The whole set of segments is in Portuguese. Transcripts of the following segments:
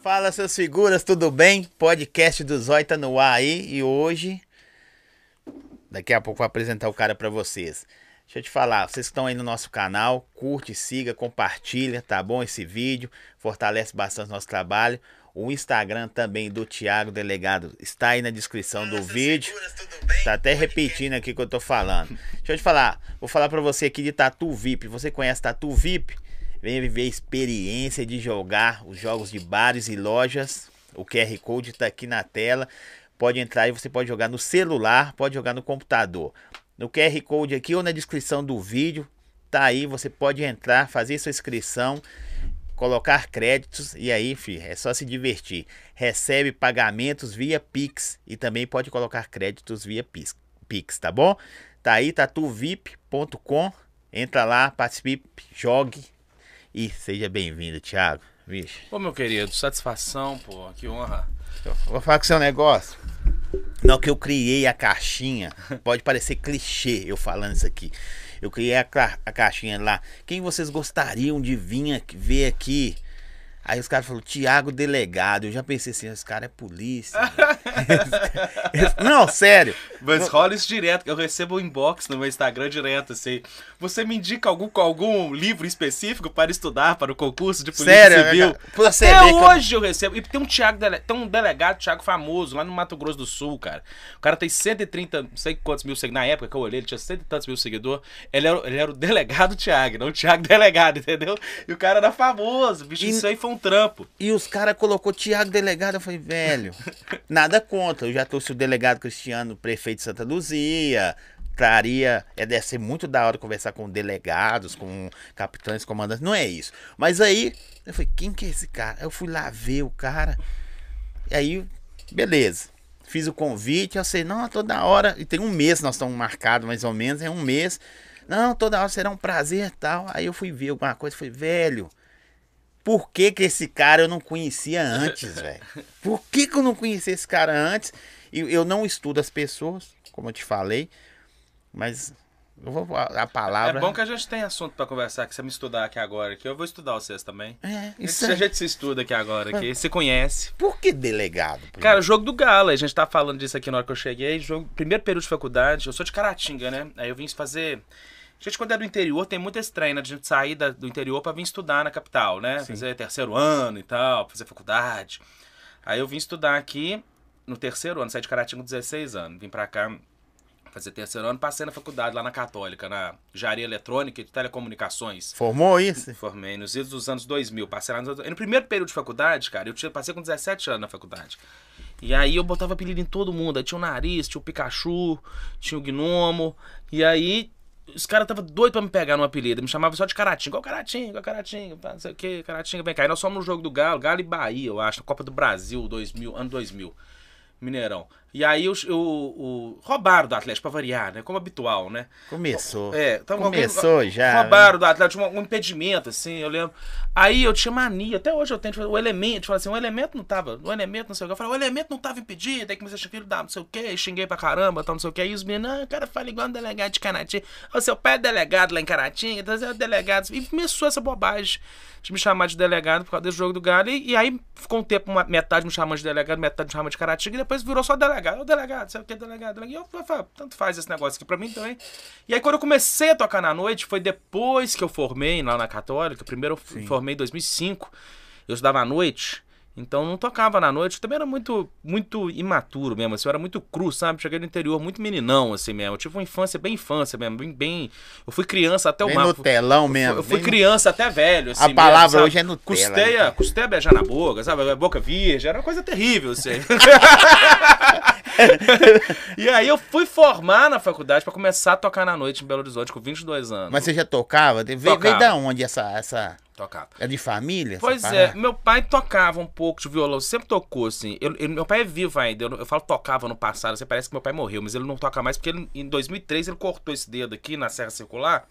Fala, seus figuras, tudo bem? Podcast do Zói tá no ar aí e hoje. Daqui a pouco vou apresentar o cara pra vocês. Deixa eu te falar, vocês que estão aí no nosso canal, curte, siga, compartilha, tá bom? Esse vídeo fortalece bastante nosso trabalho. O Instagram também do Thiago Delegado está aí na descrição do vídeo. Tá até repetindo aqui o que eu tô falando. Deixa eu te falar, vou falar pra você aqui de Tatu VIP. Você conhece Tatu VIP? Venha viver a experiência de jogar os jogos de bares e lojas. O QR Code tá aqui na tela. Pode entrar e você pode jogar no celular, pode jogar no computador. No QR Code aqui ou na descrição do vídeo, tá aí, você pode entrar, fazer sua inscrição colocar créditos e aí, filho, é só se divertir. Recebe pagamentos via Pix e também pode colocar créditos via Pix, Pix tá bom? Tá aí, tatuvip.com. Entra lá, participe, jogue e seja bem-vindo, Thiago. Vixe. Ô, meu querido, satisfação, pô, que honra. Vou falar com o seu negócio. Não que eu criei a caixinha, pode parecer clichê eu falando isso aqui. Eu criei a, ca a caixinha lá. Quem vocês gostariam de vir ver aqui? Aí os caras falaram, Tiago Delegado. Eu já pensei assim, esse cara é polícia. não, sério. Mas rola isso direto, eu recebo um inbox no meu Instagram direto, assim. Você me indica algum, algum livro específico para estudar para o concurso de polícia sério, civil? Você Até hoje eu... eu... recebo. E tem um Tiago, tem um delegado, Tiago famoso, lá no Mato Grosso do Sul, cara. O cara tem 130, não sei quantos mil seguidores. Na época que eu olhei, ele tinha cento e tantos mil seguidores. Ele era, ele era o delegado Tiago, não o Tiago delegado, entendeu? E o cara era famoso, bicho, e... isso aí foi um trampo. E os caras colocou Tiago delegado, eu falei, velho, nada contra. Eu já trouxe o delegado Cristiano, prefeito de Santa Luzia, traria. É, deve ser muito da hora conversar com delegados, com capitães, comandantes. Não é isso. Mas aí, eu falei, quem que é esse cara? Eu fui lá ver o cara. E aí, beleza. Fiz o convite, eu sei, não, toda hora. E tem um mês, nós estamos marcados mais ou menos, é um mês. Não, toda hora será um prazer tal. Aí eu fui ver alguma coisa, falei, velho. Por que, que esse cara eu não conhecia antes, velho? Por que, que eu não conhecia esse cara antes? E eu não estudo as pessoas, como eu te falei, mas eu vou a palavra. É bom que a gente tem assunto para conversar, que você me estudar aqui agora, que eu vou estudar vocês também. É, isso a gente se estuda aqui agora, que se conhece. Por que delegado? Cara, jogo do Galo, a gente tá falando disso aqui na hora que eu cheguei, jogo, primeiro período de faculdade, eu sou de Caratinga, né? Aí eu vim fazer Gente, quando é do interior, tem muito estranho, né? De gente sair da, do interior para vir estudar na capital, né? Sim. Fazer terceiro ano e tal, fazer faculdade. Aí eu vim estudar aqui no terceiro ano, saí de Caratinga com 16 anos. Vim pra cá fazer terceiro ano, passei na faculdade lá na Católica, na Engenharia Eletrônica e Telecomunicações. Formou isso? Formei nos idos dos anos 2000. Passei lá no, no primeiro período de faculdade, cara, eu tinha, passei com 17 anos na faculdade. E aí eu botava apelido em todo mundo. Aí tinha o Nariz, tinha o Pikachu, tinha o Gnomo. E aí os caras estavam doidos pra me pegar no apelido. Me chamavam só de Caratinga. Ó, Caratinga, ó, Caratinga, não sei o que, Caratinga, vem cá. E nós fomos no jogo do Galo, Galo e Bahia, eu acho, na Copa do Brasil, 2000, ano 2000. Mineirão. E aí o, o, o, roubaram do Atlético para variar, né? Como habitual, né? Começou. É, tava, Começou alguém, já. Roubaram do Atlético, um, um, impedimento, assim, eu lembro. Aí eu tinha mania, até hoje eu tenho, o elemento, fala assim, o elemento não tava, o elemento não sei o que. Eu falei, o elemento não tava impedido, aí comecei a xingar, dá não sei o que, xinguei pra caramba, tal, não sei o que. Aí os meninos, ah, o cara fala igual um delegado de Caratinga. O seu pai é delegado lá em Caratinga, então é delegado. E começou essa bobagem de me chamar de delegado por causa desse jogo do Galo. E, e aí ficou um tempo, uma, metade me chamando de delegado, metade me chamando de Caratinga, e depois virou só delegado. O delegado, sabe o que é delegado? delegado. E eu falei, tanto faz esse negócio aqui pra mim também. E aí quando eu comecei a tocar na noite, foi depois que eu formei lá na Católica. Primeiro eu Sim. formei em 2005. Eu estudava à noite. Então não tocava na noite, eu também era muito muito imaturo mesmo, assim, eu era muito cru, sabe? Cheguei no interior muito meninão, assim mesmo. Eu tive uma infância bem infância mesmo, bem. bem... Eu fui criança até bem o no telão mesmo. Eu fui criança no... até velho, assim. A palavra mesmo, hoje é no Custeia, né? custeia beijar na boca, sabe? Boca virgem, era uma coisa terrível, assim. e aí eu fui formar na faculdade para começar a tocar na noite em Belo Horizonte com 22 anos. Mas você já tocava? Veio, veio da onde essa. essa... Tocava. É de família? Pois é, meu pai tocava um pouco de violão, sempre tocou, assim. Eu, eu, meu pai é vivo ainda, eu, eu, falo tocava no passado, assim, parece que meu pai morreu, mas ele não toca mais porque ele, em 2003 ele cortou esse dedo aqui na Serra Circular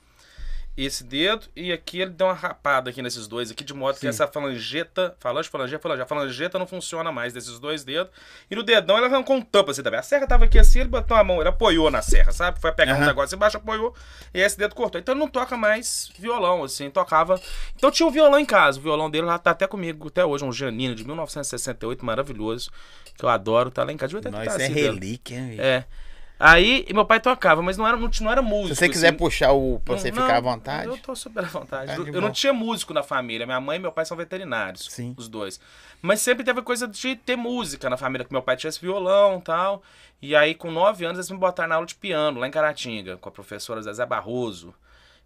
esse dedo e aqui ele deu uma rapada aqui nesses dois aqui, de modo que essa falangeta, falange, falangeta, falange, a falangeta não funciona mais desses dois dedos. E no dedão ele arrancou um tampo assim também. A serra tava aqui assim, ele botou a mão, ele apoiou na serra, sabe? Foi pegar Aham. um negócio embaixo, apoiou, e esse dedo cortou. Então ele não toca mais violão, assim, tocava. Então tinha o violão em casa, o violão dele lá tá até comigo até hoje, um Janino de 1968, maravilhoso, que eu adoro, tá lá em casa. Devia tá é assim, relíquia, hein? É. Aí meu pai tocava, mas não era, não, não era músico. Se você quiser assim. puxar o pra você Não, ficar à vontade. Eu tô super à vontade. Ah, eu não tinha músico na família. Minha mãe e meu pai são veterinários. Sim. Os dois. Mas sempre teve coisa de ter música na família, que meu pai tinha esse violão e tal. E aí, com nove anos, eles me botaram na aula de piano, lá em Caratinga, com a professora Zezé Barroso.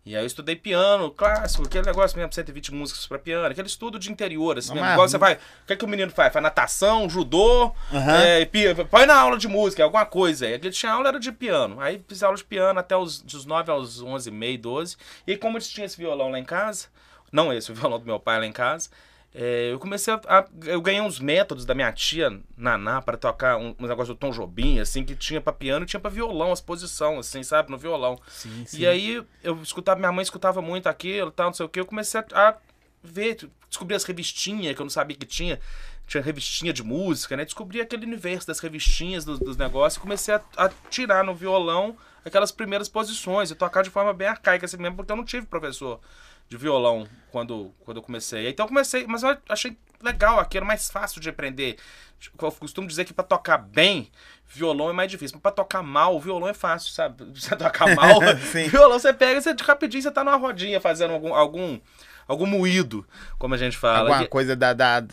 E aí eu estudei piano, clássico, aquele negócio mesmo, 120 músicas pra piano, aquele estudo de interior, assim, mesmo. mas- Igual você vai. O que, é que o menino faz? Faz natação, judô, Aham. é, põe na aula de música, alguma coisa. Aí aquele tinha aula era de piano. Aí fiz aula de piano até os dos 9 aos 11 e meio, 12. E como eles tinham esse violão lá em casa, não esse, o violão do meu pai lá em casa, é, eu comecei a, a- Eu ganhei uns métodos da minha tia Naná para tocar um, um negócio do Tom Jobim, assim, que tinha pra piano e tinha pra violão, as posições, assim, sabe, no violão. Sim, sim. E aí eu escutava, minha mãe escutava muito aquilo, tal, não sei o que, eu comecei a, a ver, descobri as revistinhas que eu não sabia que tinha. Tinha revistinha de música, né? Descobri aquele universo das revistinhas, dos, dos negócios, e comecei a, a tirar no violão aquelas primeiras posições e tocar de forma bem arcaica assim mesmo, porque eu não tive professor de violão quando, quando eu comecei. Então eu comecei, mas eu achei legal aqui, era mais fácil de aprender. Eu costumo dizer que pra tocar bem, violão é mais difícil. Mas pra tocar mal, violão é fácil, sabe? Você tocar mal, violão você pega, você rapidinho você tá numa rodinha fazendo algum algum algum moído, como a gente fala. Alguma E- coisa da, da,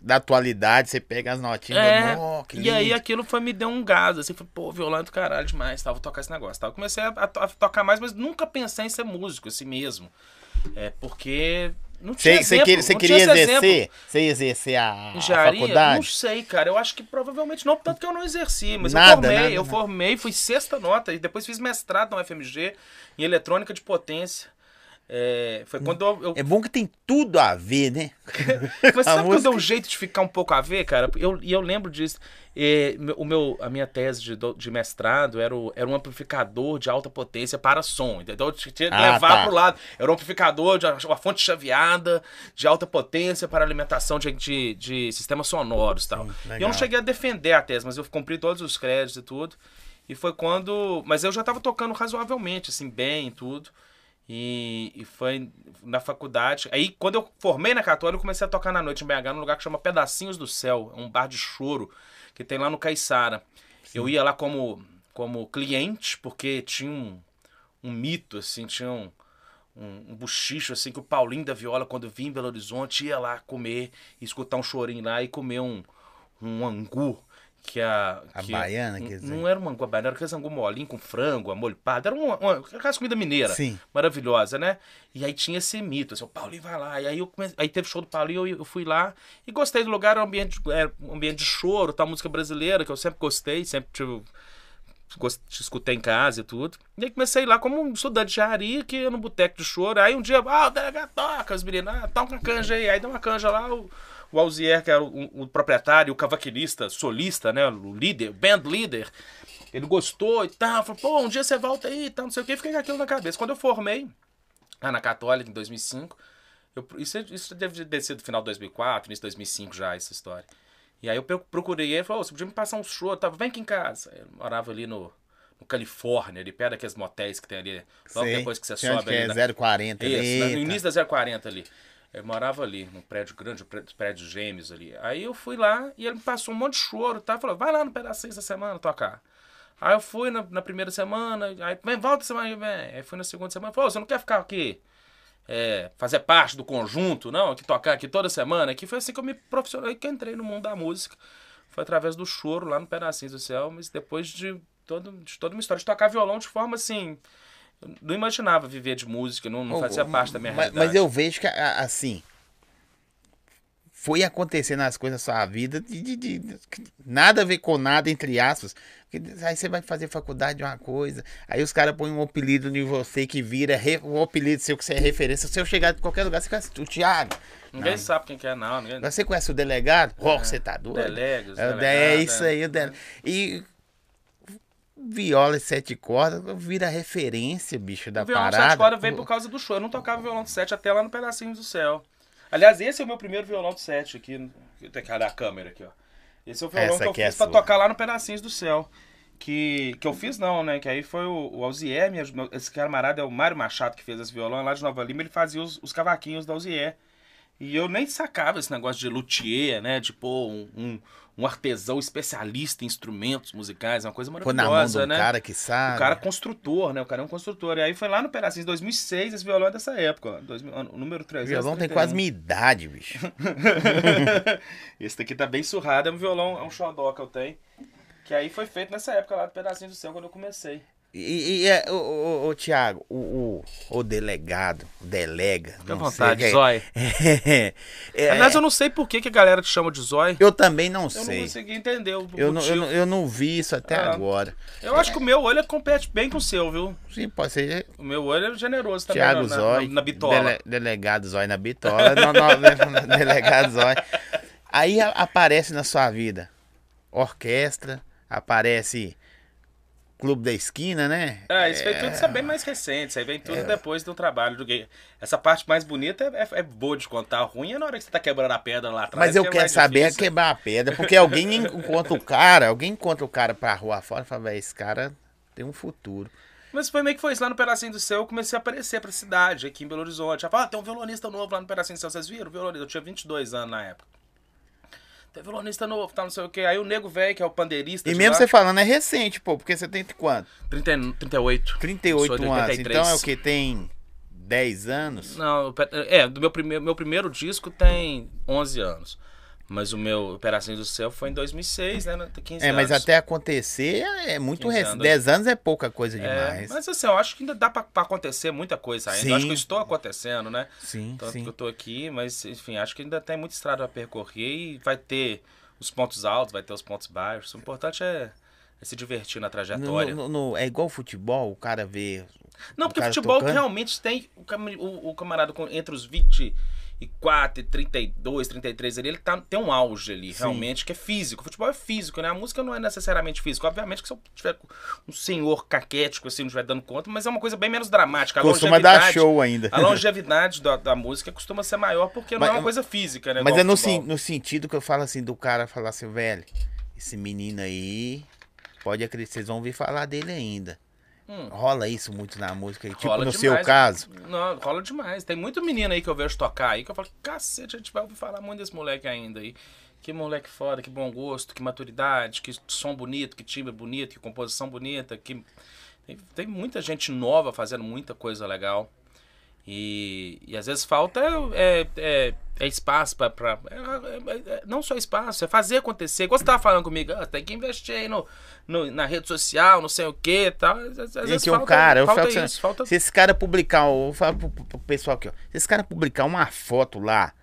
da atualidade, você pega as notinhas. é, oh, e aí aquilo foi me deu um gás, assim, falei, pô, violão é do caralho demais, tá, vou tocar esse negócio, tá. Eu comecei a, a a tocar mais, mas nunca pensei em ser músico, assim mesmo. É, porque não tinha Você, queria, não queria exercer? Você ia exercer a, a Engenharia? Não faculdade? sei, cara. Eu acho que provavelmente não, tanto que eu não exerci, mas Nada, eu formei, nada, eu nada. formei, fui sexta nota e depois fiz mestrado na UFMG em eletrônica de potência. É, foi quando eu, eu É bom que tem tudo a ver, né? Mas sabe quando música- deu um jeito de ficar um pouco a ver, cara? Eu, e eu lembro disso. É, meu- o meu, a minha tese de, de mestrado era, o- era um amplificador de alta potência para som, entendeu? Eu tinha que Ah, levar tá. pro lado. Era um amplificador de uma fonte chaveada de alta potência para alimentação de, de, de sistemas sonoros e tal. E eu não cheguei a defender a tese, mas eu cumpri todos os créditos e tudo. E foi quando. Mas eu já tava tocando razoavelmente, assim, bem e tudo. E, e foi na faculdade. Aí, quando eu formei na Católica, eu comecei a tocar na noite em BH, num lugar que chama Pedacinhos do Céu. É um bar de choro que tem lá no Caiçara. Eu ia lá como, como cliente, porque tinha um, um mito, assim, tinha um, um, um buchicho, assim, que o Paulinho da Viola, quando vinha em Belo Horizonte, ia lá comer, escutar um chorinho lá e comer um, um angu. Que a, A que- baiana, quer dizer. Não era um angu baiano, era aquele angu molinho com frango, amolhado. Era uma, uma, aquelas comida mineira Sim. maravilhosa, né? E aí tinha esse mito, assim, o Paulinho vai lá. E aí eu comecei, aí teve show do Paulinho, eu, eu fui lá e gostei do lugar, era um ambiente, era um ambiente de choro, tal, música brasileira, que eu sempre gostei, sempre tive, gost- escutei em casa e tudo. E aí comecei lá como um estudante de engenharia, que ia no boteco de choro. Aí um dia, ah, o delegado toca, os meninos, ah, toca uma canja aí. Aí deu uma canja lá, o, o Alzier, que era o, o proprietário, o cavaquinista, solista, né, o líder, o band leader, ele gostou e tal, falou, pô, um dia você volta aí e tal, não sei o que, fiquei com aquilo na cabeça. Quando eu formei, lá na Católica, em 2005, eu, isso, isso deve ter sido final de 2004, início de 2005 já, essa história. E aí eu pro- procurei ele, falou, "Ô, você podia me passar um show, eu tava, vem aqui em casa. Eu morava ali no, no Califórnia, ali perto daqueles motéis que tem ali, logo Sei. depois que você sobe que ali. é na- 040 isso, ali, no tá. início da 040 ali. Eu morava ali, num prédio grande, um prédio, gêmeos ali. Aí eu fui lá e ele me passou um monte de choro, tá? Falou, vai lá no pedacinho essa semana tocar. Aí eu fui na, na primeira semana, aí vem, volta semana que vem. Aí fui na segunda semana, falou, você não quer ficar aqui? é, fazer parte do conjunto, não? Que tocar aqui toda semana. Que foi assim que eu me profissionalizei, que eu entrei no mundo da música. Foi através do choro lá no Pedacinho do Céu, mas depois de, todo, de toda uma história, de tocar violão de forma assim. Não imaginava viver de música, não, não fazia parte da minha mas, realidade. mas eu vejo que, assim, foi acontecendo as coisas na sua vida de, de- de- nada a ver com nada, entre aspas. Aí você vai fazer faculdade de uma coisa, aí os caras põem um apelido em você que vira re- um apelido seu que você é referência. Se eu chegar de qualquer lugar, você conhece o Thiago. Ninguém Não. sabe quem que é, não. Ninguém... Você conhece o delegado? Ó, você tá doido? Delegos, É, delegado, é isso é. aí, o dele. E viola e sete cordas vira referência, bicho, da violão parada. sete cordas veio por causa do show. Eu não tocava violão de sete até lá no Pedacinhos do Céu. Aliás, esse é o meu primeiro violão de sete aqui. Tem que a câmera aqui, ó. Esse é o violão Essa que eu é fiz pra sua. tocar lá no Pedacinhos do Céu. Que, que eu fiz não, né? Que aí foi o, o Alzier, esse camarada é o Mário Machado que fez esse violão, é lá de Nova Lima, ele fazia os, os cavaquinhos da Alzier. E eu nem sacava esse negócio de luthier, né? Pôr um, um, um artesão especialista em instrumentos musicais, é uma coisa Pô na mão maravilhosa, do né? cara que sabe. O cara é construtor, né? O cara é um construtor. E aí foi lá no Pedacinhos, 2006, esse violão é dessa época, ó. 2000, ano- o número O 300. violão tem quase minha idade, bicho. esse daqui tá bem surrado, é um violão, é um xodó que eu tenho. Que aí foi feito nessa época lá do Pedacinhos do Céu, quando eu comecei. E, e é, o, o, o Tiago, o, o, o delegado, o delega. Fica à não vontade, sei, Zói. É, é, Aliás, eu não sei por que, que a galera te chama de Zói. eu também não Eu não sei. consegui entender o Eu não, eu, não, eu não vi isso até Ah. agora. Eu acho que o meu olho compete bem com o seu, viu? Sim, pode ser O meu olho é generoso também Tiago na, na, Zói. na, na bitola. dele- delegado Zói na bitola. não, não, delegado Zói. Aí aparece na sua vida orquestra, aparece Clube da Esquina, né? É, isso, vem tudo, isso é bem mais recente, isso aí vem tudo depois do trabalho do gay. Essa parte mais bonita é, é- é boa de contar, ruim é na hora que você tá quebrando a pedra lá atrás. Mas eu que é quero saber é difícil. quebrar a pedra, porque alguém encontra o cara, alguém encontra o cara pra rua fora e fala, velho, esse cara tem um futuro. Mas foi meio que foi isso. Lá no Pedacinho do Céu, eu comecei a aparecer pra cidade, aqui em Belo Horizonte. Ela falou, ah, tem um violonista novo lá no Pedacinho do Céu. Vocês viram o violonista? Eu tinha 22 anos na época. Tem violonista novo, tá, não sei o quê. Aí o Nego Velho, que é o pandeirista E mesmo lá, você falando é recente, pô, porque você tem quanto? 30, 38. 38 Sou de anos. 83. Então é o que? Tem 10 anos? Não, é, do meu primeiro, meu primeiro disco tem 11 anos. Mas o meu Operações do Céu foi em 2006, né? 15 é, mas até acontecer é, é muito recente. 10 anos é pouca coisa é, demais. Mas assim, eu acho que ainda dá pra, acontecer muita coisa ainda. Sim. Eu acho que eu estou acontecendo, né? Sim, Tanto sim. que eu tô aqui, mas enfim, acho que ainda tem muita estrada a percorrer e vai ter os pontos altos, vai ter os pontos baixos. O importante é, é se divertir na trajetória. No, no, no, é igual futebol, o cara vê... Não, porque o futebol tocando. realmente tem o, o, o camarada com, entre os 20 34, 32, 33 ali, ele tá, tem um auge ali, Sim. realmente, que é físico. O futebol é físico, né? A música não é necessariamente físico. Obviamente que se eu tiver um senhor caquético, assim, não estiver dando conta, mas é uma coisa bem menos dramática. A costuma dar show ainda. A longevidade da, da música costuma ser maior porque mas, não é uma coisa física, né? Mas é no, sen, no sentido que eu falo assim, do cara falar assim, velho, esse menino aí, pode acreditar, vocês vão ouvir falar dele ainda. Hum. Rola isso muito na música, aí, tipo Rola no demais. seu caso. Não, rola demais. Tem muito menino aí que eu vejo tocar aí que eu falo, cacete, a gente vai ouvir falar muito desse moleque ainda aí. Que moleque foda, que bom gosto, que maturidade, que som bonito, que timbre bonito, que composição bonita, que. Tem, tem muita gente nova fazendo muita coisa legal. E, e às vezes falta é, é, é espaço pra. pra- é- é- é- não só espaço, é fazer acontecer. Igual você tava falando comigo, ah, tem que investir aí no, no- na rede social, não sei o que e tal. Às, às vezes Gente, um falta, cara, eu falta falo assim, isso, falta Se esse cara publicar, eu vou falar pro, pro- pro pessoal aqui, ó. Se esse cara publicar uma foto lá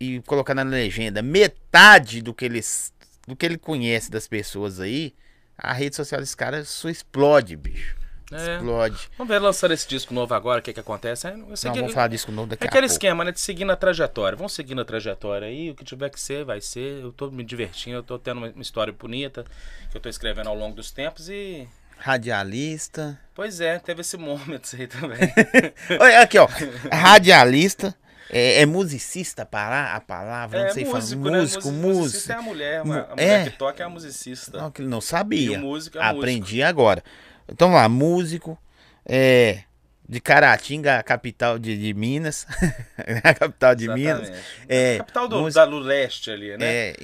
e colocar na legenda metade do que eles do que ele conhece das pessoas aí, a rede social desse cara só explode, bicho. É. Explode. Vamos ver lançando esse disco novo agora, o que que acontece. É, eu sei Não, que- vamos falar disso novo daqui é aquele esquema, né? De seguir na trajetória. Vamos seguir na trajetória aí. O que tiver que ser, vai ser. Eu tô me divertindo, eu tô tendo uma história bonita que eu tô escrevendo ao longo dos tempos e. Radialista. Pois é, teve esse momento aí também. Olha, aqui, ó. Radialista. É, é musicista pala- a palavra? não é sei músico, falar. né? Músico, Músico, musicista músico. é a mulher, Mu- a, a é. mulher que toca é a musicista. Não, que ele não sabia. E o músico é Aprendi agora. Então lá, músico, é, de Caratinga, a capital de, de Minas. a capital de Minas. Exatamente. É, Capital do, música- da, leste ali, né? É,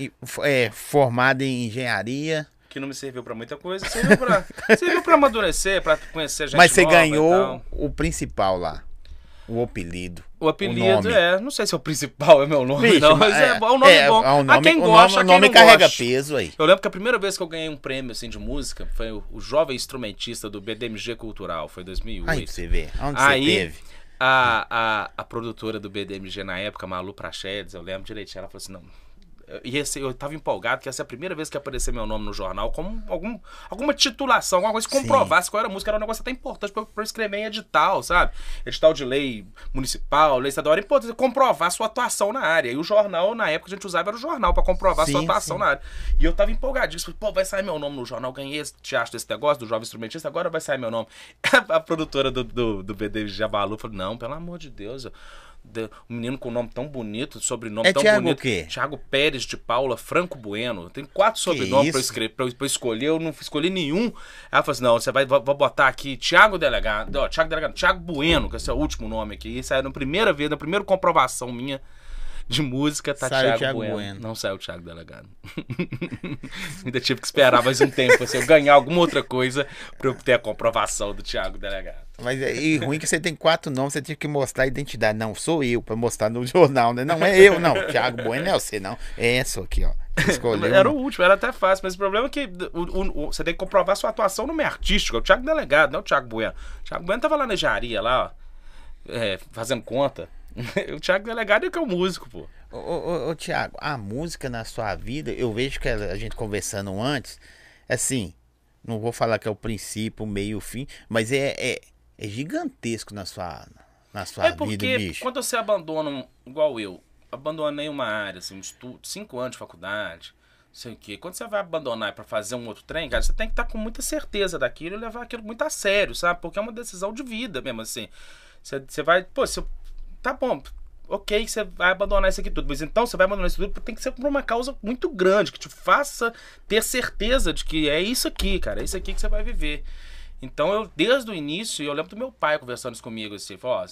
é, formado em engenharia. Que não me serviu pra muita coisa. Serviu pra amadurecer, pra conhecer gente mas você ganhou o principal lá. O apelido. O apelido nome. é, não sei se é o principal, é meu nome, Vixe, não, mas é, é- o nome é, é, bom. é o nome- a quem o gosta, nome, o nome não carrega gosta. peso aí. Eu lembro que a primeira vez que eu ganhei um prêmio assim de música foi o, o jovem instrumentista do BDMG Cultural, foi em 2008. Aí você ver. Onde Aí, você teve? A, a, a produtora do BDMG na época, Malu Prachedes, eu lembro direitinho, ela falou assim, não, ser, eu tava empolgado que essa é a primeira vez que ia aparecer meu nome no jornal, como algum, alguma titulação, alguma coisa que Sim. comprovasse qual era a música, era um negócio até importante pra, pra eu escrever em edital, sabe? Edital de lei municipal, lei estadual, era importante comprovar sua atuação na área. E o jornal, na época, a gente usava era o jornal pra comprovar sua Sim, atuação sim. na área. E eu tava empolgadíssimo, falei, pô, vai sair meu nome no jornal, ganhei esse teatro desse negócio do jovem instrumentista, agora vai sair meu nome. A produtora do, do, do BD Jabalu falou, não, pelo amor de Deus, eu- de- um menino com um nome tão bonito, sobrenome É tão Thiago bonito. o quê? Thiago Pérez de Paula Franco Bueno. Tem quatro sobrenomes pra eu, isso? escrever, pra, eu, pra escolher, eu não escolhi nenhum. Ela falou assim: não, você vai vou botar aqui Thiago Delegado, ó, Thiago Delegado, Thiago Bueno, que esse é o último nome aqui. Isso aí na primeira vez, na primeira comprovação minha de música, tá Saiu Thiago, Thiago bueno. Bueno. Não saiu o Thiago Delegado. Ainda tive que esperar mais um tempo, assim, eu ganhar alguma outra coisa pra eu ter a comprovação do Thiago Delegado. Mas é e ruim que você tem quatro nomes, você tinha que mostrar a identidade. Não, sou eu, pra mostrar no jornal, né? Não é eu, não. Thiago Bueno não é você, não. É essa aqui, ó. Escolheu. Era o último, era até fácil, mas o problema é que o- o- o- você tem que comprovar sua atuação no meio artístico. É o Thiago Delegado, não é o Thiago Bueno. O Thiago Bueno tava lá na engenharia, lá, ó, é, fazendo conta. o Thiago Delegado é que é o músico, pô. Ô, ô, ô, Thiago, a música na sua vida, eu vejo que a gente conversando antes, assim, não vou falar que é o princípio, o meio, o fim, mas é, é, é gigantesco na sua, na sua é vida, porque bicho. quando você abandona, um- igual eu, abandonei uma área, assim, um estudo, cinco anos de faculdade, sei o quê. Quando você vai abandonar pra fazer um outro trem, cara, você tem que estar com muita certeza daquilo e levar aquilo muito a sério, sabe? Porque é uma decisão de vida mesmo, assim. Você, você vai, pô, você, tá bom, ok, você vai abandonar isso aqui tudo, mas então você vai abandonar isso tudo, tem que ser por uma causa muito grande, que te faça ter certeza de que é isso aqui, cara, é isso aqui que você vai viver. Então eu, desde o início, eu lembro do meu pai conversando isso comigo, assim, falou, ó,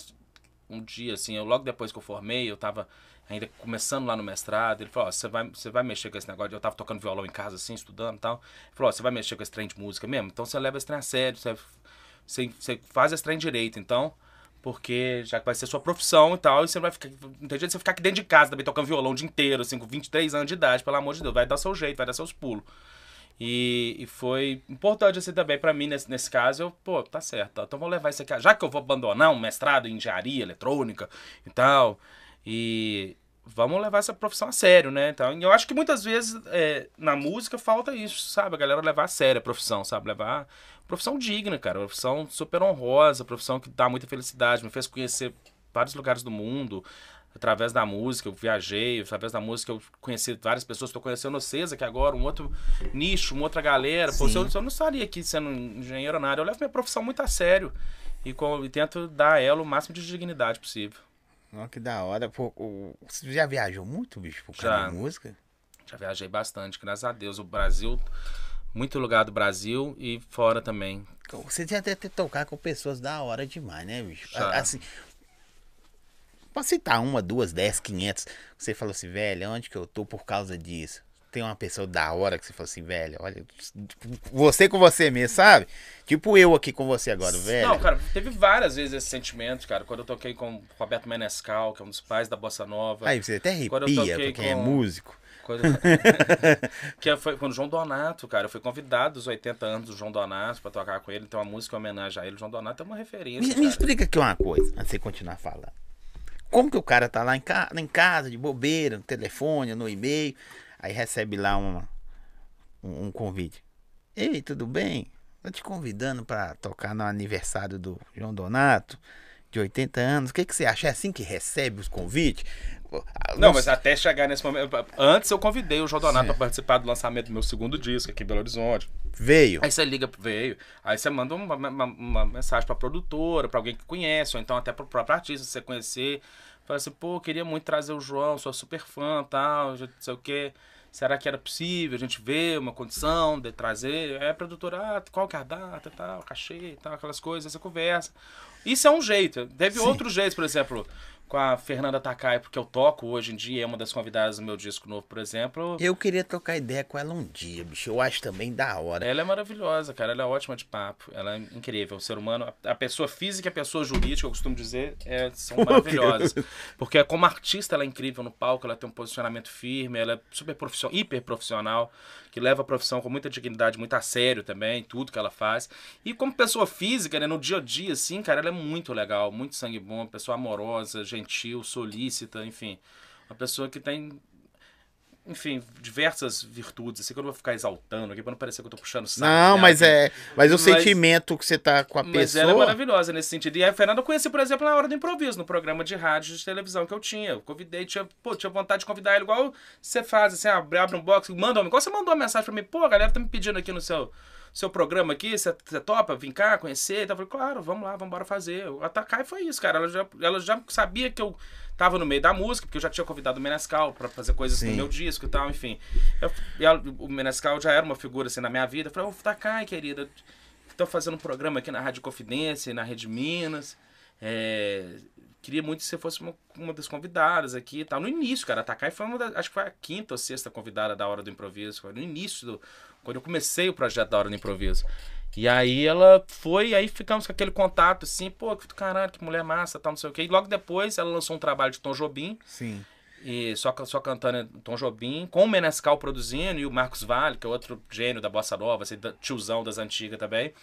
um dia, assim, eu, logo depois que eu formei, eu tava ainda começando lá no mestrado, ele falou, ó, você vai, você vai mexer com esse negócio, eu tava tocando violão em casa, assim, estudando e tal, ele falou, ó, você vai mexer com esse trem de música mesmo? Então você leva esse trem a sério, você, você, você faz esse trem direito, então, porque já que vai ser sua profissão e tal, e você vai ficar, não tem jeito de você ficar aqui dentro de casa também tocando violão o dia inteiro, assim, com 23 anos de idade, pelo amor de Deus, vai dar seu jeito, vai dar seus pulos. E, e foi importante assim também pra mim nesse, nesse caso. Eu, pô, tá certo. Então vou levar isso aqui. Já que eu vou abandonar um mestrado em engenharia eletrônica e tal, e vamos levar essa profissão a sério, né? Então, eu acho que muitas vezes é, na música falta isso, sabe? A galera levar a sério a profissão, sabe? Levar profissão digna, cara. Profissão super honrosa, profissão que dá muita felicidade, me fez conhecer vários lugares do mundo. Através da música, eu viajei, através da música eu conheci várias pessoas, estou conhecendo vocês aqui agora, um outro nicho, uma outra galera. Pô, se eu, se eu não estaria aqui sendo engenheiro nada, eu levo minha profissão muito a sério e, com- e tento dar a ela o máximo de dignidade possível. Ó, que da hora. Pô, você já viajou muito, bicho, por Já. causa de música? Já viajei bastante, graças a Deus. O Brasil, muito lugar do Brasil e fora também. Você deve ter tocado com pessoas da hora demais, né, bicho? Já. Assim, pode citar uma, duas, dez, quinhentos. Você falou assim, velho, onde que eu tô por causa disso? Tem uma pessoa da hora que você falou assim, velho, olha, você com você mesmo, sabe? Tipo eu aqui com você agora, velho. Não, cara, teve várias vezes esse sentimento, cara. Quando eu toquei com o Roberto Menescal, que é um dos pais da Bossa Nova. Aí você até Quando eu arrepia toquei pra quem é com- músico. Quando... que foi quando o João Donato, cara. Eu fui convidado dos 80 anos do João Donato pra tocar com ele. Então a música em homenagem a ele. O João Donato é uma referência. Me, me explica aqui uma coisa, antes de você continuar falando. Como que o cara tá lá em, ca- em casa, de bobeira, no telefone, no e-mail, aí recebe lá uma, um, um convite. Ei, tudo bem? Tô te convidando pra tocar no aniversário do João Donato, de 80 anos. O que, que você acha? É assim que recebe os convites? Não, mas até chegar nesse momento. Antes eu convidei o João Donato pra participar do lançamento do meu segundo disco aqui em Belo Horizonte. Veio. Aí você liga, veio. Aí você manda uma, uma, uma mensagem pra produtora, pra alguém que conhece, ou então até pro próprio artista, você conhecer. Fala assim, pô, queria muito trazer o João, sou super fã tal, não sei o quê. Será que era possível a gente ver uma condição de trazer? Aí a produtora, ah, qual que é a data, tal, cachê tal, aquelas coisas, essa conversa. Isso é um jeito. Sim. outros jeitos, por exemplo, com a Fernanda Takai, porque eu toco hoje em dia, é uma das convidadas do meu disco novo, por exemplo. Eu queria trocar ideia com ela um dia, bicho. Eu acho também da hora. Ela é maravilhosa, cara. Ela é ótima de papo. Ela é incrível. O ser humano, a pessoa física e a pessoa jurídica, eu costumo dizer, é, são maravilhosas. Porque como artista, ela é incrível no palco, ela tem um posicionamento firme, ela é super profissional, hiper profissional, que leva a profissão com muita dignidade, muito a sério também, tudo que ela faz. E como pessoa física, né, no dia a dia, assim, cara, ela é muito legal, muito sangue bom, pessoa amorosa, gentil, solícita, enfim. Uma pessoa que tem enfim, diversas virtudes, assim, que eu não vou ficar exaltando aqui pra não parecer que eu tô puxando saco. Não, dela, mas é. Mas o Mas- sentimento que você tá com a Mas ela é pessoa. maravilhosa nesse sentido. E a Fernanda eu conheci, por exemplo, na hora do improviso, no programa de rádio de televisão que eu tinha. Eu convidei, tinha, pô, tinha vontade de convidar ele, igual você faz, assim, abre, abre um box, manda uma. Igual você mandou uma mensagem pra mim, pô, a galera tá me pedindo aqui no seu, seu programa aqui, você, topa vir cá, conhecer? Então, eu falei, claro, vamos lá, vamos embora fazer. O Atacar e foi isso, cara. Ela já, ela já sabia que eu tava no meio da música, porque eu já tinha convidado o Menescal pra fazer coisas Sim. no meu disco e tal, enfim. Eu- ela- o Menescal já era uma figura, assim, na minha vida. Eu falei, ô, Takai, querida, Tô fazendo um programa aqui na Rádio Confidência, na Rede Minas. É, queria muito que você fosse uma, uma das convidadas aqui e tal. No início, cara, a Takai foi uma das, acho que foi a quinta ou sexta convidada da Hora do Improviso. Foi no início, do, quando eu comecei o projeto da Hora do Improviso. E aí ela foi, aí ficamos com aquele contato assim, pô, que caralho, que mulher massa, tal, não sei o quê. E logo depois ela lançou um trabalho de Tom Jobim, Sim. e só, só cantando Tom Jobim, com o Menescal produzindo e o Marcos Vale, que é outro gênio da bossa nova, assim, tiozão das antigas também.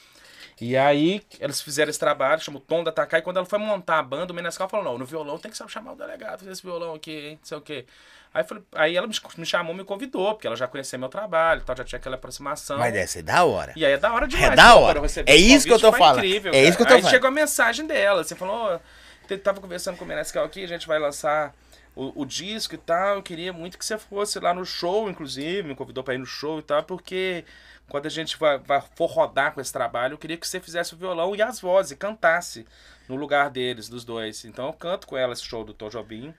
E aí eles fizeram esse trabalho, chamou Tom da Takai, e quando ela foi montar a banda, o Menescal falou, não, no violão tem que chamar o delegado, fazer esse violão aqui, hein, não sei o quê. Aí, falei- aí ela me, me chamou, me convidou, porque ela já conhecia meu trabalho, tal, já tinha aquela aproximação. Mas deve ser da hora. E aí é da hora demais. É da hora. É isso que eu tô falando. Incrível, É isso que eu tô aí falando. chegou a mensagem dela. Você falou, te- tava conversando com o Menescal aqui, a gente vai lançar o, o disco e tal. Eu queria muito que você fosse lá no show, inclusive, me convidou pra ir no show e tal, porque quando a gente vai, vai- for rodar com esse trabalho, eu queria que você fizesse o violão e as vozes, e cantasse no lugar deles, dos dois. Então eu canto com ela esse show do Tom Jobim.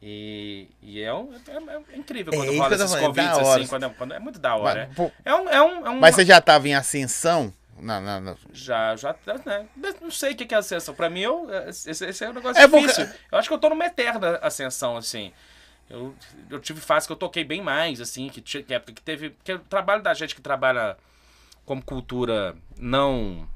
E, e é, um- é- é incrível É quando que rola esses é convites hora. assim, quando é, quando é muito da hora. Mas, pô, É um, é um, é um mas você já tava em ascensão? Na, na- na- já, já, né? Não sei o que é ascensão. Pra mim, eu, esse, esse é um negócio É porque- difícil. Eu acho que eu tô numa eterna ascensão, assim. Eu, eu tive fase que eu toquei bem mais, assim, que, que época que teve. Porque o trabalho da gente que trabalha como cultura não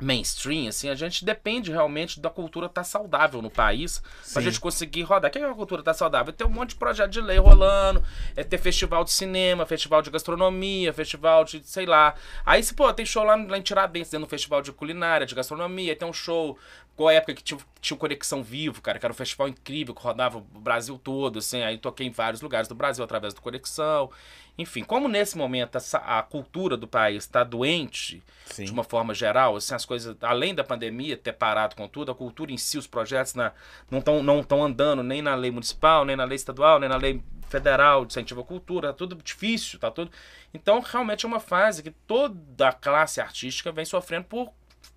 mainstream, assim, a gente depende realmente da cultura estar saudável no país pra Sim. gente conseguir rodar. O que é que a cultura tá saudável? É ter um monte de projeto de lei rolando, é ter festival de cinema, festival de gastronomia, festival de, sei lá. Aí, se, pô, tem show lá, lá em Tiradentes, dentro do festival de culinária, de gastronomia, tem um show, qual época que tinha, tinha o Conexão Vivo, cara, que era um festival incrível, que rodava o Brasil todo, assim, aí toquei em vários lugares do Brasil através do Conexão. Enfim, como nesse momento essa, a cultura do país está doente, Sim. de uma forma geral, assim, as coisas, além da pandemia ter parado com tudo, a cultura em si, os projetos na, não estão não tão andando nem na lei municipal, nem na lei estadual, nem na lei federal de incentivo à cultura, tá tudo difícil, tá tudo. Então, realmente é uma fase que toda a classe artística vem sofrendo por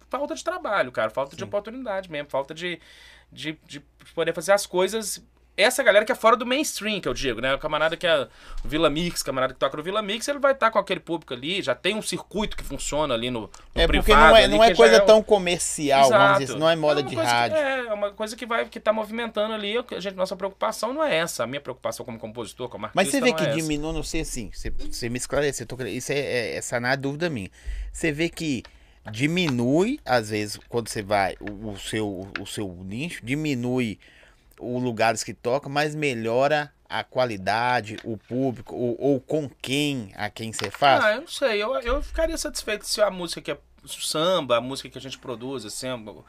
falta de trabalho, cara, falta de oportunidade mesmo, falta de, de, de poder fazer as coisas. Essa galera que é fora do mainstream, que eu digo, né? O camarada que é o Vila Mix, camarada que toca no Vila Mix, ele vai estar com aquele público ali, já tem um circuito que funciona ali no, no É porque privado. não é, não é coisa o- tão comercial, vamos dizer Exato. assim, não é moda uma de coisa que- rádio. é, é uma coisa que vai que tá movimentando ali. A gente, nossa preocupação não é essa. A minha preocupação como compositor, como artista. Mas você vê que é diminui, não sei assim, você, você me querendo- isso é, é, essa não é dúvida minha. Você vê que diminui, às vezes, quando você vai, o, o seu, o seu nicho, diminui os lugares que toca, mas melhora a qualidade, o público, ou, ou com quem, a quem você faz. Ah, eu não sei. Eu, eu ficaria satisfeito se a música que é samba, a música que a gente produz, assim, o-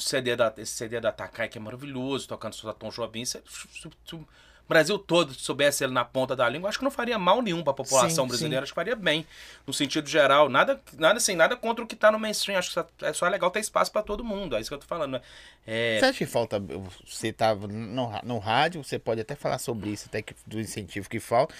CD da, esse CD da Takai, que é maravilhoso, tocando Tom Jobim. Se, se- se o Brasil todo soubesse ele na ponta da língua, acho que não faria mal nenhum pra população Sim, brasileira. sim. Acho que faria bem, no sentido geral. Nada, nada assim, nada contra o que tá no mainstream. Acho que só- é só legal ter espaço pra todo mundo. É isso que eu tô falando. né? É, Você acha que falta. Você tava no, no rádio, você pode até falar sobre isso, até que, do incentivo que falta.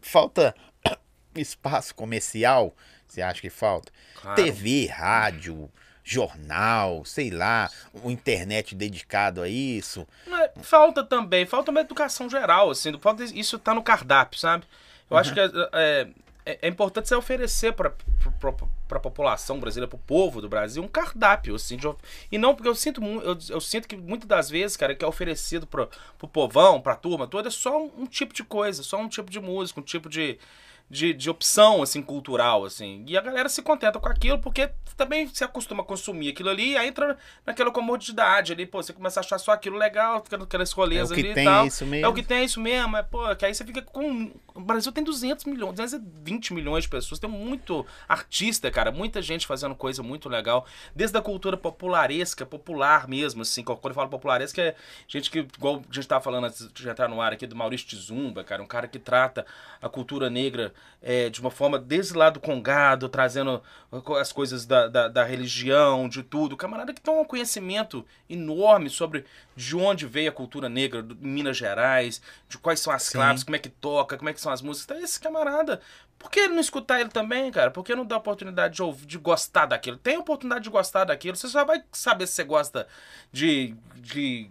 Falta espaço comercial, você acha que falta? Claro. TV, rádio, jornal, sei lá, uma internet dedicado a isso. Mas falta também, falta uma educação geral, assim, falta isso tá no cardápio, sabe? Eu acho que é, é, é- é importante você oferecer para a população brasileira, para o povo do Brasil, um cardápio, assim, de e não porque eu sinto eu, eu sinto que muitas das vezes, cara, que é oferecido pro, pro povão, pra turma toda, é só um, um tipo de coisa, só um tipo de música, um tipo de de, de opção, assim, cultural, assim. E a galera se contenta com aquilo porque também se acostuma a consumir aquilo ali e aí entra naquela comodidade ali, pô, você começa a achar só aquilo legal, aquelas rolês É o que ali tem, e tal. é isso mesmo. É o que tem, isso mesmo. É, pô, que aí você fica com... O Brasil tem 200 milhões, 220 milhões de pessoas. Tem muito artista, cara. Muita gente fazendo coisa muito legal. Desde a cultura popularesca, popular mesmo, assim. Quando eu falo popularesca, é gente que, igual a gente tava falando antes de entrar no ar aqui, do Maurício Tizumba, cara. Um cara que trata a cultura negra é, de uma forma desde lá do Congado, trazendo as coisas da, da, da religião, de tudo. Camarada que tem um conhecimento enorme sobre de onde veio a cultura negra do- em Minas Gerais, de quais são as Sim. claves, como é que toca, como é que são as músicas. Então, esse camarada, por que não escutar ele também, cara? Por que não dar oportunidade de, ouvir, de gostar daquilo? Tem oportunidade de gostar daquilo. Você só vai saber se você gosta de. de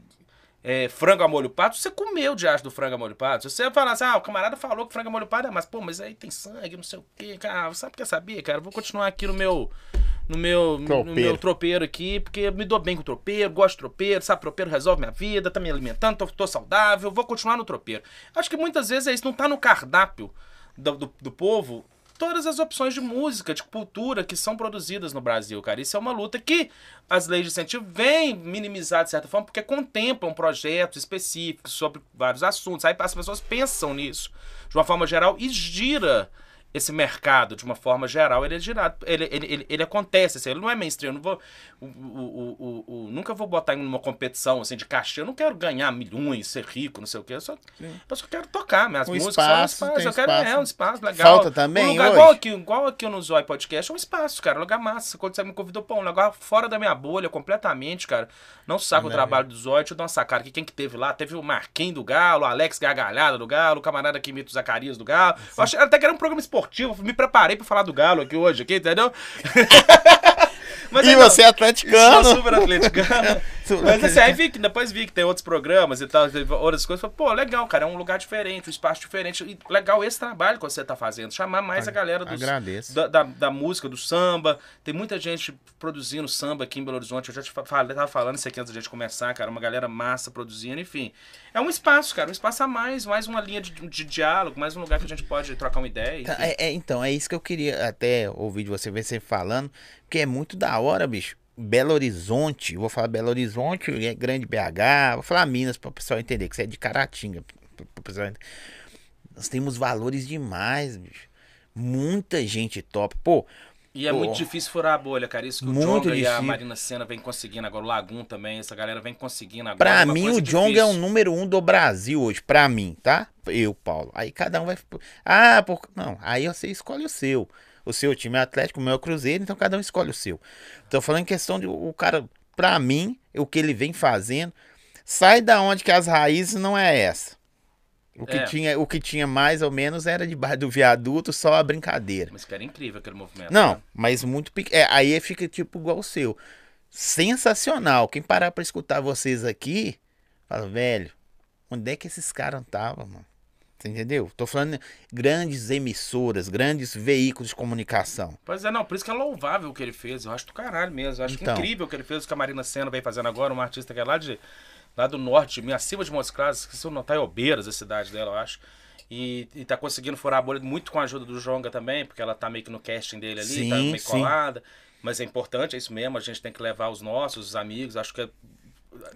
é, frango a molho pato, você comeu de acho do frango a molho pato. Se você falar assim, ah, o camarada falou que frango a molho pato é, mas pô, mas aí tem sangue, não sei o quê. Cara, sabe o que eu sabia, cara? Eu Vou continuar aqui no meu. No meu, no Tropeiro. meu tropeiro aqui, porque eu me dou bem com o tropeiro, gosto de tropeiro, sabe? Tropeiro resolve minha vida, tá me alimentando, tô, tô saudável, vou continuar no tropeiro. Acho que muitas vezes é isso, não tá no cardápio do, do, do povo todas as opções de música, de cultura que são produzidas no Brasil, cara. Isso é uma luta que as leis de incentivo vêm minimizar de certa forma, porque contemplam projetos específicos sobre vários assuntos. Aí as pessoas pensam nisso de uma forma geral e gira esse mercado de uma forma geral, ele é girado, ele, ele, ele, ele acontece, assim, ele não é mainstream, eu não vou, o, o, o, o- nunca vou botar em uma competição, assim, de cachê, eu não quero ganhar milhões, ser rico, não sei o quê, eu só, eu só quero tocar, minhas Um músicas espaço, são um espaço, eu quero, espaço. é, um espaço legal. Falta também um lugar, hoje? Igual aqui, igual aqui no Zói Podcast, é um espaço, cara, um lugar massa, quando você me convidou, pô, um lugar fora da minha bolha, completamente, cara, não saco o Maravilha. trabalho do Zói, deixa eu dar uma sacada aqui, quem que teve lá, teve o Marquinhos do Galo, o Alex Gargalhada do Galo, o camarada que imita o Zacarias do Galo, eu achei até que era um programa esportivo, me preparei pra falar do Galo aqui hoje, aqui, entendeu? Mas E aí, não, você é atleticano. Sou super atleticano. Super Mas assim, aí vi que depois vi que tem outros programas e tal, outras coisas. Falei, pô, legal, cara, é um lugar diferente, um espaço diferente. E legal esse trabalho que você tá fazendo. Chamar mais a galera dos, da, da, da música, do samba. Tem muita gente produzindo samba aqui em Belo Horizonte. Eu já te fa- falei, tava falando isso aqui antes da gente começar, cara. Uma galera massa produzindo, enfim. É um espaço, cara, um espaço a mais, mais uma linha de, de diálogo, mais um lugar que a gente pode trocar uma ideia. Tá, é- é, então, é isso que eu queria até ouvir de você, ver você falando, porque é muito da hora, bicho. Belo Horizonte, vou falar Belo Horizonte, é grande BH, vou falar Minas para o pessoal entender que você é de Caratinga. pessoal ent- Nós temos valores demais, bicho. Muita gente top. Pô, E é Pô. muito difícil furar a bolha, cara. Isso que o Muito Jonga e a. Marina Senna vem conseguindo agora, o Lagum também, essa galera vem conseguindo agora. Pra uma mim, o Jong é o número um do Brasil hoje. Pra mim, tá? Eu, Paulo. Aí cada um vai. Ah, por... não. Aí você escolhe o seu. O seu time é Atlético, o meu é Cruzeiro, então cada um escolhe o seu. Tô falando em questão de o cara, pra mim, o que ele vem fazendo, sai da onde que as raízes não é essa. O que, É. tinha, o que tinha mais ou menos era debaixo do viaduto, só a brincadeira. Mas que era incrível aquele movimento. Não, né? mas muito pequeno. aí fica tipo igual o seu. Sensacional. Quem parar pra escutar vocês aqui, fala, velho, onde é que esses caras estavam, mano? Entendeu? Tô falando grandes emissoras, grandes veículos de comunicação. Pois é, não, por isso que é louvável o que ele fez. Eu acho do caralho mesmo. Eu acho Então. incrível o que ele fez, o que a Marina Senna vem fazendo agora, uma artista que é lá, de, lá do norte, me acima de Montes Claros, esqueci o nome, Taiobeiras, a cidade dela, eu acho. E, e tá conseguindo furar a bolha muito com a ajuda do Jonga também, porque ela tá meio que no casting dele ali, Sim, tá meio sim. colada. Mas é importante, é isso mesmo, a gente tem que levar os nossos, os amigos, acho que é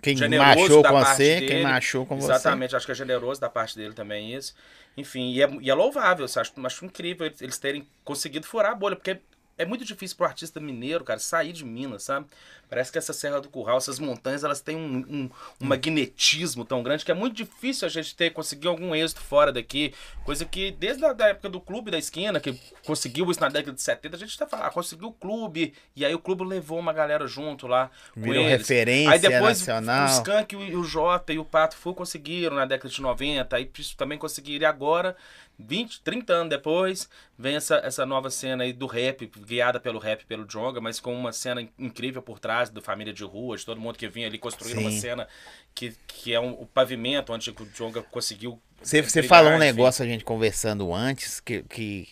Quem generoso machou da com parte você, dele. quem machou com Exatamente, acho que é generoso da parte dele também isso. Enfim, e é, e é louvável, eu acho, acho incrível eles terem conseguido furar a bolha, porque é muito difícil pro artista mineiro, cara, sair de Minas, sabe? Parece que essa Serra do Curral, essas montanhas, elas têm um, um, Hum. um magnetismo tão grande que é muito difícil a gente ter, conseguir algum êxito fora daqui. Coisa que desde a da época do Clube da Esquina, que conseguiu isso na década de 70, a gente tá falando, ah, conseguiu o clube, e aí o clube levou uma galera junto lá com Virou eles. referência Aí depois nacional. o Skank o- o Jota e o Pato Fu conseguiram na década de 90, aí isso também conseguiram. E agora, 20, 30 anos depois, vem essa, essa nova cena aí do rap, guiada pelo rap, pelo Jonga, mas com uma cena in- incrível por trás do Família de Rua, de todo mundo que vinha ali construindo uma Sim. cena que, que é um, o pavimento onde o Jonga conseguiu. Você, você falou um negócio a gente conversando antes, que, que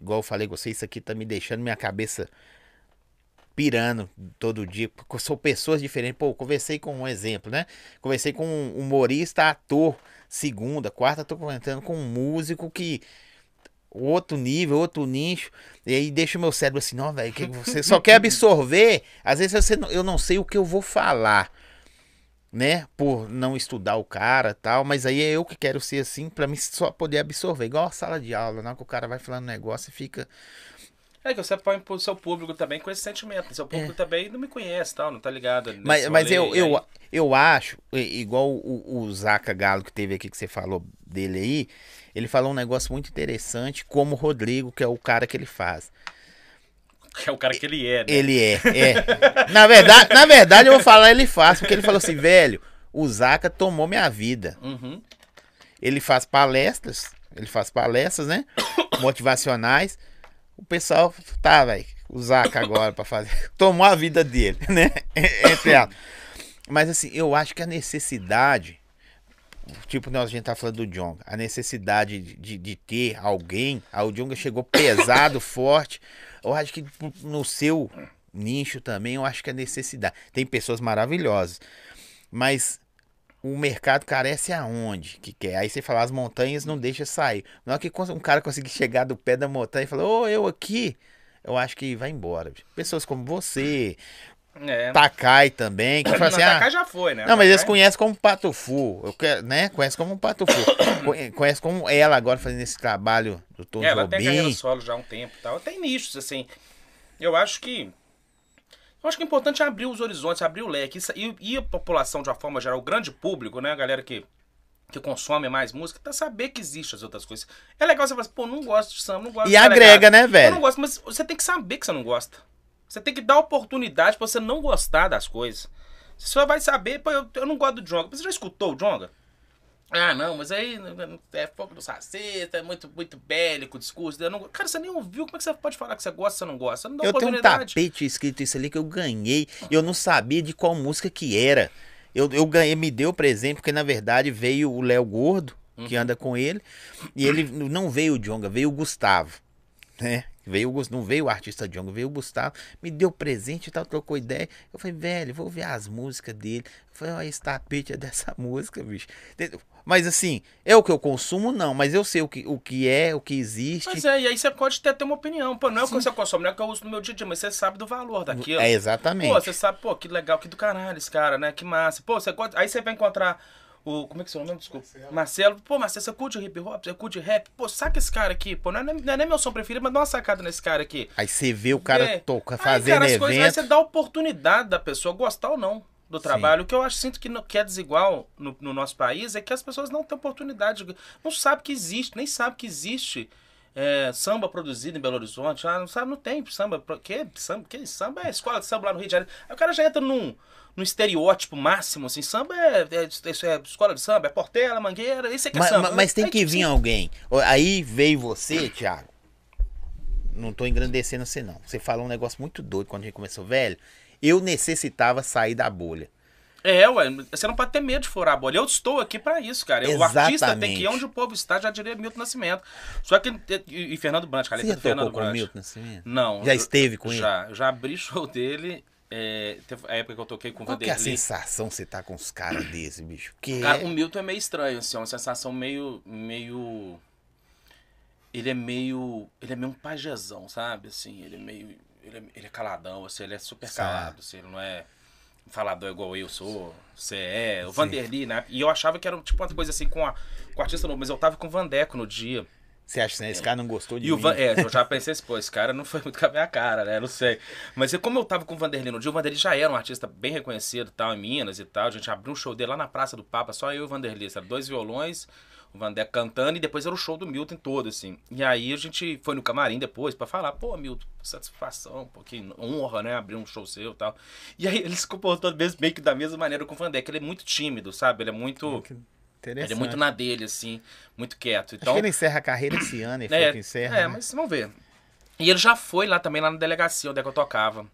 igual eu falei com você, isso aqui tá me deixando minha cabeça pirando todo dia, porque são pessoas diferentes. Pô, conversei com um exemplo, né? Conversei com um humorista, ator, segunda, quarta, tô comentando com um músico que outro nível, outro nicho. E aí deixa o meu cérebro assim, não, velho, que você só quer absorver. Às vezes você, não- eu não sei o que eu vou falar, né? Por não estudar o cara tal. Mas aí é eu que quero ser assim, pra mim só poder absorver. Igual a sala de aula, né? Que o cara vai falando negócio e fica. É que você põe pro seu público também com esse sentimento. Seu público também não me conhece, tal, não tá ligado. É. Mas, mas eu, eu, eu acho, igual o, o Zaca Galo que teve aqui, que você falou dele aí, ele falou um negócio muito interessante, como o Rodrigo, que é o cara que ele faz. Que é o cara que ele é, né? Ele é, é. Na verdade, na verdade, eu vou falar ele faz, porque ele falou assim, velho, o Zaca tomou minha vida. Uhum. Ele faz palestras, ele faz palestras, né? Motivacionais. O pessoal tá, velho, o Zaca agora pra fazer. Tomou a vida dele, né? Entre aspas. Mas assim, eu acho que a necessidade, tipo, nós, a gente tá falando do Jonga, a necessidade de, de, ter alguém, ah, o Jonga chegou pesado, forte. Eu acho que no seu nicho também, eu acho que a necessidade. Tem pessoas maravilhosas, mas o mercado carece aonde que quer. Aí você fala, as montanhas não deixa sair. Na hora que um cara conseguir chegar do pé da montanha e falar, ô, eu aqui, eu acho que vai embora. Pessoas como você, É. Takai também, que fala assim, Takai ah, já foi, né? não, mas eles conhecem como Pato Fu, eu quero, né? Conhece como Pato Fu. Conhe- Conhece como ela agora fazendo esse trabalho do Tom É, ela tem carreira Jobim. solo já há um tempo e tal. Tem nichos, assim. Eu acho que. Eu acho que é importante abrir os horizontes, abrir o leque. E, e a população, de uma forma geral, o grande público, né? A galera que, que consome mais música, tá saber que existem as outras coisas. É legal você falar assim, pô, não gosto de samba, não gosto E de agrega, talegado. né, Eu velho? não gosto, mas você tem que saber que você não gosta. Você tem que dar oportunidade pra você não gostar das coisas. Você só vai saber, pô, eu, eu não gosto do Jonga. Você já escutou o Jonga? Ah, não, mas aí é fogo do racista, é muito, muito bélico o discurso. Eu não... Cara, você nem ouviu. Como é que você pode falar que você gosta você não gosta? Você não dá Eu tenho um tapete escrito isso ali que eu ganhei. e Eu não sabia de qual música que era. Eu, eu ganhei, me deu presente, porque na verdade veio o Léo Gordo, que anda com ele. E ele não veio o Jonga, veio o Gustavo. Né? Veio não veio o artista Jonga, veio o Gustavo. Me deu presente e tal, trocou ideia. Eu falei, velho, vou ver as músicas dele. Eu falei, olha, esse tapete é dessa música, bicho. Mas assim, é o que eu consumo, não. Mas eu sei o que, o que é, o que existe. Mas é, e aí você pode ter, ter uma opinião. Pô, não é o que você consome, não é o que eu uso no meu dia a dia, mas você sabe do valor daquilo. É exatamente. Pô, você sabe, pô, que legal, que do caralho esse cara, né? Que massa. Pô, você Aí você vai encontrar o. Como é que é o seu nome? Desculpa. Marcelo. Pô, Marcelo, você curte hip hop? Você curte rap? Pô, saca esse cara aqui. Pô, não é, nem- não é nem meu som preferido, mas dá uma sacada nesse cara aqui. Aí você vê o cara É. toca, Aí, fazendo cara, as coisas, aí evento. você dá a oportunidade da pessoa gostar ou não do trabalho. O que eu acho sinto que, não- que é desigual no, no nosso país é que as pessoas não têm oportunidade, de- não sabem que existe, nem sabem que existe é, samba produzido em Belo Horizonte. Ah, não sabe, não tem samba. Que samba? Que samba é escola de samba lá no Rio de Janeiro. Aí o cara já entra num, num estereótipo máximo, assim, samba é, é, é- é escola de samba, é Portela, Mangueira, isso é que é Mas, samba. mas- mas tem Aí, que tipo vir assim, alguém. Aí veio você, Thiago. Não tô engrandecendo você, não. Você falou um negócio muito doido quando a gente começou, velho. Eu necessitava sair da bolha. É, ué, você não pode ter medo de furar a bolha. Eu estou aqui pra isso, cara. O artista tem que ir onde o povo está, já diria Milton Nascimento. Só que. E, e Fernando Brant, cara, Você já tem tocou Fernando com o. Milton Nascimento? Não. Já eu- esteve com ele? Já. Eu já abri show dele. É, teve a época que eu toquei com o Qual que é a sensação você tá com os caras desse, bicho? Que Cara, é- o Milton é meio estranho, assim, é uma sensação meio. meio. Ele é meio. Ele é meio um pajezão, sabe? Assim, ele é meio. Ele é, ele é caladão, assim, ele é super Sabe. calado, assim, ele não é falador igual eu sou, você é. O Vanderlei, né? E eu achava que era tipo uma coisa assim com, a, com o artista novo, mas eu tava com o Vandeco no dia. Você acha que esse cara não gostou de E mim? Van, é, eu já pensei assim, pô, esse cara não foi muito com a minha cara, né? Não sei. Mas é como eu tava com o Vanderlei no dia, o Vanderlei já era um artista bem reconhecido tal, em Minas e tal. A gente abriu um show dele lá na Praça do Papa, só eu e o Vanderlei. Era dois violões, o Vandeco cantando, e depois era o show do Milton todo, assim. E aí a gente foi no camarim depois pra falar, pô, Milton, satisfação, pô, que honra, né? Abrir um show seu e tal. E aí ele se comportou mesmo, meio que da mesma maneira com o Vandeco. Ele é muito tímido, sabe? Ele é muito. Interessante. Ele é muito na dele, assim, muito quieto. Acho Então, que ele encerra a carreira esse ano, ele é, falou que encerra. é né? mas vamos ver. E ele já foi lá também, lá na delegacia, onde é que eu tocava.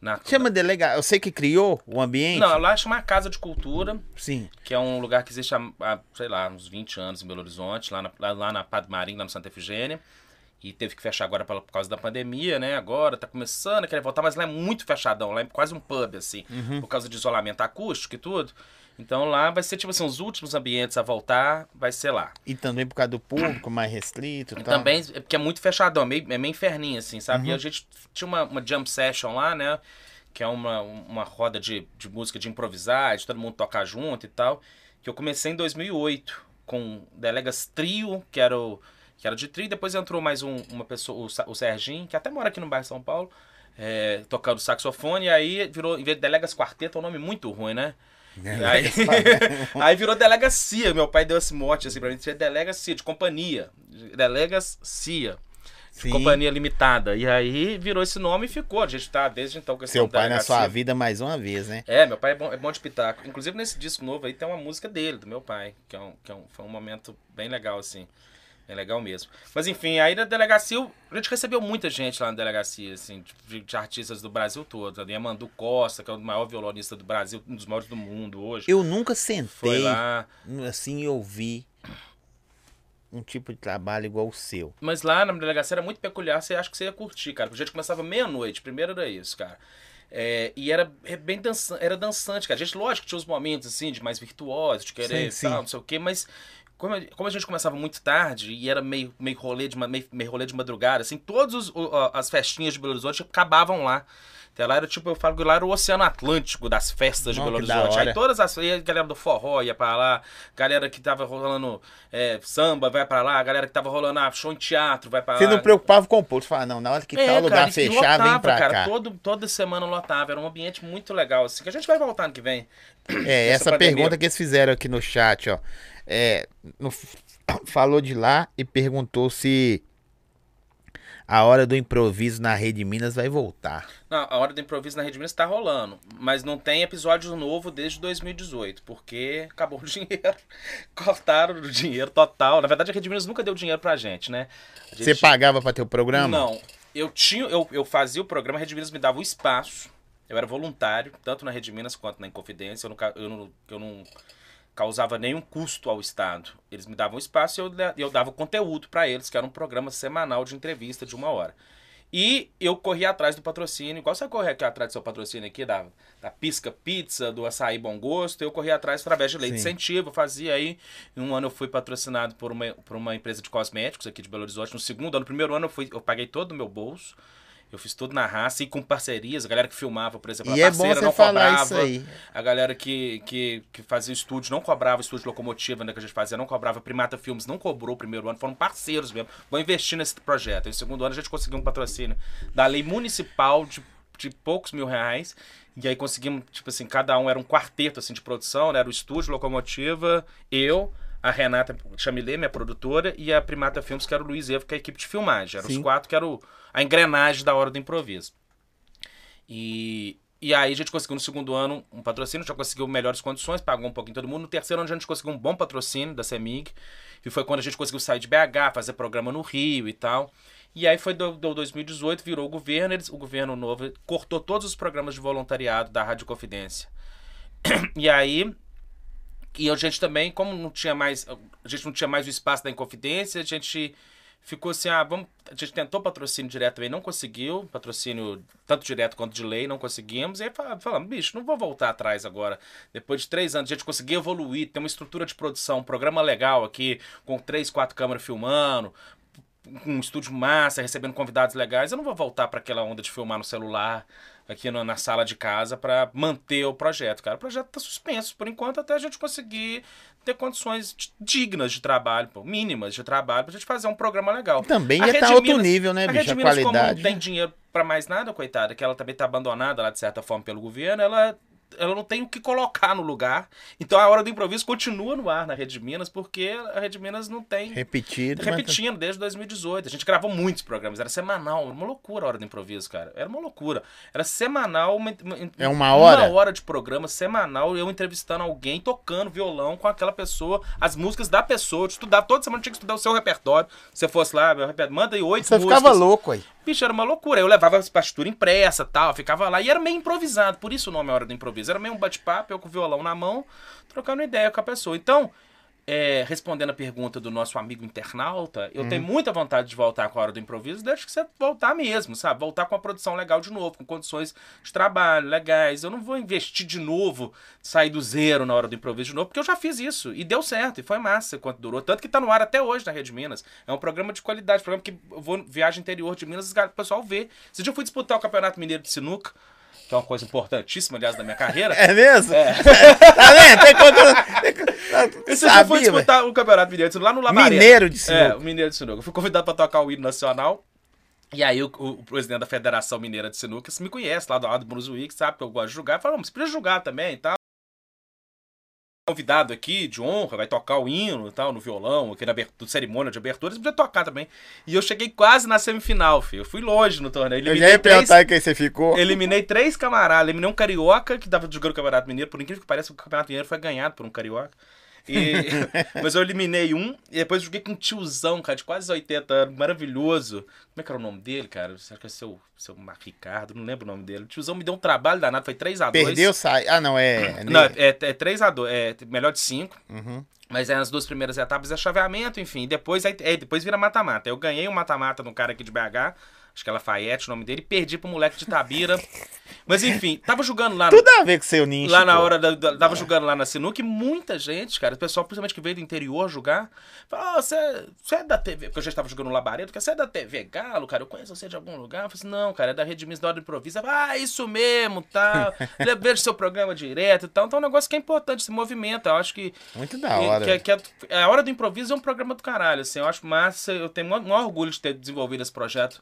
Na... Chama delegado. Eu sei que criou o ambiente. Não, lá chama Casa de Cultura, Sim. que é um lugar que existe há, há, sei lá, uns 20 anos em Belo Horizonte, lá na, lá, lá na Padre Marim, lá no Santa Efigênia. E teve que fechar agora por causa da pandemia, né? Agora tá começando querer voltar, mas lá é muito fechadão, lá é quase um pub, assim, por causa de isolamento acústico e tudo. Então lá vai ser, tipo assim, os últimos ambientes a voltar, vai ser lá. E também por causa do público mais restrito e tal. também, é porque é muito fechadão, é meio, é meio inferninho, assim, sabe? E a gente tinha uma, uma jump session lá, né? Que é uma, uma roda de, de música de improvisar, de todo mundo tocar junto e tal. Que eu comecei em 2008, com Delegas Trio, que era, o, que era de trio. Depois entrou mais um, uma pessoa, o, o Serginho, que até mora aqui no bairro de São Paulo, é, tocando saxofone. E aí virou, em vez de Delegas Quarteto, é um nome muito ruim, né? E aí, aí virou delegacia. Meu pai deu esse mote assim pra mim. Tinha delegacia, de companhia. Delegacia. De Sim. companhia limitada. E aí virou esse nome e ficou. A gente tá desde então com esse Seu pai na sua vida mais uma vez, né? É, meu pai é bom, é bom de pitaco. Inclusive nesse disco novo aí tem uma música dele, do meu pai, que, é um, que é um, foi um momento bem legal, assim. Bem legal mesmo. Mas enfim, aí na delegacia, a gente recebeu muita gente lá na delegacia, assim, de, de artistas do Brasil todo. A Mandu Costa, que é o maior violonista do Brasil, um dos maiores do mundo hoje. Eu nunca Foi sentei lá. assim e ouvi um tipo de trabalho igual o seu. Mas lá na delegacia era muito peculiar, você acha que você ia curtir, cara. Porque a gente começava meia-noite, primeiro era isso, cara. É, e era é bem dança, era dançante, cara. A gente, lógico, tinha os momentos assim, de mais virtuosos, de querer Sim, e tal, sim. não sei o quê, mas como, a- como a gente começava muito tarde e era meio, meio, rolê, de, meio, meio rolê de madrugada, assim, todas as festinhas de Belo Horizonte acabavam lá. Então, lá era tipo, eu falo que lá era o Oceano Atlântico das festas de Belo Horizonte. Aí todas as. aí a galera do forró ia pra lá, galera que tava rolando é, samba vai pra lá, galera que tava rolando ah, show em teatro vai pra Você lá. não preocupava com o? Você falava, não, na hora que É, tal lugar fechar, vem pra cara, cá. Todo, toda semana lotava, era um ambiente muito legal, assim, que a gente vai voltar ano que vem. É, essa essa pergunta que eles fizeram aqui no chat, ó. É, no- falou de lá e perguntou se a hora do improviso na Rede Minas vai voltar. Não, a hora do improviso na Rede Minas tá rolando, mas não tem episódio novo desde 2018, porque acabou o dinheiro. Cortaram o dinheiro total. Na verdade, a Rede Minas nunca deu dinheiro pra gente, né? A Você gente- pagava pra ter o programa? Não. Eu tinha, eu, eu fazia o programa, a Rede Minas me dava o espaço. Eu era voluntário, tanto na Rede Minas quanto na Inconfidência. Eu não, eu não, eu não causava nenhum custo ao Estado. Eles me davam espaço e eu, eu dava conteúdo para eles, que era um programa semanal de entrevista de uma hora. E eu corria atrás do patrocínio, igual você corre aqui atrás do seu patrocínio aqui, da, da Pisca Pizza, do Açaí Bom Gosto, eu corria atrás através de lei de incentivo, fazia aí. Em um ano eu fui patrocinado por uma, por uma empresa de cosméticos aqui de Belo Horizonte. No segundo ano, no primeiro ano eu, fui, eu paguei todo o meu bolso. Eu fiz tudo na raça e com parcerias, a galera que filmava, por exemplo, E a é parceira você não cobrava. A galera que, que, que fazia estúdio não cobrava, o estúdio locomotiva né, que a gente fazia, não cobrava. Primata Filmes não cobrou o primeiro ano, foram parceiros mesmo. Vão investir nesse projeto. E no segundo ano a gente conseguiu um patrocínio da lei municipal de, de poucos mil reais. E aí conseguimos, tipo assim, cada um era um quarteto assim, de produção, né? Era o estúdio, locomotiva, eu, a Renata Chamilê, minha produtora, e a Primata Filmes, que era o Luiz Evo, que é a equipe de filmagem. Eram os quatro que era o, a engrenagem da hora do improviso. E, e aí a gente conseguiu no segundo ano um patrocínio, já conseguiu melhores condições, pagou um pouquinho todo mundo. No terceiro ano a gente conseguiu um bom patrocínio da CEMIG. E foi quando a gente conseguiu sair de BH, fazer programa no Rio e tal. E aí foi do, do 2018, virou o governo, eles, o governo novo cortou todos os programas de voluntariado da Rádio Confidência. E aí e a gente também, como não tinha mais, a gente não tinha mais o espaço da Inconfidência, a gente ficou assim, ah, vamos, a gente tentou patrocínio direto também, não conseguiu, patrocínio tanto direto quanto de lei, não conseguimos, e aí fa- falamos, bicho, não vou voltar atrás agora. Depois de três anos, a gente conseguiu evoluir, ter uma estrutura de produção, um programa legal aqui, com três, quatro câmeras filmando, um estúdio massa, recebendo convidados legais, eu não vou voltar para aquela onda de filmar no celular aqui na, na sala de casa para manter o projeto, cara. O projeto tá suspenso por enquanto até a gente conseguir ter condições dignas de trabalho, pô, mínimas de trabalho, pra gente fazer um programa legal. Também ia estar outro Minas- nível, né, a bicho? A Minas, como qualidade. não tem dinheiro pra mais nada, coitada, que ela também tá abandonada lá de certa forma pelo governo, ela ela não tem o que colocar no lugar. Então a hora do improviso continua no ar na Rede Minas, porque a Rede Minas não tem Repetido. mas- Repetindo desde 2018. A gente gravou muitos programas, era semanal, era uma loucura a hora do improviso, cara. Era uma loucura. Era semanal, uma, uma- É uma hora? Uma hora de programa semanal, eu entrevistando alguém, tocando violão com aquela pessoa, as músicas da pessoa, de estudar toda semana, tinha que estudar o seu repertório. Se você fosse lá, meu repertório, manda aí oito Você músicas. ficava louco aí. Bicho, era uma loucura. Eu levava as partituras impressa tal, ficava lá. E era meio improvisado, por isso o nome é Hora do Improviso. Era meio um bate-papo, eu com o violão na mão, trocando ideia com a pessoa. Então, é, respondendo a pergunta do nosso amigo internauta, eu Uhum. tenho muita vontade de voltar com a hora do improviso, desde que você voltar mesmo, sabe? Voltar com uma produção legal de novo, com condições de trabalho legais. Eu não vou investir de novo, sair do zero na hora do improviso de novo, porque eu já fiz isso e deu certo, e foi massa quanto durou. Tanto que tá no ar até hoje na Rede Minas. É um programa de qualidade, programa que eu vou viagem interior de Minas, o pessoal vê. Esse dia eu fui disputar o Campeonato Mineiro de Sinuca, que é uma coisa importantíssima, aliás, da minha carreira. É mesmo? É. tá vendo? Tem conta. Esse dia eu velho. disputar o Campeonato Mineiro de Sinuca lá no Labareda. Mineiro de É, sinuca. o Mineiro de Sinuca. Eu fui convidado pra tocar o hino nacional. E aí o, o- presidente da Federação Mineira de Sinuca me conhece lá do lado do Brunswick, sabe que eu gosto de jogar. Falou, "Não, você precisa jogar também e tal. Convidado aqui de honra, vai tocar o hino e tal, no violão, aqui na abertura, cerimônia de abertura, você podia tocar também. E eu cheguei quase na semifinal, filho. Eu fui longe no torneio. Eu já Eliminei ia três- perguntar quem você ficou. Eliminei três camaradas. Eliminei um carioca que tava jogando o Campeonato Mineiro. Por incrível que pareça, o Campeonato Mineiro foi ganhado por um carioca. E- Mas eu eliminei um e depois joguei com um tiozão, cara, de quase 80 anos, maravilhoso. Como é que era o nome dele, cara? Acho que é seu, seu Ricardo, não lembro o nome dele. O tiozão me deu um trabalho danado, foi 3x2. Perdeu, sai. Ah, não, é. Não, é, é 3x2, é melhor de 5. Uhum. Mas é nas duas primeiras etapas é chaveamento, enfim. Depois, aí, é, depois vira mata-mata. Eu ganhei o mata-mata no cara aqui de BH, acho que é Lafayette o nome dele, perdi pro moleque de Tabira. Mas enfim, tava jogando lá, Tudo a ver com seu ninja. lá na hora, da, da- tava jogando lá na sinuca e muita gente, cara, o pessoal principalmente que veio do interior jogar, falou, "Ô, você é da TV, porque eu já estava jogando no Labaredo, porque você é da TV Galo, cara, eu conheço você de algum lugar. Eu falei assim, não, cara, é da Rede Minas da hora do improviso. Eu falei, Ah, isso mesmo, tal. Eu vejo seu programa direto e tal. Então é um negócio que é importante, esse movimento. Eu acho que Muito da hora. que, que é- a hora do improviso é um programa do caralho, assim. Eu acho massa, eu tenho um orgulho de ter desenvolvido esse projeto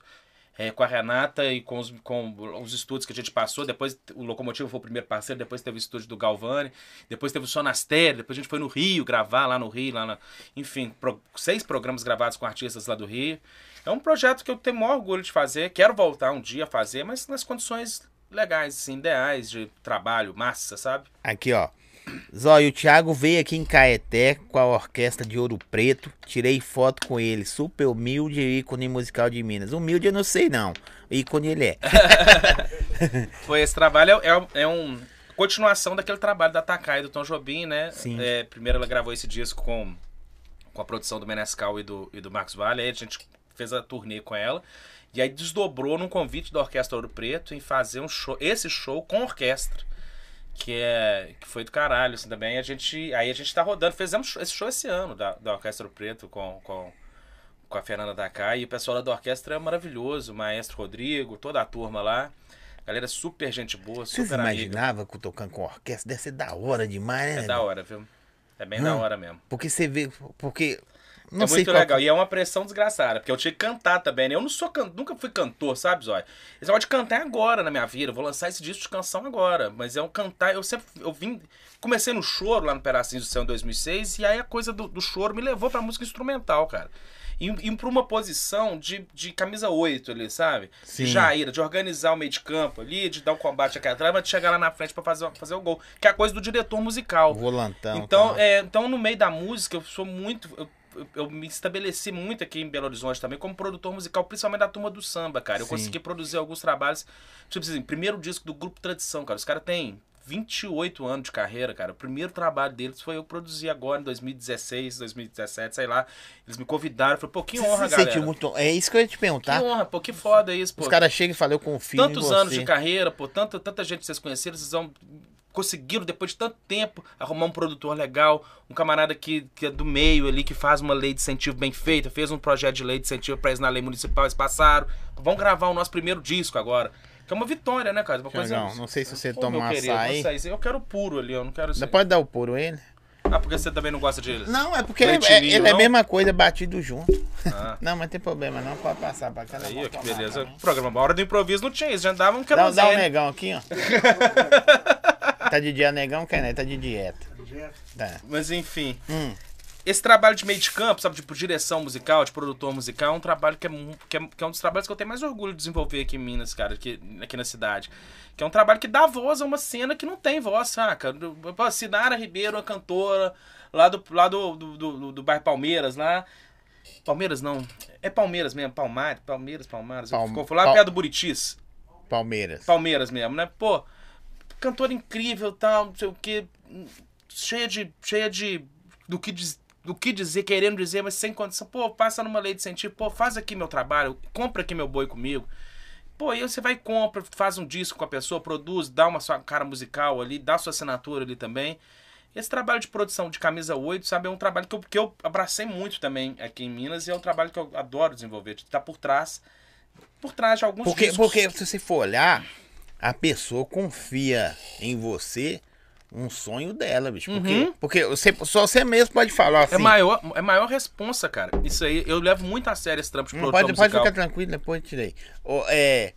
é, com a Renata e com os, com os estúdios que a gente passou. Depois o Locomotivo foi o primeiro parceiro, depois teve o estúdio do Galvani, depois teve o Sonastério, depois a gente foi no Rio gravar lá no Rio, lá na, enfim, pro- seis programas gravados com artistas lá do Rio. É um projeto que eu tenho o maior orgulho de fazer, quero voltar um dia a fazer, mas nas condições legais, assim, ideais de trabalho, massa, sabe? Aqui, ó. Zóio, o Thiago veio aqui em Caeté com a orquestra de Ouro Preto. Tirei foto com ele. Super humilde ícone musical de Minas. Humilde eu não sei, não. Ícone ele é. Foi esse trabalho, é, é, é um continuação daquele trabalho da Takai do Tom Jobim, né? Sim. É, primeiro ela gravou esse disco com, com a produção do Menescal e do, e do Marcos Vale, aí a gente fez a turnê com ela. E aí desdobrou num convite da Orquestra Ouro Preto em fazer um show, esse show com orquestra. Que, é, que foi do caralho, assim, também. A gente, aí a gente tá rodando. Fizemos esse show esse ano da, da Orquestra Preto com, com, com a Fernanda Takai. E o pessoal lá da orquestra é maravilhoso. O maestro Rodrigo, toda a turma lá. Galera super gente boa, Vocês super amiga. imaginavam que tocando com orquestra? Deve ser da hora demais, né? É da hora, viu? É bem da hora mesmo. Porque você vê. Porque. Não é sei muito legal. E é uma pressão desgraçada, porque eu tinha que cantar também, né? Eu não sou can... nunca fui cantor, sabe, Zóia? Esse negócio de cantar é agora na minha vida. Eu vou lançar esse disco de canção agora. Mas é um cantar. Eu sempre. Eu vim. Comecei no choro lá no Pedacinhos do Céu em 2006, e aí a coisa do, do choro me levou pra música instrumental, cara. E, e pra uma posição de, de camisa 8 ali, sabe? Sim. De Jaira, de organizar o meio de campo ali, de dar um combate aqui atrás, mas de chegar lá na frente pra fazer, fazer o gol. Que é a coisa do diretor musical. Volantão. Então, tá. é, então, no meio da música, eu sou muito. Eu, eu- eu me estabeleci muito aqui em Belo Horizonte também como produtor musical, principalmente da turma do samba, cara. Eu Sim. consegui produzir alguns trabalhos. Tipo assim, primeiro disco do Grupo Tradição, cara. Os caras têm 28 anos de carreira, cara. O primeiro trabalho deles foi eu que produzi agora em 2016, 2017, sei lá. Eles me convidaram. Falei, pô, que Você honra, se galera. sentiu muito. É isso que eu ia te Que perguntar. honra, pô, que foda isso, pô. Os caras chegam e falam, eu confio Tantos anos de carreira, pô, tanta, tanta gente que vocês conheceram, vocês vão, conseguiram, depois de tanto tempo, arrumar um produtor legal, um camarada que, que é do meio ali, que faz uma lei de incentivo bem feita, fez um projeto de lei de incentivo pra eles na lei municipal, eles passaram. Vamos gravar o nosso primeiro disco agora. Que é uma vitória, né, cara? Uma coisa. Tiagão, não sei se você Pô, toma querido, açaí. açaí. Eu quero puro ali, eu não quero. Você pode dar o puro ele? Ah, porque você também não gosta de. Não, é porque ele, é, ele é a não? mesma coisa batido junto. Ah. Não, mas tem problema não, pode passar pra cá. não Aí, ó, que beleza. também. Programa Hora do Improviso não tinha isso, já dava um Dá, dá um querosene. negão aqui, ó. tá de dia negão, quer né? Tá de dieta. Tá. Mas enfim. Hum. Esse trabalho de meio de campo, sabe, tipo, direção musical, de produtor musical, é um trabalho que é, que é, que é um dos trabalhos que eu tenho mais orgulho de desenvolver aqui em Minas, cara, aqui, aqui na cidade. Que é um trabalho que dá voz a uma cena que não tem voz, saca? Sinara Ribeiro, uma cantora lá do, lá do, do, do, do bairro Palmeiras, lá. Palmeiras não. É Palmeiras mesmo, Palmares, Palmeiras, Palmares. Palm- Ficou lá Pal- perto do Buritis. Palmeiras. Palmeiras mesmo, né? Pô, cantora incrível, tal, não sei o quê, cheia de cheia de do que diz- o que dizer, querendo dizer, mas sem condição. Pô, passa numa lei de incentivo, pô, faz aqui meu trabalho, compra aqui meu boi comigo. Pô, aí você vai e compra, faz um disco com a pessoa, produz, dá uma sua cara musical ali, dá sua assinatura ali também. Esse trabalho de produção de camisa 8, sabe, é um trabalho que eu, que eu abracei muito também aqui em Minas e é um trabalho que eu adoro desenvolver, de estar por trás, por trás de alguns Porque, discos. porque se você for olhar, a pessoa confia em você um sonho dela, bicho. Porque, Uhum. porque você, só você mesmo pode falar assim. É maior, é maior responsa, cara. Isso aí, eu levo muito a sério esse trampo de produção pode, pode ficar tranquilo, depois eu tirei. Ô, é,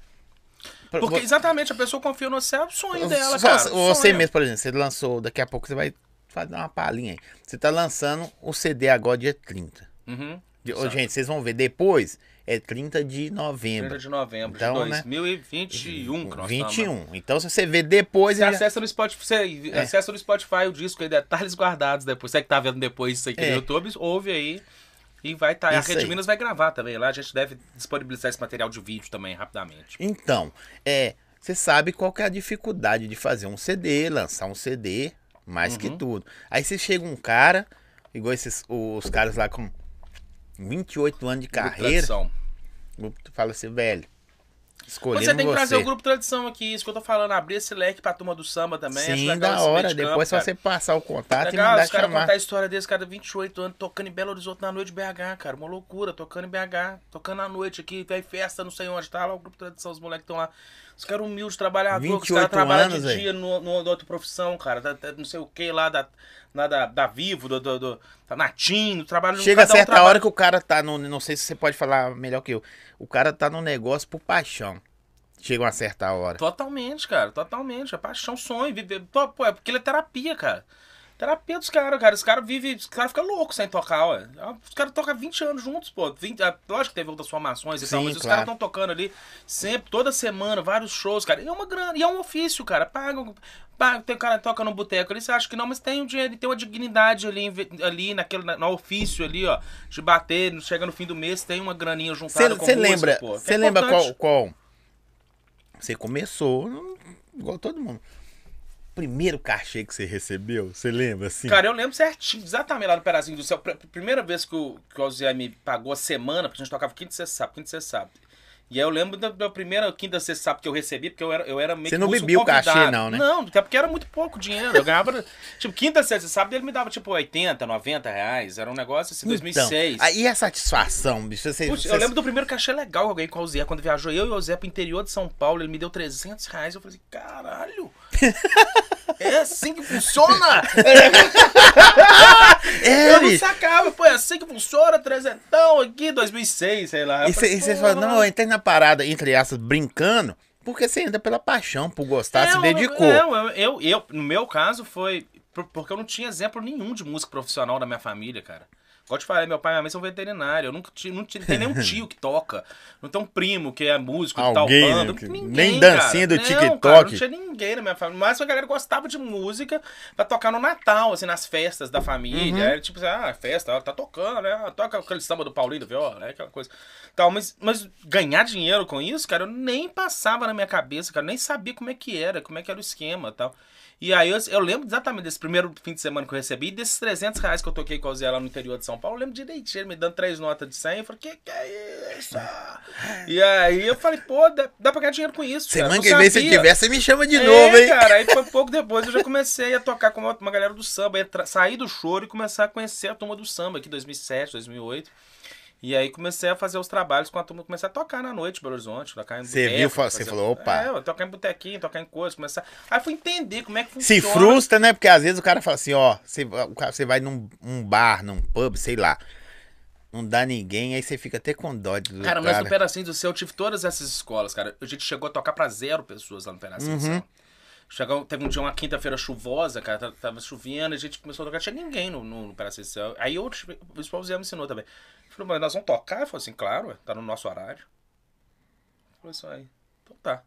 Porque exatamente, a pessoa confia no você, é o sonho dela, só- cara. Você sonho. mesmo, por exemplo, você lançou, daqui a pouco você vai fazer uma palhinha aí. Você tá lançando o CD agora dia 30. Uhum. De- Exato. gente, vocês vão ver depois, é 30 de novembro. 30 de novembro Então, de né? 2021, que nós estamos. 21. Então, se você ver depois. Você já- acessa no Spotify, você É. acessa no Spotify o disco aí, detalhes guardados depois. Você que tá vendo depois isso aqui É. no YouTube, ouve aí. E vai estar. a Isso Rede aí. Minas vai gravar também. Lá a gente deve disponibilizar esse material de vídeo também rapidamente. Então, é, você sabe qual que é a dificuldade de fazer um CD, lançar um CD, mais Uhum. que tudo. Aí você chega um cara, igual esses os caras lá com 28 anos de Grupo carreira, Tradição. tu fala assim, velho, escolhendo Você tem que você. trazer o grupo Tradição aqui, isso que eu tô falando, abrir esse leque pra turma do samba também. Sim, legal da hora. de Depois campo, só você passar o contato e Legal, mandar os caras chamar. contar a história desse cara, 28 anos, tocando em Belo Horizonte na noite de BH, cara. Uma loucura, tocando em BH, tocando à noite aqui, tem festa, não sei onde, tá lá o grupo Tradição, os moleques estão lá. Os caras humildes, trabalhadores, os 28 caras trabalham de dia no outra profissão, cara. Da- da- não sei o que lá, da, lá da, da Vivo, do, do, do- da Natim, trabalho Chega a um certa trabalha- hora que o cara tá no. Não sei se você pode falar melhor que eu. O cara tá no negócio por paixão. Chega uma certa hora. Totalmente, cara, totalmente. É paixão, sonho, viver. Pô, é porque ele é terapia, cara. Terapia dos caras, cara. Os caras vivem. Os caras ficam loucos sem tocar, ué. Os caras tocam 20 anos juntos, pô. 20, ah, lógico que teve outras formações e tal, Sim, mas os claro. caras estão tocando ali sempre, toda semana, vários shows, cara. E é uma grana, e é um ofício, cara. Paga. paga tem cara que toca no boteco ali, você acha que não, mas tem um dinheiro, tem uma dignidade ali, ali naquele, na- no ofício ali, ó. De bater, chega no fim do mês, tem uma graninha juntada com Você música, lembra, que é você lembra qual, qual? Você começou não- igual todo mundo. Primeiro cachê que você recebeu, você lembra assim? Cara, eu lembro certinho, exatamente lá no Perazinho do Céu. Pr- Primeira vez que o, que o me pagou a semana, porque a gente tocava quinta, sexta, sábado, quinta, sexta, sábado. E aí eu lembro da, da primeira quinta, sexta, sábado que eu recebi, porque eu era, eu era meio Você não bebia o cachê, não, né? Não, até porque era muito pouco dinheiro. Eu ganhava, tipo, quinta, sexta, sábado ele me dava, tipo, 80, 90 reais. Era um negócio assim, 2006. Então, aí a satisfação, bicho. Você, Putz, você- eu lembro do primeiro cachê legal que eu ganhei com o Zé. Quando viajou eu e o Zé pro interior de São Paulo, ele me deu 300 reais. Eu falei assim, caralho! é assim que funciona? É, eu não sacava, pô, é assim que funciona, trezentão aqui, 2006, sei lá. E você fala, não, eu entrei na parada, entre aspas, brincando, porque você ainda pela paixão, por gostar, se dedicou. Eu, eu, eu, eu- no meu caso, foi por- porque eu não tinha exemplo nenhum de música profissional na minha família, cara. Igual te falei, meu pai e minha mãe são veterinários. Eu nunca tive, não tive, tem nenhum tio que toca. Não tem um primo que é músico de tal Alguém, banda. né, que- Ninguém, nem dancinha do cara. TikTok. Não, cara, não tinha ninguém na minha família. Mas a galera gostava de música pra tocar no Natal, assim, nas festas da família. Uhum. Era tipo assim, ah, festa, tá tocando, né? Ah, Toca aquele samba do Paulinho do Viola, né? Aquela coisa. Tal, mas, mas ganhar dinheiro com isso, cara, eu nem passava na minha cabeça, cara. eu Nem sabia como é que era, como é que era o esquema tal. E aí eu, eu lembro exatamente desse primeiro fim de semana que eu recebi, desses 300 reais que eu toquei com o Zé lá no interior de São Paulo, eu lembro direitinho, ele me dando três notas de 100, eu falei, que que é isso? E aí eu falei, pô, dá, dá pra ganhar dinheiro com isso. Semana que vem, se tiver, você me chama de É, novo, hein? cara, aí foi pouco depois, eu já comecei a tocar com uma, uma galera do samba, entra, sair do choro e começar a conhecer a turma do samba aqui, 2007, 2008. E aí comecei a fazer os trabalhos com a turma, comecei a tocar na noite Belo Horizonte, tocar em Você viu, você fazer- falou, opa. É, eu tocar em botequinho, tocar em coisas, começar... Aí fui entender como é que Se funciona. frustra, né? Porque às vezes o cara fala assim, ó, você, você vai num um bar, num pub, sei lá. Não dá ninguém, aí você fica até com dó do Cara, cara. mas no Pedacinho do Céu eu tive todas essas escolas, cara. A gente chegou a tocar pra zero pessoas lá no Pedacinho do Uhum. Céu. Chegou, teve um dia, uma quinta-feira chuvosa, cara, tava- tava chovendo, a gente começou a tocar, tinha ninguém no, no, no do Céu. Aí eu, o Zé me ensinou também. Falei, mas nós vamos tocar? Eu falei assim, claro, tá no nosso horário. Falei assim, aí, então tá.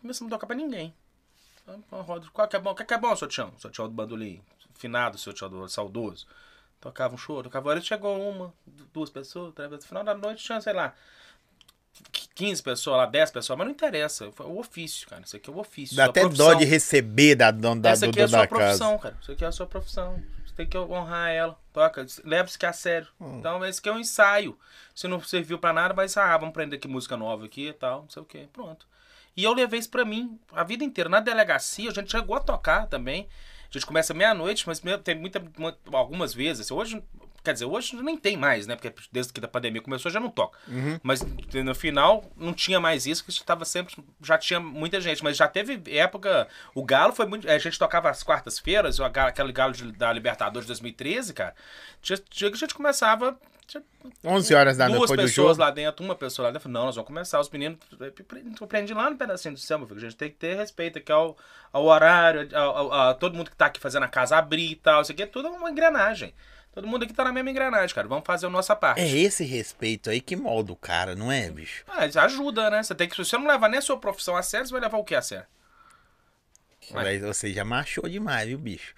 Começamos a tocar pra ninguém. Qual que é bom? O que que é bom, seu Tião? Seu Tião do Bandolim, finado, seu Tião do saudoso. Tocava um show, tocava hora, chegou uma, duas pessoas, três pessoas. No final da noite tinha, sei lá, 15 pessoas lá, 10 pessoas, mas não interessa. Foi o ofício, cara. Isso aqui é o ofício. Dá até profissão. dó de receber da dona da, Essa do, aqui é a sua da casa. profissão, cara. Isso aqui é a sua profissão. Você tem que honrar ela. Toca, leva isso que é a sério. Hum. Então, esse aqui é um ensaio. Se não serviu pra nada, vai ensaiar. Ah, vamos aprender aqui música nova aqui e tal, não sei o que. Pronto. E eu levei isso pra mim a vida inteira. Na delegacia, a gente chegou a tocar também. A gente começa meia-noite, mas tem muita, mu- algumas vezes. assim, Hoje, quer dizer, hoje nem tem mais, né? Porque desde que a pandemia começou já não toca. Mas no final não tinha mais isso, que estava sempre. Já tinha muita gente. Mas já teve época. O Galo foi muito. A gente tocava às quartas-feiras, aquele Galo de- da Libertadores de 2013, cara. Tinha dia que a gente começava. Tinha 11 horas da noite duas pessoas lá dentro, uma pessoa lá dentro. Não, nós vamos começar. Os meninos. Eu aprendi lá no pedacinho do céu, meu filho. A gente tem que ter respeito aqui ao, ao horário, ao, ao- a todo mundo que tá aqui fazendo a casa abrir e tal. Isso aqui é tudo uma engrenagem. Todo mundo aqui tá na mesma engrenagem, cara. Vamos fazer a nossa parte. É esse respeito aí que molda o cara, não é, bicho? Mas ajuda, né? Você tem que. Se você não levar nem a sua profissão a sério, você vai levar o que a sério? Mas você já machou demais, viu, bicho?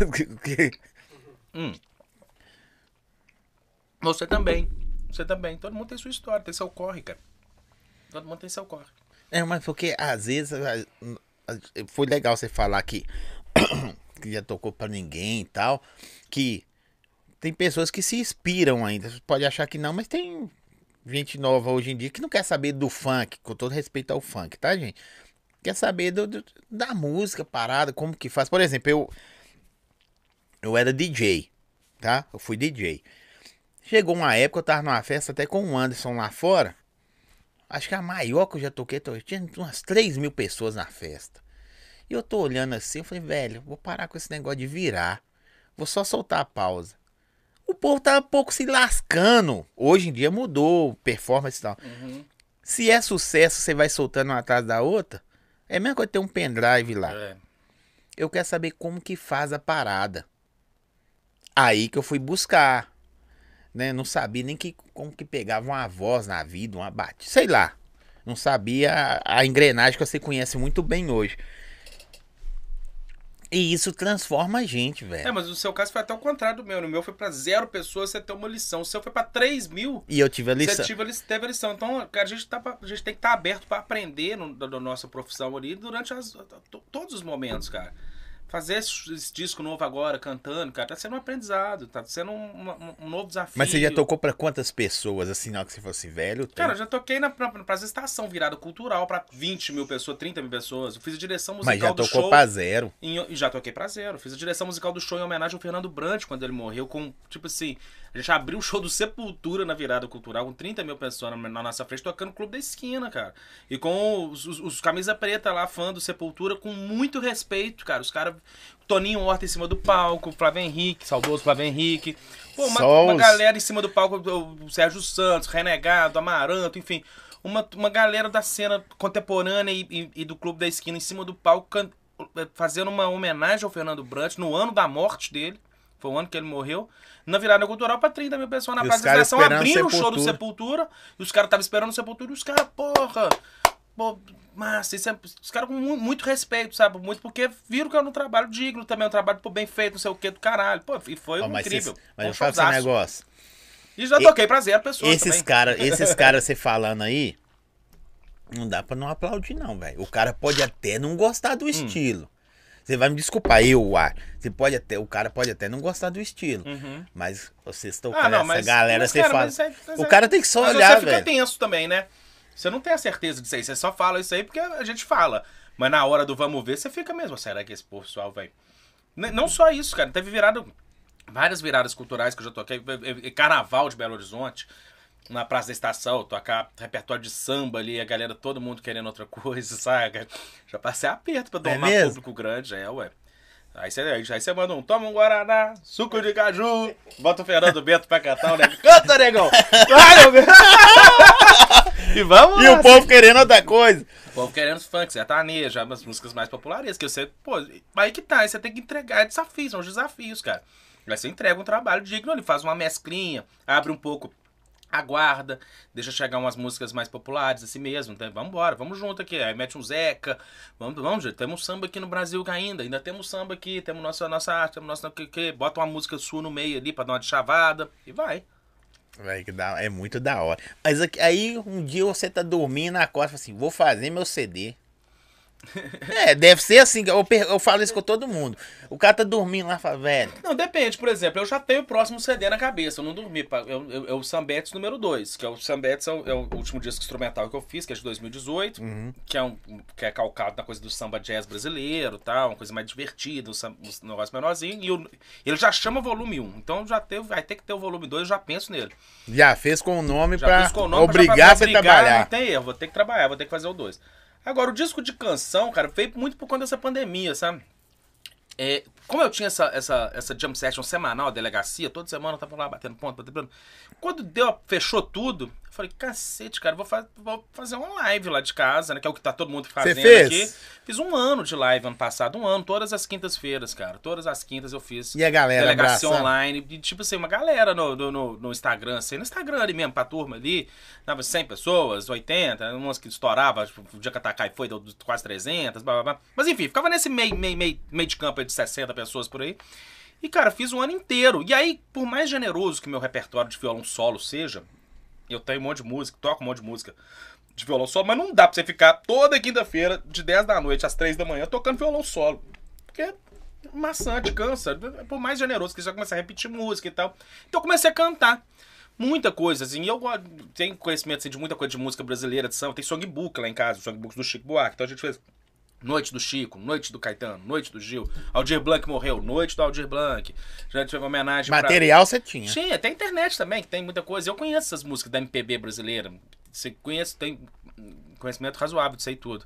Você também. Você também. Todo mundo tem sua história, tem seu corre, cara. Todo mundo tem seu corre. É, mas porque às vezes foi legal você falar que, que já tocou pra ninguém e tal, que tem pessoas que se inspiram ainda. Você pode achar que não, mas tem gente nova hoje em dia que não quer saber do funk, com todo respeito ao funk, tá, gente? Quer saber do, do- da música parada, como que faz. Por exemplo, eu eu era DJ, tá? Eu fui DJ. Chegou uma época, eu tava numa festa até com o Anderson lá fora. Acho que a maior que eu já toquei, to- tinha umas 3 mil pessoas na festa. E eu tô olhando assim, eu falei, velho, vou parar com esse negócio de virar. Vou só soltar a pausa. O povo tá um pouco se lascando. Hoje em dia mudou, performance e tal. Se é sucesso, você vai soltando uma atrás da outra. É a mesma coisa ter um pendrive lá. É. Eu quero saber como que faz a parada. Aí que eu fui buscar. Né? Não sabia nem que, como que pegava uma voz na vida, uma batida. Sei lá. Não sabia a, a engrenagem que você conhece muito bem hoje. E isso transforma a gente, É, velho. mas no seu caso foi até o contrário do meu. No meu foi pra zero pessoas, você tem uma lição. O seu foi pra 3 mil. E eu tive a Você lição. tive a lis- teve a lição. Então, cara, a gente, tá, pra- a gente tem que estar aberto pra aprender no, da, da nossa profissão ali durante as- to- todos os momentos, cara. Fazer esse, disco novo agora, cantando, cara, tá sendo um aprendizado, tá sendo um, um- um novo desafio. Mas você já tocou pra quantas pessoas, assim, na hora que você fosse velho? tem- Cara, eu já toquei na, na, na estação virada cultural pra 20 mil pessoas, 30 mil pessoas. Eu fiz a direção musical Mas já do tocou show. pra zero. Em- e já toquei pra zero. Fiz a direção musical do show em homenagem ao Fernando Brant quando ele morreu. Com, tipo assim, a gente abriu o show do Sepultura na virada cultural com 30 mil pessoas na, nossa frente tocando no Clube da Esquina, cara. E com os, os, os camisa preta lá, fã do Sepultura, com muito respeito, cara. Os caras. Toninho Horta em cima do palco, Flávio Henrique, saudoso Flávio Henrique. Pô, uma, uma galera em cima do palco, o Sérgio Santos, Renegado, Amaranto, enfim. Uma, uma galera da cena contemporânea e, e- e do Clube da Esquina em cima do palco, fazendo uma homenagem ao Fernando Brant no ano da morte dele. Foi o ano que ele morreu. Na virada cultural pra 30 mil pessoas na E Praça da Estação, abrindo o show do Sepultura. E os caras estavam esperando o Sepultura e os caras, porra. Pô, massa, isso é, os caras com mu- muito respeito, sabe? Muito porque viram que era um trabalho digno também, um trabalho pô, bem feito, não sei o que do caralho. Pô, e foi Ó, mas incrível. cês- mas um eu falo esse negócio. E já E- toquei pra zero pessoas Esses caras, esses caras você falando aí, não dá pra não aplaudir não, velho. O cara pode até não gostar Hum. do estilo. Você vai me desculpar, eu acho. Você pode até, o cara pode até não gostar do estilo. Uhum. Mas vocês Ah, tocando não, essa mas, galera, mas, você cara, fala. mas é- mas o é- cara tem que só mas olhar, você fica velho. tenso também, né? Você não tem a certeza disso aí, você só fala isso aí porque a gente fala. Mas na hora do vamos ver, você fica mesmo. Será que esse pessoal vai. Não só isso, cara. Teve virado. Várias viradas culturais que eu já toquei. Carnaval de Belo Horizonte. Na Praça da Estação, tocar repertório de samba ali, a galera, todo mundo querendo outra coisa, sabe? Já passei aperto pra É domar mesmo? público grande, é, ué. Aí você, aí você manda um, toma um Guaraná, suco de caju, bota o Fernando Bento pra cantar o negão. Canta, negão! Vai, meu e vamos E lá, o povo querendo outra coisa. o povo querendo os funk, sertaneja, umas músicas mais populares, que você, pô, aí que tá, aí você tem que entregar é desafios, são os desafios, cara. Aí você entrega um trabalho digno ali, faz uma mesclinha, abre um pouco, aguarda, deixa chegar umas músicas mais populares, assim mesmo, então, vamos embora, vamos junto aqui, aí mete um Zeca, vamos, vamos, gente, temos samba aqui no Brasil ainda, ainda temos samba aqui, temos nossa, nossa arte, temos nossa, que, que, bota uma música sua no meio ali pra dar uma de chavada, e vai. Véi, que dá- é muito da hora. Mas aqui- aí um dia você tá dormindo, e fala assim, vou fazer meu CD. É, deve ser assim. Eu, eu falo isso com todo mundo. O cara tá dormindo lá fala, velho. Não, depende. Por exemplo, eu já tenho o próximo CD na cabeça. Eu não dormi. pa- eu- eu- É o Sambetes número 2, que é o Sambetes é o, é o último disco instrumental que eu fiz, que é de 2018, que, é um, que é calcado na coisa do samba jazz brasileiro tal, uma coisa mais divertida, um, um negócio menorzinho. E o- ele já chama volume 1. Então já teve, vai ter que ter o volume 2, eu já penso nele. Já fez com o nome Já pra com o nome pra- obrigar pra você a obrigar, trabalhar. Não tem erro, vou ter que trabalhar, vou ter que fazer o 2. Agora, o disco de canção, cara, veio muito por conta dessa pandemia, sabe? É, como eu tinha essa, essa, essa jam session semanal, delegacia, toda semana eu tava lá batendo ponto, batendo ponto. Quando deu, fechou tudo, eu falei, cacete, cara, vou, fa- vou fazer uma live lá de casa, né? Que é o que tá todo mundo fazendo fez? aqui. Fiz um ano de live ano passado, um ano, todas as quintas-feiras, cara. Todas as quintas eu fiz. E a galera Delegacia abraçando? online. E, tipo assim, uma galera no, no, no- Instagram, assim, no Instagram ali mesmo, pra turma ali. Dava 100 pessoas, 80, umas que estourava, tipo, o dia que a Takai foi, deu quase 300, blá blá blá. Mas enfim, ficava nesse meio, meio, meio, meio de campo aí de 60 pessoas por aí. E, cara, fiz um ano inteiro. E aí, por mais generoso que meu repertório de violão solo seja, eu tenho um monte de música, toco um monte de música de violão solo, mas não dá pra você ficar toda quinta-feira, de 10 da noite às 3 da manhã, tocando violão solo. Porque é maçante, cansa. Por mais generoso que você vai começar a repetir música e tal. Então eu comecei a cantar. Muita coisa, assim. Eu tenho conhecimento assim, de muita coisa de música brasileira, de samba. Tem songbook lá em casa, songbooks do Chico Buarque. Então a gente fez Noite do Chico, Noite do Caetano, Noite do Gil. Aldir Blanc morreu, Noite do Aldir Blanc. Já tive homenagem pra- Material você tinha. Tinha, tem internet também, que tem muita coisa. Eu conheço essas músicas da MPB brasileira. Você conhece, tem conhecimento razoável disso aí tudo.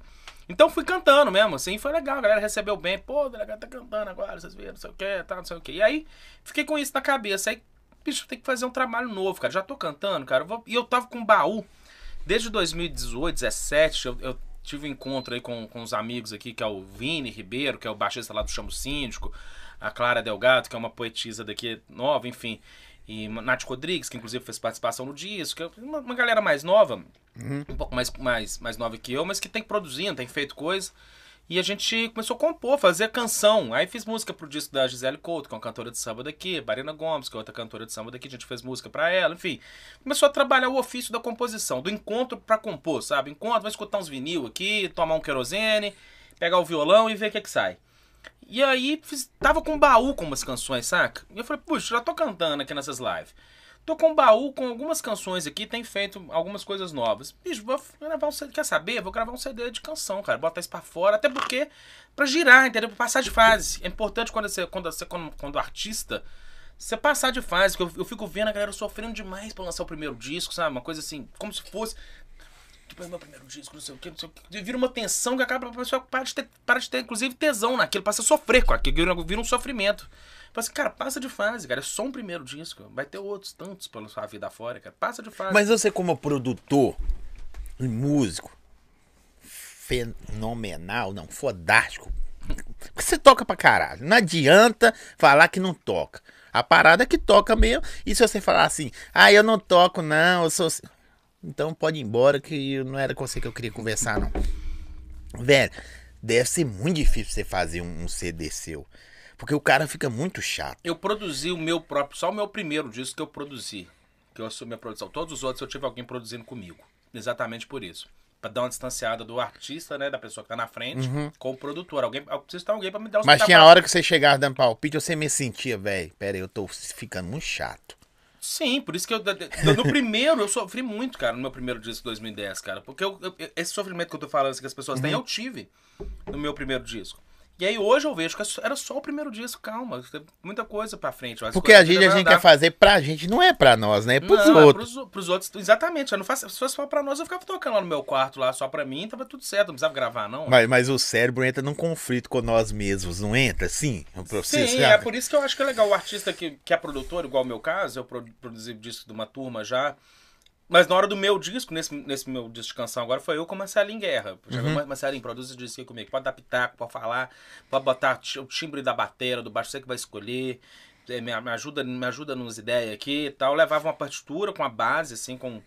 Então fui cantando mesmo, assim, foi legal, a galera recebeu bem. Pô, o delegado tá cantando agora, vocês viram, não sei o que, tá, não sei o que. E aí, fiquei com isso na cabeça. Aí, bicho, tem que fazer um trabalho novo, cara. Já tô cantando, cara. eu vou- E eu tava com um baú. Desde 2018, 17, eu, eu tive um encontro aí com, com os amigos aqui, que é o Vini Ribeiro, que é o baixista lá do Chamo Síndico, a Clara Delgado, que é uma poetisa daqui nova, enfim. E Nath Rodrigues, que inclusive fez participação no disco, que é uma, uma galera mais nova, um pouco mais, mais, mais nova que eu, mas que tem produzindo, tem feito coisa. E a gente começou a compor, fazer canção. Aí fiz música pro disco da Gisele Couto, que é uma cantora de samba daqui, Barina Gomes, que é outra cantora de samba daqui, a gente fez música pra ela, enfim. Começou a trabalhar o ofício da composição, do encontro pra compor, sabe? Encontro, vai escutar uns vinil aqui, tomar um querosene, pegar o violão e ver o que é que sai. E aí, fiz, tava com um baú com umas canções, saca? E eu falei, puxa, já tô cantando aqui nessas lives. Tô com um baú com algumas canções aqui, tem feito algumas coisas novas. Bicho, vou gravar um CD. Quer saber? Vou gravar um CD de canção, cara. Botar isso pra fora. Até porque, pra girar, entendeu? Pra passar de fase. É importante quando você, quando você, quando, quando artista, você passar de fase. Que eu, eu fico vendo a galera sofrendo demais pra lançar o primeiro disco, sabe? Uma coisa assim, como se fosse. Tipo, é meu primeiro disco, não sei o que, não sei o. Vira uma tensão que acaba a pessoa para de ter, para de ter inclusive, tesão naquilo, passa a sofrer com aquilo, vira, um sofrimento. Assim, cara, passa de fase, cara. É só um primeiro disco. Vai ter outros tantos pela sua vida afora, cara. Passa de fase. Mas você, como produtor e músico, fenomenal, não, fodástico. Você toca pra caralho. Não adianta falar que não toca. A parada é que toca mesmo. E se você falar assim, ah, eu não toco, não, eu sou. Então pode ir embora que não era com você que eu queria conversar, não. Velho, deve ser muito difícil você fazer um, um CD seu. Porque o cara fica muito chato. Eu produzi o meu próprio, só o meu primeiro disco que eu produzi. Que eu assumi a produção. Todos os outros eu tive alguém produzindo comigo. Exatamente por isso. Pra dar uma distanciada do artista, né? Da pessoa que tá na frente, com o produtor. Alguém, eu preciso ter alguém pra me dar os Mas tinha pitapados. hora que você chegava dando palpite, você me sentia, velho. Pera aí, eu tô ficando muito chato. Sim, por isso que eu. No primeiro, eu sofri muito, cara, no meu primeiro disco de 2010, cara. Porque eu- eu- esse sofrimento que eu tô falando assim, que as pessoas Uhum. têm, eu tive no meu primeiro disco. E aí hoje eu vejo que era só o primeiro disco, calma. Tem muita coisa pra frente. Porque a gente, a vai gente quer fazer pra gente, não é pra nós, né? É pros não, outros. É pros, pros outros, exatamente. Eu não faço, se fosse só pra nós, eu ficava tocando lá no meu quarto, lá só pra mim, tava tudo certo, não precisava gravar, não. Mas, mas o cérebro entra num conflito com nós mesmos, não entra? Sim. Pra você, Sim, é por isso que eu acho que é legal o artista que, que é produtor, igual o meu caso, eu pro- produzi o disco de uma turma já. Mas na hora do meu disco, nesse, nesse meu disco de canção agora, foi eu com o Marcelinho Guerra. Já Uhum. Marcelinho, produz esse disco aí comigo. Pode dar pitaco, pode falar, pode botar o timbre da bateria, do baixo, você que vai escolher. É, Me, me ajuda, me ajuda nas ideias aqui e tal. Eu levava uma partitura com a base, assim, com,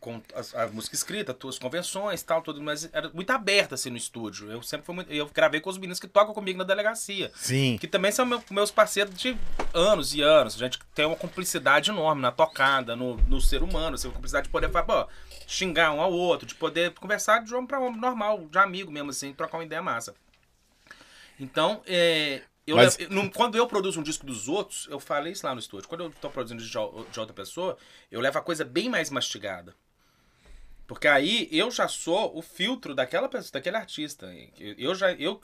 com a, a música escrita, as convenções tal, tudo, mas era muito aberta assim no estúdio. Eu sempre fui muito, eu gravei com os meninos que tocam comigo na delegacia. Sim. Que também são meu, meus parceiros de anos e anos. A gente tem uma cumplicidade enorme na tocada, no, no ser humano, assim, uma cumplicidade de poder falar, xingar um ao outro, de poder conversar de homem pra homem normal, de amigo mesmo, assim, trocar uma ideia massa. Então, é, eu Mas- levo- quando eu produzo um disco dos outros, eu falei isso lá no estúdio. Quando eu tô produzindo de, de outra pessoa, eu levo a coisa bem mais mastigada. Porque aí eu já sou o filtro daquela pessoa, daquele artista. Eu já eu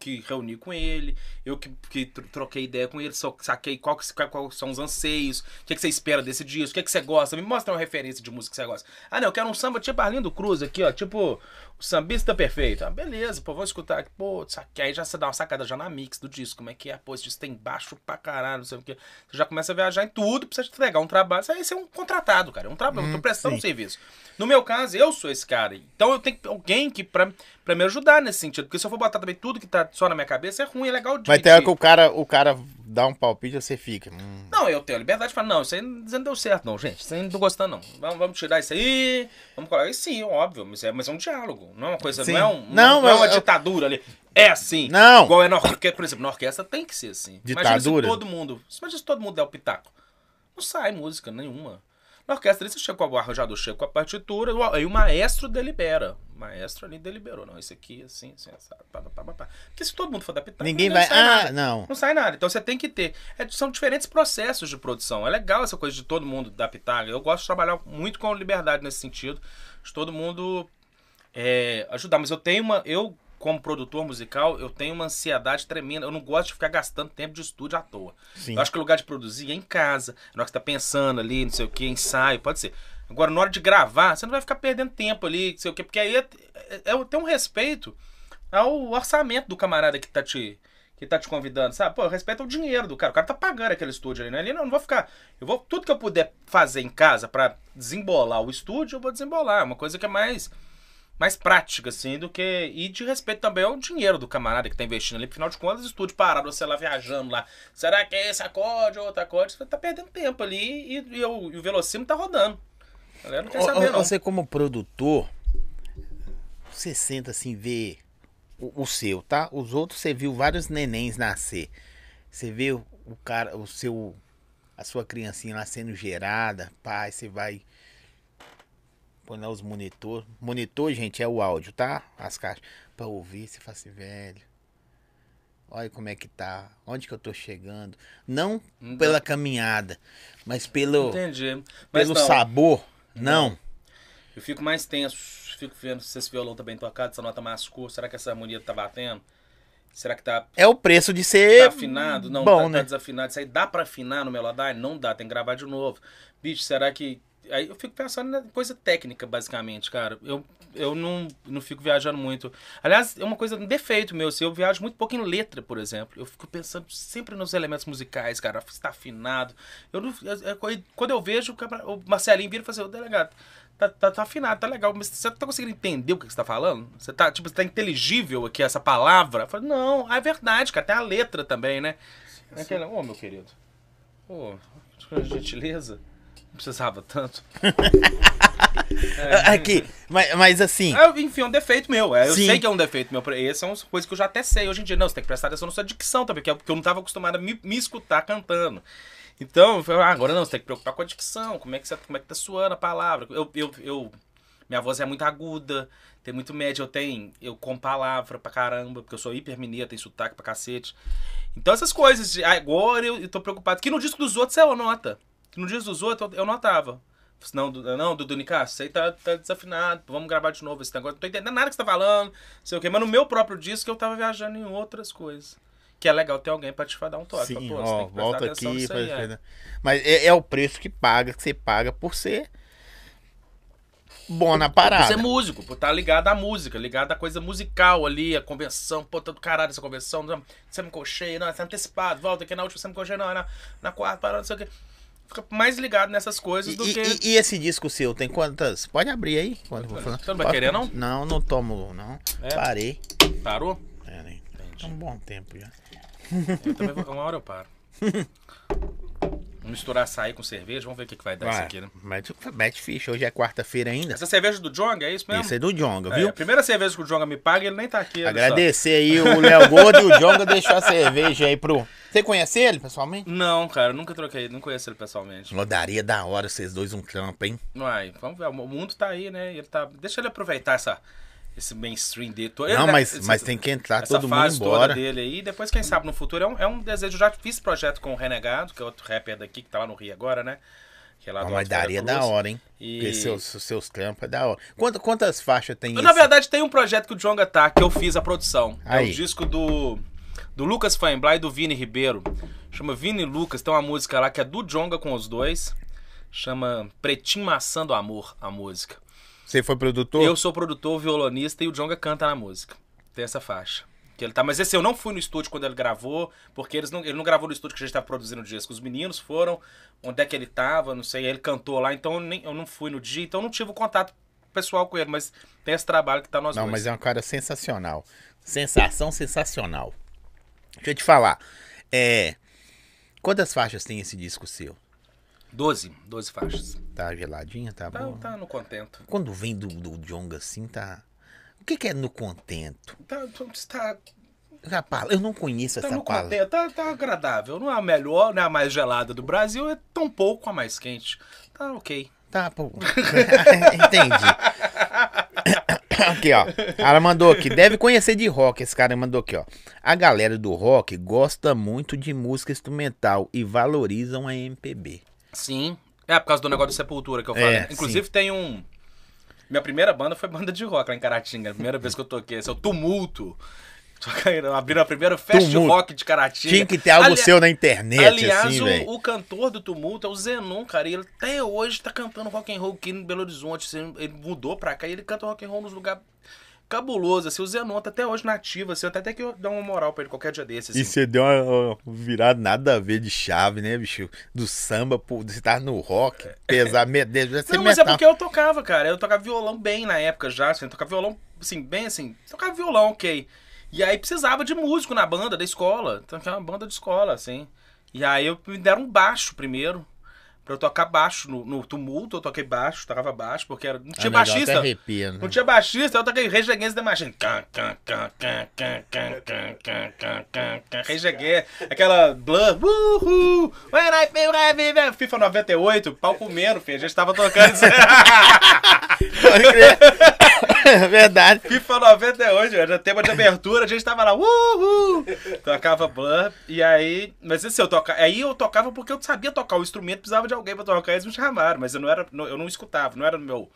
que- reuni com ele, eu que, que tro- troquei ideia com ele, só saquei qual que- qual- são os anseios, o que, que você espera desse disco, o que, que você gosta. Me mostra uma referência de música que você gosta. Ah, não, eu quero um samba tipo Arlindo Cruz aqui, ó, tipo o sambista perfeito. Ah, beleza, pô, vou escutar aqui. Pô, saquei. Aí já você dá uma sacada já na mix do disco, como é que é? Pô, esse disco tem baixo pra caralho, não sei o que. Você já começa a viajar em tudo, precisa entregar um trabalho. Isso aí você é um contratado, cara. É um trabalho, eu tô prestando sim. um serviço. No meu caso, eu sou esse cara. Então eu tenho alguém que pra, pra me ajudar nesse sentido. Porque se eu for botar também tudo que tá só na minha cabeça, é ruim, é legal de Mas tem hora que o cara, o cara dá um palpite e você fica. hum, Não, eu tenho a liberdade de falar, não, isso aí não deu certo, não, gente. Isso aí não tô gostando, não. Vamos, vamos tirar isso aí, vamos colocar isso sim, óbvio, mas é, mas é um diálogo. Não é uma coisa, Sim. não é, um, Não, não, é uma eu- ditadura ali. É assim. Não. Igual é na orquestra, por exemplo, na orquestra tem que ser assim. Imagina Ditadura? se todo mundo. Imagina se todo mundo der o pitaco. Não sai música nenhuma. Na orquestra ali, você chega com o arranjador, chega com a partitura, aí o maestro delibera. O maestro ali deliberou. Não, isso aqui, assim, assim, assado, pá, pá, pá, pá. Porque se todo mundo for pitaco, Ninguém vai. sai Ah, nada. não. Não sai nada. Então você tem que ter. é, são diferentes processos de produção. É legal essa coisa de todo mundo pitaco. Eu gosto de trabalhar muito com liberdade nesse sentido. De todo mundo é, ajudar. Mas eu tenho uma. Eu, como produtor musical, eu tenho uma ansiedade tremenda. Eu não gosto de ficar gastando tempo de estúdio à toa. Sim. Eu acho que o lugar de produzir é em casa. Na hora que você tá pensando ali, não sei o que, ensaio, pode ser. Agora, na hora de gravar, você não vai ficar perdendo tempo ali, não sei o que, porque aí é, é, é ter um respeito ao orçamento do camarada que tá te. Que tá te convidando, sabe? Pô, respeita o dinheiro do cara. O cara tá pagando aquele estúdio ali, né? Ali não, não vou ficar. Eu vou. Tudo que eu puder fazer em casa pra desembolar o estúdio, eu vou desembolar. É Uma coisa que é mais mais prática, assim, do que. E de respeito também ao dinheiro do camarada que tá investindo ali. Afinal de contas, o estúdio parado, você lá viajando lá. Será que é esse acorde ou outro acorde? Você tá perdendo tempo ali e, e o, e o velocímetro tá rodando. A galera não quer saber, não. Você como produtor, você senta assim, vê o, o seu, tá? Os outros você viu vários nenéns nascer. Você vê o, o cara, o seu, a sua criancinha lá sendo gerada, pai, você vai põe lá os monitor. Monitor, gente, é o áudio, tá? As caixas. Pra ouvir, você fala assim, velho. Olha como é que tá. Onde que eu tô chegando. Não dá. pela caminhada, mas pelo, Entendi. Mas pelo não, sabor. Não. eu fico mais tenso. Fico vendo se esse violão tá bem tocado, se a nota mascou. Será que essa harmonia tá batendo? Será que tá É o preço de ser Tá afinado? Não, bom, tá, né? tá desafinado. Isso aí dá pra afinar no Melodyne? Não dá, tem que gravar de novo. Bicho, será que. Aí eu fico pensando na coisa técnica, basicamente, cara. Eu, eu não, não fico viajando muito. Aliás, é uma coisa, um defeito meu. assim, eu viajo muito pouco em letra, por exemplo. Eu fico pensando sempre nos elementos musicais, cara. Se tá afinado. Eu não, quando eu vejo, o Marcelinho vira e fala assim, ô delegado. Tá, tá, tá afinado, tá legal, mas você tá conseguindo entender o que você tá falando? Você tá, tipo, você tá inteligível aqui essa palavra? Eu falo, não, é verdade, cara, tem a letra também, né? Ô meu querido, ô, por gentileza, precisava tanto. Aqui, mas, mas assim, É, enfim, é um defeito meu. É, eu Sim. sei que é um defeito meu. Essas são as coisas que eu já até sei hoje em dia. Não, você tem que prestar atenção na sua dicção também, porque é eu não estava acostumado a me, me escutar cantando. Então, eu falei, ah, agora não, você tem que preocupar com a dicção, como é que, você, como é que tá suando a palavra. Eu, eu, eu, minha voz é muito aguda, tem muito média, eu tenho, eu com palavra pra caramba, porque eu sou hipermineiro, tenho sotaque pra cacete. Então essas coisas, de- agora eu, eu tô preocupado, que no disco dos outros você nota. Que no disco dos outros eu, notava. Não, du- não, Dudu Nicasso, isso aí tá, tá desafinado, vamos gravar de novo esse negócio. Não tô entendendo nada que você tá falando, sei o quê. Mas no meu próprio disco eu tava viajando em outras coisas. Que é legal ter alguém pra te dar um toque. sim, você ó, tem que prestar volta aqui. nisso aí, faz- é. faz- Mas é, é o preço que paga, que você paga por ser bom na Por parada. ser músico, por estar ligado à música, ligado à coisa musical ali, a convenção, pô, tá do caralho essa convenção, não, você me cochei, não, você é antecipado, volta aqui na última, você me cochei, não, na, na quarta, parada, não sei o quê. Fica mais ligado nessas coisas do e- que. e- e esse disco seu tem quantas? Pode abrir aí. Quando. Você não vai Pode- querer, não? Não, não tomo, não. É? Parei. Parou? É, né? Tá um bom tempo já. Eu também vou, uma hora eu paro. Misturar açaí com cerveja, vamos ver o que, que vai dar isso aqui, né? mete, mete ficha. Hoje é quarta-feira ainda. Essa cerveja do Jonga, é isso mesmo? Esse é do Jonga, É, viu? a primeira cerveja que o Jonga me paga, ele nem tá aqui. Agradecer aí o Léo Gordo e o Jonga deixou a cerveja aí pro. Você conhece ele pessoalmente? Não, cara, nunca troquei, não conheço ele pessoalmente. Lodaria da hora, vocês dois um trampo, hein? Uai, vamos ver, o mundo tá aí, né? Ele tá... Deixa ele aproveitar essa, esse mainstream dele. todo. Não, Ele- mas, esse- mas tem que entrar essa todo mundo embora. dele aí. Depois, quem sabe, no futuro, é um, é um desejo. Eu já fiz projeto com o Renegado, que é outro rapper daqui, que tá lá no Rio agora, né? Que é lá do mas daria da hora, hein? E- Porque seus, seus trampos é da hora. Quantas, quantas faixas tem Na esse? verdade, tem um projeto que o Jonga tá, que eu fiz a produção. É Aí. o disco do, do Lucas Feinblay e do Vini Ribeiro. Chama Vini e Lucas. Tem uma música lá que é do Jonga com os dois. Chama Pretinho Maçã do Amor, a música. Você foi produtor? Eu sou produtor, violonista e o Jonga canta na música. Tem essa faixa. Que ele tá, mas esse eu não fui no estúdio quando ele gravou, porque eles não, ele não gravou no estúdio que a gente tava produzindo o disco. Os meninos foram, onde é que ele tava, não sei, ele cantou lá, então eu, nem, eu não fui no dia, então eu não tive o contato pessoal com ele, mas tem esse trabalho que tá nós Não, dois. mas é um cara sensacional. Sensação sensacional. Deixa eu te falar. É. Quantas faixas tem esse disco seu? 12, 12 faixas. Tá geladinha? Tá, Tá, bom? tá no contento. Quando vem do, do Jonga assim, tá. O que, que é no contento? Tá, tá, Rapaz, eu não conheço tá essa no palavra. contento, tá, tá agradável. Não é a melhor, não é a mais gelada do Brasil, é tão pouco a mais quente. Tá ok. Tá, pô. Entendi. aqui, ó. Ela mandou aqui. Deve conhecer de rock. Esse cara mandou aqui, ó. A galera do rock gosta muito de música instrumental e valorizam a MPB. Sim. É por causa do negócio de sepultura que eu falei. É, Inclusive tem um. Minha primeira banda foi banda de rock lá em Caratinga. A primeira vez que eu toquei. Esse é o Tumulto. Abriram a primeira Tumulto. rock de Caratinga. Tinha que ter algo Ali- seu na internet, Aliás, assim, o- o, cantor do Tumulto é o Zenon, cara. E ele até hoje tá cantando rock and roll aqui em Belo Horizonte. assim, Ele mudou pra cá e ele canta rock and roll nos lugares cabulosos. Assim, o Zenon tá até hoje nativo. Assim, eu até que dar uma moral pra ele qualquer dia desses. E Assim. você deu uma, uma virada nada a ver de chave, né, bicho? Do samba, pô, você tá no rock, pesar, deve ser Não, mas é metal. porque eu tocava, cara. Eu tocava violão bem na época já. Assim, eu tocava violão, assim, bem assim. Tocava violão, ok. E aí precisava de músico na banda da escola. Então, é uma banda de escola, assim. E aí eu, me deram um baixo primeiro pra eu tocar baixo no, no tumulto, eu toquei baixo, tocava baixo, porque era, não tinha ah, baixista. Até arrepia, né? Não tinha baixista, eu toquei Rage Against the Machine. Rage Against, aquela Blur, uhul, when I FIFA 98, pau comendo, filho, a gente tava tocando isso. Crer. Verdade. FIFA 98, era tema de abertura, a gente tava lá, uhul, tocava Blood, e aí, mas esse eu tocava, aí eu tocava porque eu sabia tocar o instrumento, precisava de alguém pra tocar, eles me chamaram, mas eu não era, eu não escutava, não era meu,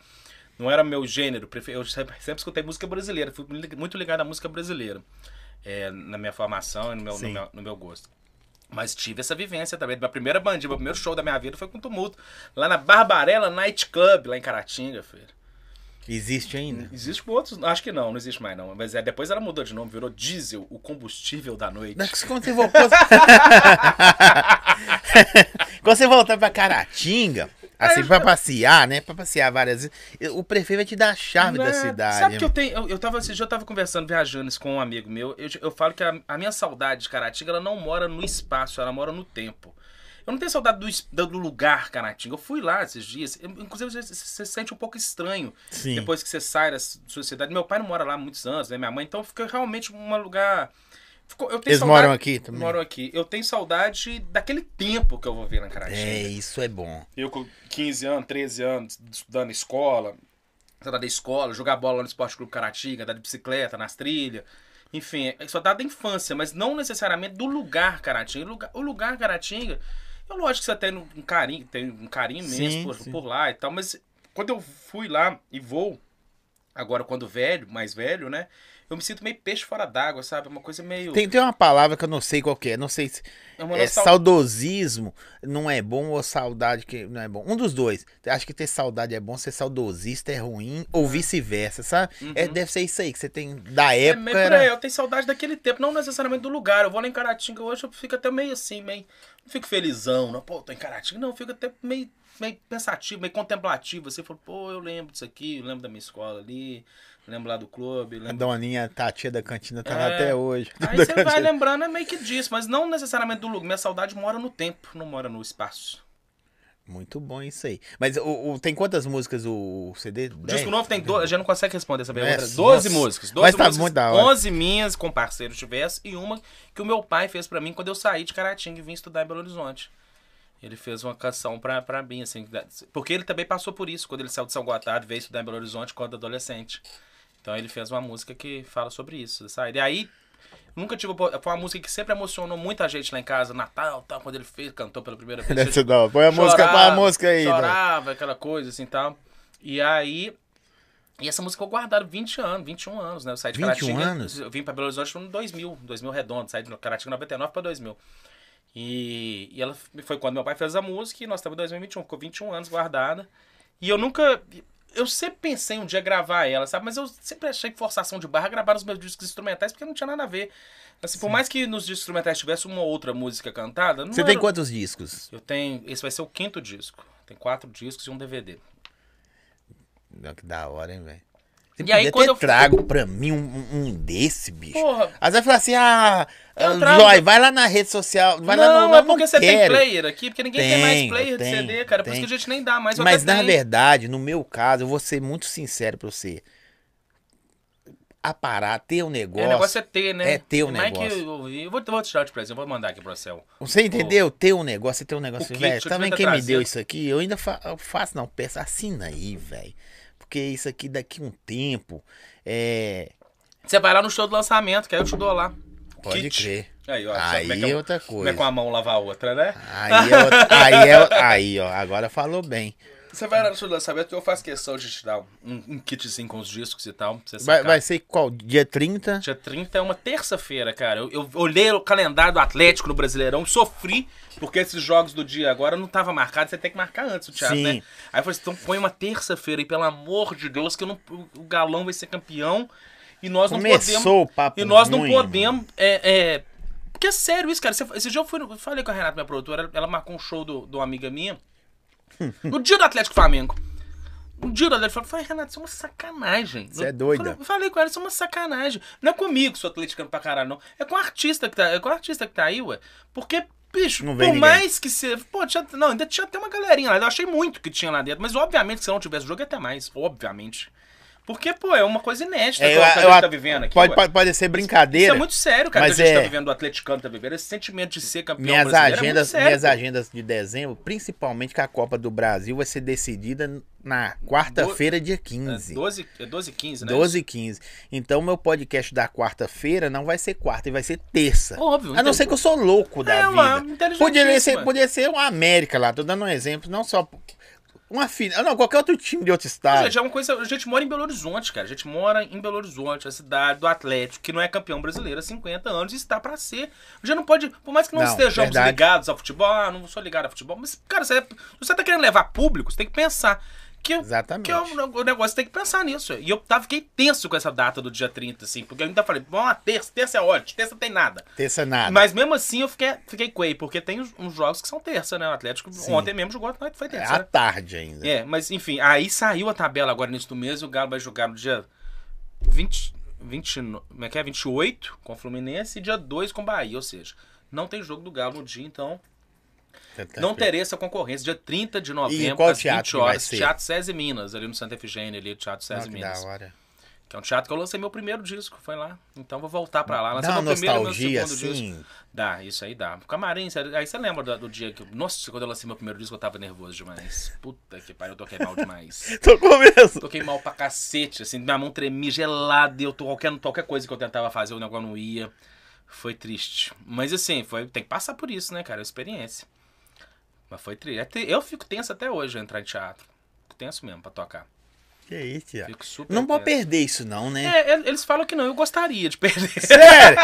não era meu gênero, eu sempre, sempre escutei música brasileira, fui muito ligado à música brasileira, é, na minha formação e no meu, no meu, no meu gosto. Mas tive essa vivência também. Minha primeira bandinha, meu primeiro show da minha vida foi com tumulto. Lá na Barbarella Night Club, lá em Caratinga, filho. Existe ainda? Existe com outros? Acho que não, não existe mais não. Mas é, depois ela mudou de nome, virou Diesel, o combustível da noite. Não, Quando você voltou. Quando você voltar pra Caratinga, assim, pra passear, né? Pra passear várias vezes, o prefeito vai te dar a chave da Né? cidade. Sabe que eu tenho. Eu, eu tava, esse dia eu tava conversando, viajando isso com um amigo meu. Eu, eu falo que a, a minha saudade de Caratinga, ela não mora no espaço, ela mora no tempo. Eu não tenho saudade do, do lugar Caratinga. Eu fui lá esses dias. Eu- inclusive, você, se sente um pouco estranho Sim. depois que você sai da sua cidade. Meu pai não mora lá há muitos anos, né? Minha mãe. Então fica realmente um lugar. Ficou, eu tenho Eles saudade- moram aqui também? Moram aqui. Eu tenho saudade daquele tempo que eu vou ver na Caratinga. É, isso é bom. Eu com 15 anos, 13 anos, estudando escola, saudade da escola, jogar bola lá no Esporte Clube Caratinga, andar de bicicleta, nas trilhas. Enfim, é saudade da infância, mas não necessariamente do lugar Caratinga. O lugar, o lugar Caratinga, é lógico que você tem um carinho, tem um carinho imenso Sim, por, sim. por lá e tal, mas quando eu fui lá e vou, agora quando velho, mais velho, né? Eu me sinto meio peixe fora d'água, sabe? Uma coisa meio. Tem, tem uma palavra que eu não sei qual que é. Não sei se. É É, saudosismo não é bom ou saudade que não é bom. Um dos dois. Acho que ter saudade é bom, ser saudosista é ruim, ou vice-versa, sabe? É, deve ser isso aí, que você tem da É época. meio por era- aí, eu tenho saudade daquele tempo, não necessariamente do lugar. Eu vou lá em Caratinga hoje, eu fico até meio assim, meio. Não fico felizão, não, pô, tô em Caratinga. Não, eu fico até meio, meio pensativo, meio contemplativo. Assim, eu falo, pô, eu lembro disso aqui, eu lembro da minha escola ali, lembro lá do clube, A lembro. doninha, a tia da cantina tá lá É. até hoje. Aí você vai lembrando, é meio que disso, mas não necessariamente do lugar. Minha saudade mora no tempo, não mora no espaço. Muito bom isso aí. Mas o, o- tem quantas músicas o, CD? O disco novo tem 12, a gente não consegue responder essa pergunta. É, 12 nossa. músicas. 12 Mas tá músicas, muito da hora. 11 minhas com parceiros diversos e uma que o meu pai fez pra mim quando eu saí de Caratinga e vim estudar em Belo Horizonte. Ele fez uma canção pra, pra mim, assim, porque ele também passou por isso, quando ele saiu de São Gotardo e veio estudar em Belo Horizonte quando adolescente. Então ele fez uma música que fala sobre isso, sabe? E aí, nunca tive. Foi uma música que sempre emocionou muita gente lá em casa, Natal, tal, quando ele fez, cantou pela primeira vez. Da hora. Põe a música, põe a Chorava, música aí. né? Chorava, aquela coisa assim tal. E aí. E essa música ficou guardada 20 anos, 21 anos, né? Eu saí de 21 Caratinga. anos? Eu vim pra Belo Horizonte no 2000, 2000 redondo. Saí de Caratinga 99 pra 2000. E, e ela foi quando meu pai fez a música e nós estamos em 2021. Ficou 21 anos guardada. E eu nunca. Eu sempre pensei um dia gravar ela, sabe? Mas eu sempre achei que forçação de barra gravar os meus discos instrumentais porque não tinha nada a ver. Assim, por mais que nos discos instrumentais tivesse uma outra música cantada. Não Você tem era- quantos discos? eu tenho. Esse vai ser o quinto disco. Tem quatro discos e um DVD. Não, Que da hora, hein, velho. Você E aí, quando eu- trago pra mim um, um- um desse, bicho. Porra! Às vezes fala assim, ah, Eu ah, Joy, vai lá na rede social, vai lá não, no... é porque você tem quero. player aqui, porque ninguém tem, mais Tenho, player de tenho, CD, cara. Por isso tenho. que a gente nem dá mais. eu Mas na tenho. verdade, no meu caso, eu vou ser muito sincero pra você. A parar, ter um É, negócio. o negócio é ter, né? é ter o Mais negócio. Que eu, eu vou, vou tirar de presente, eu vou mandar aqui pra você. ó. Você entendeu? Ter um negócio, você ter um negócio. O Velho, eu também tentar quem me trazer. deu isso aqui, eu ainda fa eu faço, não, peça, assina aí, velho. Porque isso aqui daqui um tempo, é... Você vai lá no show do lançamento, que aí eu te dou lá. Pode kit. crer. Aí, ó. Aí é, é outra Como é coisa. com a mão lavar a outra, né? Aí é, outra- aí é, aí, ó, agora falou bem. Você vai lá no show do lançamento eu faço questão de te dar um, um kitzinho com os discos e tal. Vai, vai ser qual? Dia 30? Dia 30 é uma terça-feira, cara. Eu, eu olhei o calendário do Atlético no Brasileirão, sofri, porque esses jogos do dia agora não tava marcado, você tem que marcar antes o teatro, Sim. né? Aí eu falei assim, então põe uma terça-feira e pelo amor de Deus, que não, o o Galão vai ser campeão e nós não podemos... Começou o papo E nós não ruim, podemos... É, é, porque é sério isso, cara. Esse dia eu, fui, eu falei com a Renata, minha produtora, ela marcou um show do- de uma amiga minha, no dia do Atlético Flamengo. No dia do Atlético falei, Renato, isso é uma sacanagem. Você é Eu doida. falei- eu falei com ela, isso é uma sacanagem. Não é comigo, sou atleticano pra caralho, não. É com o artista que tá, é com o artista que tá aí, ué. Porque, bicho, Não por ninguém. mais que você. Pô, tinha, não, ainda tinha até uma galerinha lá. Eu achei muito que tinha lá dentro. Mas, obviamente, se não tivesse jogo, ia ter mais. Obviamente. Porque, pô, é uma coisa inédita É, que, a- que a eu- gente eu- tá vivendo aqui. Pode, pode, pode ser Isso brincadeira. é muito sério, cara, mas que a gente é- tá vivendo, o atleticano tá vivendo. Esse sentimento de ser campeão Minhas brasileiro é agendas, sério, minhas agendas de dezembro, principalmente que a Copa do Brasil vai ser decidida na quarta-feira, dia 15. É 12, é 12 e 15, né? 12 e 15. Então, meu podcast da quarta-feira não vai ser quarta, vai ser terça. Óbvio. A não então- ser que eu sou louco da É, vida. Poderia ser, poderia ser uma América lá, tô dando um exemplo, não só uma filha, não, qualquer outro time de outro estado. Gente, é uma coisa. A gente mora em Belo Horizonte, cara. A gente mora em Belo Horizonte, a cidade do Atlético, que não é campeão brasileiro há 50 anos e está pra ser. Já não pode. Por mais que não, Não, estejamos verdade. ligados ao futebol, ah, não sou ligado ao futebol. Mas, cara, você, você tá querendo levar público, você tem que pensar. Que, Exatamente. que é o, negócio tem que pensar nisso. E eu tava, fiquei tenso com essa data do dia 30, assim, porque eu ainda falei, bom, a terça, terça é ótimo, terça tem nada. Terça nada. Mas mesmo assim eu fiquei, fiquei quei, porque tem uns, jogos que são terça, né? O Atlético ontem mesmo jogou, foi é terça. à né? tarde ainda. É, mas enfim, aí saiu a tabela agora nesse do mês e o Galo vai jogar no dia 20, 20, no- como é que é? 28 com o Fluminense e dia 2 com o Bahia, ou seja, não tem jogo do Galo no dia, então não terei essa concorrência. Dia 30 de novembro, qual às teatro 20 que vai horas? Teatro César Minas, ali no Santa Efigênia, ali, Teatro Ah, César que Minas. da hora. Que é um teatro que eu lancei meu primeiro disco, foi lá. Então vou voltar pra lá. Lancei Dá meu primeiro e meu nostalgia segundo disco. assim. Dá, isso aí dá. Camarim, aí você lembra do, do dia que. Nossa, quando eu lancei meu primeiro disco, eu tava nervoso demais. Puta que pariu, eu toquei mal demais. Tô com mesmo. Toquei mal pra cacete, assim, minha mão tremia gelada, e eu tô, qualquer, qualquer coisa que eu tentava fazer, o negócio não ia. Foi triste. Mas assim, foi, tem que passar por isso, né, cara? É experiência. Mas foi triste. É Eu fico tenso até hoje eu entrar em teatro. Fico tenso mesmo pra tocar. Que isso, Thiago. Fico super Não pode tenso. perder isso não, né? É, eles falam que não, eu gostaria de perder. Sério?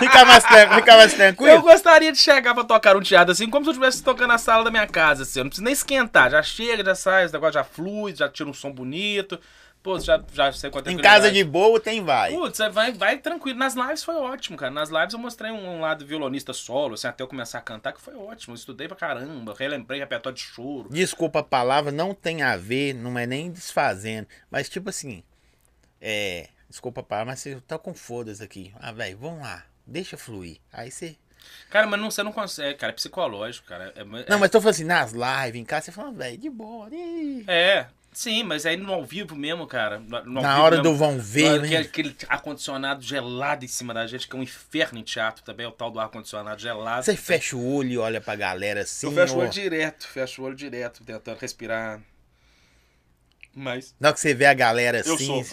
Fica mais, fica mais Eu tranquilo? gostaria de chegar pra tocar um teatro assim, como se eu estivesse tocando na sala da minha casa, assim. Eu não preciso nem esquentar. Já chega, já sai, o negócio já flui, já tira um som bonito. Pô, já, já sei quanto é Em casa de boa tem vai. Putz, você vai, vai tranquilo. Nas lives foi ótimo, cara. Nas lives eu mostrei um, um lado violonista solo, assim, até eu começar a cantar, que foi ótimo. Eu estudei pra caramba, relembrei repertório de choro. Desculpa a palavra, não tem a ver, não é nem desfazendo. Mas tipo assim, é. Desculpa a palavra, mas você tá com foda-se aqui. Ah, velho, vamos lá. Deixa fluir. Aí você Cara, mas não, você não consegue, cara. É psicológico, cara. É, é- Não, mas tô falando assim, nas lives, em casa, você fala, velho, de boa. ih. É, sim, mas aí no ao vivo mesmo, cara. Na hora mesmo, do vão ver, é né? aquele ar-condicionado gelado em cima da gente, que é um inferno em teatro também, é o tal do ar-condicionado gelado. Você fecha o olho e olha pra galera assim. Eu fecho o ó. olho direto, fecho o olho direto, tentando respirar. Mas Na hora que você vê a galera eu assim.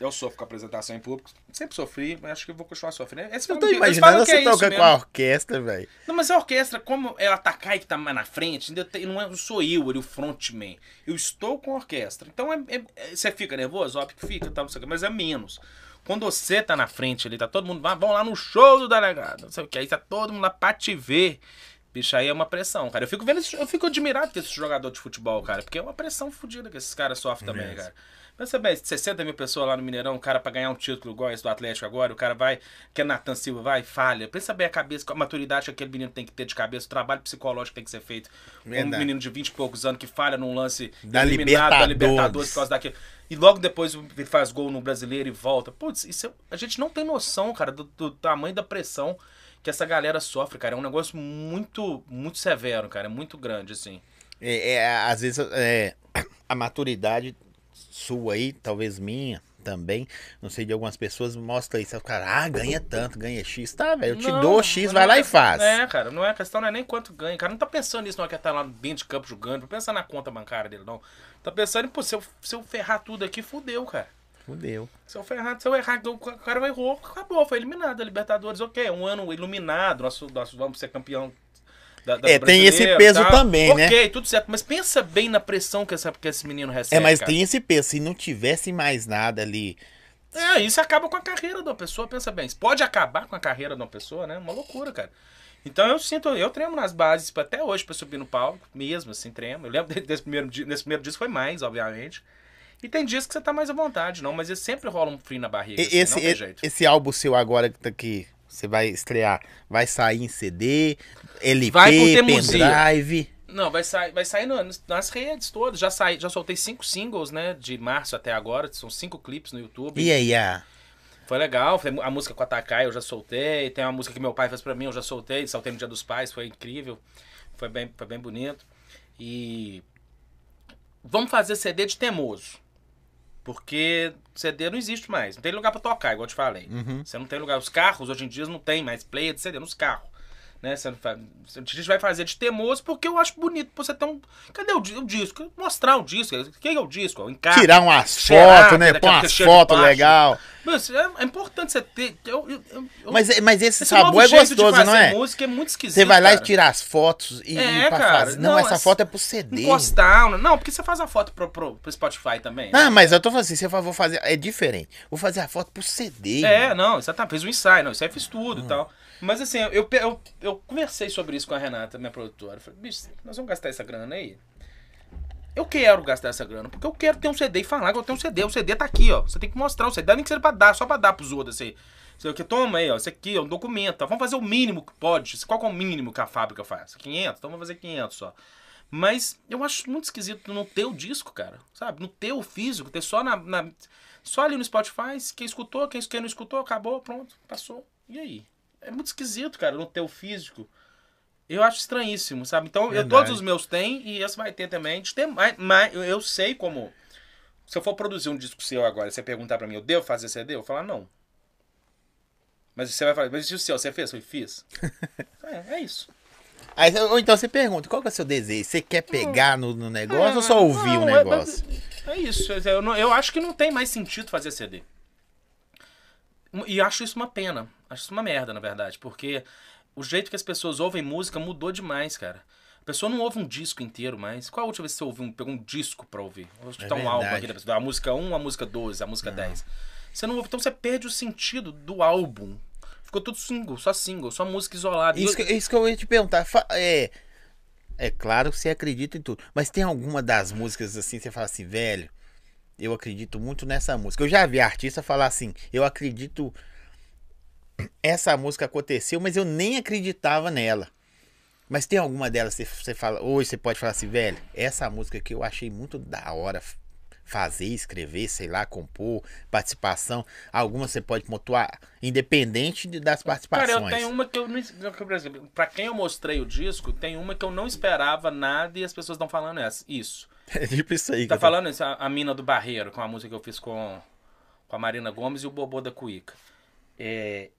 Eu sofro com apresentação em público. Sempre sofri, mas acho que vou continuar sofrendo. Eles Eu tô que- imaginando que você é isso toca com a orquestra, velho. Não, mas a orquestra, como é o Atakai que tá mais na frente, não, é, não sou eu ali, o frontman. Eu estou com a orquestra. Então é, é- é- você fica nervoso? Óbvio que fica, tá, não sei o quê, mas é menos. Quando você tá na frente ali, tá todo mundo. "Ah, Vamos lá no show do delegado. Não sei o que. Aí tá todo mundo lá pra te ver. Bicho, aí é uma pressão, cara. Eu fico vendo, esse- eu fico admirado desse jogador de futebol, cara. Porque é uma pressão fodida que esses caras sofrem também, Mesmo. cara. Pensa bem, 60 mil pessoas lá no Mineirão, o cara pra ganhar um título igual esse do Atlético agora, o cara vai, que é Natan Silva, vai, falha. Pensa bem a cabeça, a maturidade que aquele menino tem que ter de cabeça, o trabalho psicológico que tem que ser feito. Um Verdade. menino de 20 e poucos anos que falha num lance Da eliminado da Libertadores. Libertadores por causa daquilo. E logo depois ele faz gol no brasileiro e volta. Putz, isso é- a gente não tem noção, cara, do, do tamanho da pressão que essa galera sofre, cara. É um negócio muito, muito severo, cara. É muito grande, assim. É, é, às vezes é, a maturidade sua aí, talvez minha também, não sei de algumas pessoas, mostra isso. O cara, ah, ganha tanto, ganha X. Tá, velho, eu te Não, dou X, não vai é lá e faz. É, cara, não é a questão, não é nem quanto ganha. O cara não tá pensando nisso, não é que tá lá dentro de campo jogando, não pensa na conta bancária dele, não. Tá pensando, pô, se eu, se eu ferrar tudo aqui, fudeu, cara. Fudeu. Se eu ferrar, se eu errar, o cara errou, acabou, foi eliminado da Libertadores, ok, um ano iluminado, nós, nós vamos ser campeão da, da É, tem esse peso tal. também, né? Ok, tudo certo, mas pensa bem na pressão que, essa, que esse menino recebe, É, mas cara. tem esse peso. Se não tivesse mais nada ali. É, isso acaba com a carreira de uma pessoa, pensa bem. Isso pode acabar com a carreira de uma pessoa, né? Uma loucura, cara. Então eu sinto, eu tremo nas bases até hoje pra subir no palco, mesmo assim, tremo. Eu lembro desse primeiro, nesse primeiro disco foi mais, obviamente. E tem dias que você tá mais à vontade, não, mas ele sempre rola um frio na barriga, assim, esse, não tem e- jeito. esse álbum seu agora que tá aqui, você vai estrear, vai sair em CD, LP, Vai pendrive. Não, vai sair, vai sair nas redes todas. Já saí, já soltei cinco singles, né, de março até agora, são cinco clipes no YouTube. E aí, a. Foi legal, foi a música com a Takai eu já soltei, tem uma música que meu pai fez pra mim, eu já soltei, soltei no Dia dos Pais, foi incrível, foi bem, foi bem bonito. E vamos fazer CD de teimoso, porque CD não existe mais, não tem lugar pra tocar, igual eu te falei. Uhum. Você não tem lugar, os carros hoje em dia não tem mais player de CD nos carros. Né? Você a gente vai fazer de teimoso porque eu acho bonito você ter um. Cadê o, o disco? Mostrar o disco. O que é o disco? O encarte. Tirar umas fotos, né? daquela Pôr umas fotos legal. Mas é, é importante você ter. Eu, eu, eu- Mas, mas esse, esse sabor é gostoso, não é? música é muito esquisito. Você vai lá cara. e tira as fotos e, É, e cara. Não, Não, essa foto é pro CD. Encostar. Não, porque você faz a foto pro, pro, pro Spotify também. né? Não, mas eu tô falando assim, você vou fazer. É diferente. Vou fazer a foto pro CD. É, mano. não, tá, fez um ensaio, não, isso aí fiz Hum. tudo e tal. Mas assim, eu, eu, eu conversei sobre isso com a Renata, minha produtora. Eu falei, bicho, nós vamos gastar essa grana aí? Eu quero gastar essa grana, porque eu quero ter um CD e falar que eu tenho um CD. O CD tá aqui, ó. Você tem que mostrar o CD, nem que seja pra dar, só pra dar pros outros assim. Você que toma aí, ó, isso aqui, ó, um documento. Vamos fazer o mínimo que pode. Qual é o mínimo que a fábrica faz? 500? Então vamos fazer 500 só. Mas eu acho muito esquisito não ter o disco, cara. Sabe? Não ter o físico, ter só na, na- só ali no Spotify. Quem escutou, quem, quem não escutou, acabou, pronto, passou. E aí? É muito esquisito, cara, não ter o físico. Eu acho estranhíssimo, sabe? Então, eu, todos os meus têm e esse vai ter também. De ter mais, mais, eu, sei como. Se eu for produzir um disco seu agora, e você perguntar pra mim, eu devo fazer CD? Eu vou falar, não. Mas você vai falar, mas e o seu? Você fez? Eu fiz. é, é isso. Aí, ou então você pergunta, qual que é o seu desejo? Você quer pegar no, no negócio ou só É, ouvir o é- negócio? É, isso. Eu, não- eu acho que não tem mais sentido fazer CD. E acho isso uma pena. Acho isso uma merda, na verdade. Porque o jeito que as pessoas ouvem música mudou demais, cara. A pessoa não ouve um disco inteiro mais. Qual a última vez que você ouviu um, pegou um disco pra ouvir? Vou escutar um álbum aqui da pessoa. A música 1, a música 12, a música 10. Você não ouve. Então você perde o sentido do álbum. Ficou tudo single, só single, só música isolada. Isso que, isso que eu ia te perguntar. É, é claro que você acredita em tudo. Mas tem alguma das músicas assim, você fala assim, velho, eu acredito muito nessa música. Eu já vi artista falar assim, eu acredito. Essa música aconteceu, mas eu nem acreditava nela. Mas tem alguma delas que você fala, hoje você pode falar assim, velho, essa música aqui eu achei muito da hora. fazer, escrever, sei lá, compor, participação. Algumas você pode pontuar, independente de- das participações. Cara, eu tenho uma que eu não. que, Por exemplo, pra quem eu mostrei o disco, tem uma que eu não esperava nada e as pessoas estão falando essa, isso. É tipo isso aí. que Tá tô- falando isso, a, a Mina do Barreiro, com a música que eu fiz com, com a Marina Gomes e o Bobô da Cuíca. É,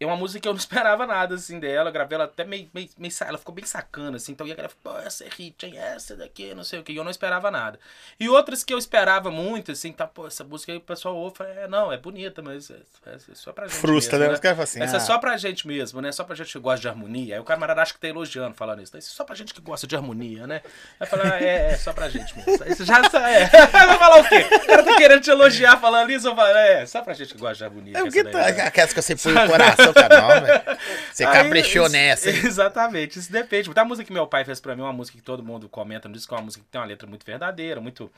é uma música que eu não esperava nada, assim, dela. Eu gravei ela até meio, meio, meio Ela ficou bem sacana, assim. Então, e a galera falou, pô, essa é hit, hein? Essa daqui, não sei o que. E eu não esperava nada. E outras que eu esperava muito, assim, tá, pô, essa música aí o pessoal ouve, fala, é, não, é bonita, mas é, é só pra gente Frustra, mesmo, né? Os caras falam assim. essa é ah, só pra gente mesmo, né? Só pra gente que gosta de harmonia. Aí o camarada acha que tá elogiando falando isso. Isso é só pra gente que gosta de harmonia, né? Aí fala, ah, é, é só pra gente mesmo. Você já é. Vai falar o quê? O cara tá querendo te elogiar falando isso, eu falo, é, só pra gente que gosta de harmonia. É que o tá, né? aquelas que você põe no coração, cara. Não, velho. Você caprichou nessa. hein? Exatamente, isso depende. Da música que meu pai fez pra mim, uma música que todo mundo comenta no disco, é uma música que tem uma letra muito verdadeira, muito.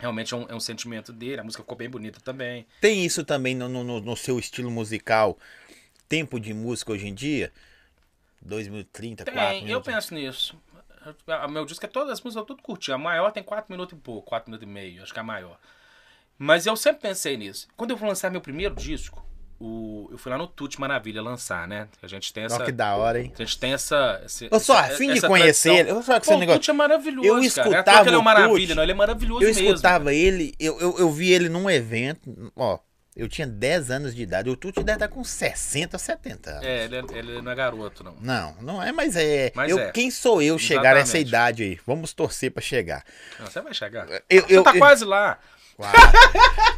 Realmente é um, é um sentimento dele, a música ficou bem bonita também. Tem isso também no, no, no seu estilo musical? Tempo de música hoje em dia? 2030, 4 Tem, eu minutos. penso nisso. O meu disco é todas as músicas eu tudo curti. A maior tem 4 minutos e pouco, 4 minutos e meio, acho que é a maior. Mas eu sempre pensei nisso. Quando eu fui lançar meu primeiro disco, o, eu fui lá no Tuti Maravilha lançar, né? A gente tem essa. Olha que da hora, hein? A gente tem essa. esse- Eu sou essa- afim de essa conhecer ele. Eu só que Pô, esse o negócio. Tuti é maravilhoso, Eu cara. Não é escutava que ele é o uma maravilha, não. Ele é maravilhoso Eu mesmo. escutava ele, eu, eu, eu vi ele num evento, ó. Eu tinha 10 anos de idade. O Tuti deve estar com 60, 70 anos. É, ele, é- ele não é garoto, não. Não, não é, mas é. Mas eu, é. Quem sou eu chegar a essa idade aí? Vamos torcer pra chegar. Não, você vai chegar. Eu, Você eu, tá eu- quase lá.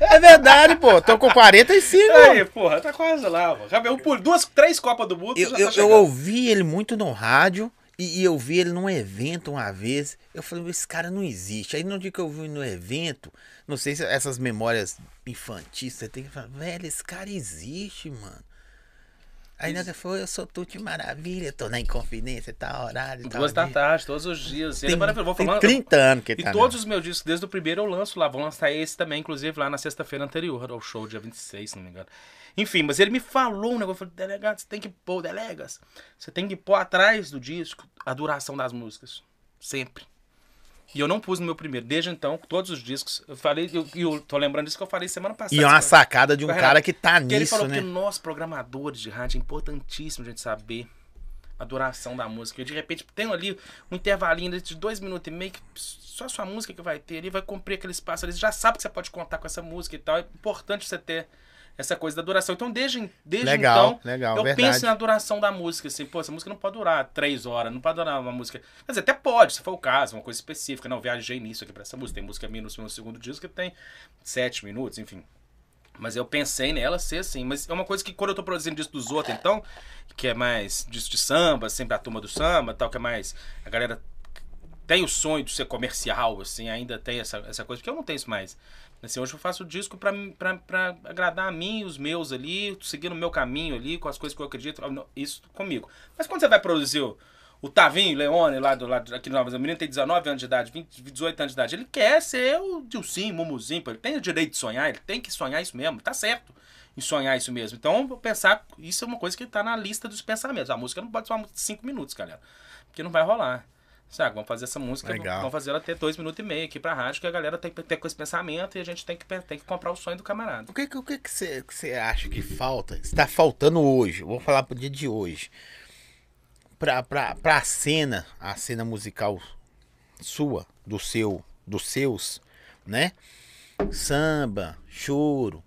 É verdade, pô. Tô com 45. Aí, porra, tá quase lá, pô. Já viu por duas, três Copas do Mundo, Eu, eu, tá eu ouvi ele muito no rádio e, e eu vi ele num evento uma vez. Eu falei, esse cara não existe. Aí no dia que eu vi no evento, não sei se essas memórias infantis, você tem que falar, velho, esse cara existe, mano. Aí nós falou, eu sou Tuti Maravilha, tô na Inconfidência, tá horário, tá Duas da tarde, todos os dias. Ele Tem, é. Vou tem falar- 30 anos que ele E tá todos os meus discos, desde o primeiro eu lanço lá. Vou lançar esse também, inclusive, lá na sexta-feira anterior ao show, dia 26, se não me engano. Enfim, mas ele me falou um negócio. Falou, delegado, você tem que pôr, delegas. Você tem que pôr atrás do disco a duração das músicas. Sempre. E eu não pus no meu primeiro. Desde então, todos os discos. Eu falei, e eu, eu tô lembrando disso que eu falei semana passada. E é uma sacada de um Renato, cara que tá Porque ele nisso, falou né? que nós, programadores de rádio, é importantíssimo a gente saber a duração da música. E de repente tem ali um intervalinho de dois minutos e meio que só a sua música que vai ter ali, vai cumprir aquele espaço ali. Você já sabe que você pode contar com essa música e tal. É importante você ter essa coisa da duração. Então, desde, desde Legal, então, legal, eu verdade. penso na duração da música. Assim, pô, essa música não pode durar três horas, não pode durar uma música. Quer dizer, até pode, se for o caso, uma coisa específica. Não, viajei nisso aqui pra essa música. Tem música minha no segundo disco que tem sete minutos, enfim. Mas eu pensei nela ser assim. Mas é uma coisa que quando eu tô produzindo disco dos outros, então, que é mais disco de samba, sempre a turma do samba tal, que é mais. A galera tem o sonho de ser comercial, assim, ainda tem essa, essa coisa, porque eu não tenho isso mais. Assim, hoje eu faço disco pra, agradar a mim e os meus ali, seguindo o meu caminho ali, com as coisas que eu acredito, isso comigo. Mas quando você vai produzir o, o Tavinho Leone, lá do lado aqui no Nova Zelândia, tem 19 anos de idade, 20, 18 anos de idade, ele quer ser o Dilcinho, Mumuzinho, ele tem o direito de sonhar, ele tem que sonhar isso mesmo, tá certo em sonhar isso mesmo. Então, vou pensar, isso é uma coisa que tá na lista dos pensamentos. A música não pode ser uma música de 5 minutos, galera, porque não vai rolar. Sabe, vamos fazer essa música, Legal. vamos fazer ela ter dois minutos e meio aqui pra rádio, que a galera tem que ter com esse pensamento e a gente tem que, tem que comprar o sonho do camarada. O que que o que que você que você acha que falta? Está faltando hoje. Vou falar pro dia de hoje. Pra, pra, pra cena, a cena musical sua, do seu, dos seus, né? Samba, choro,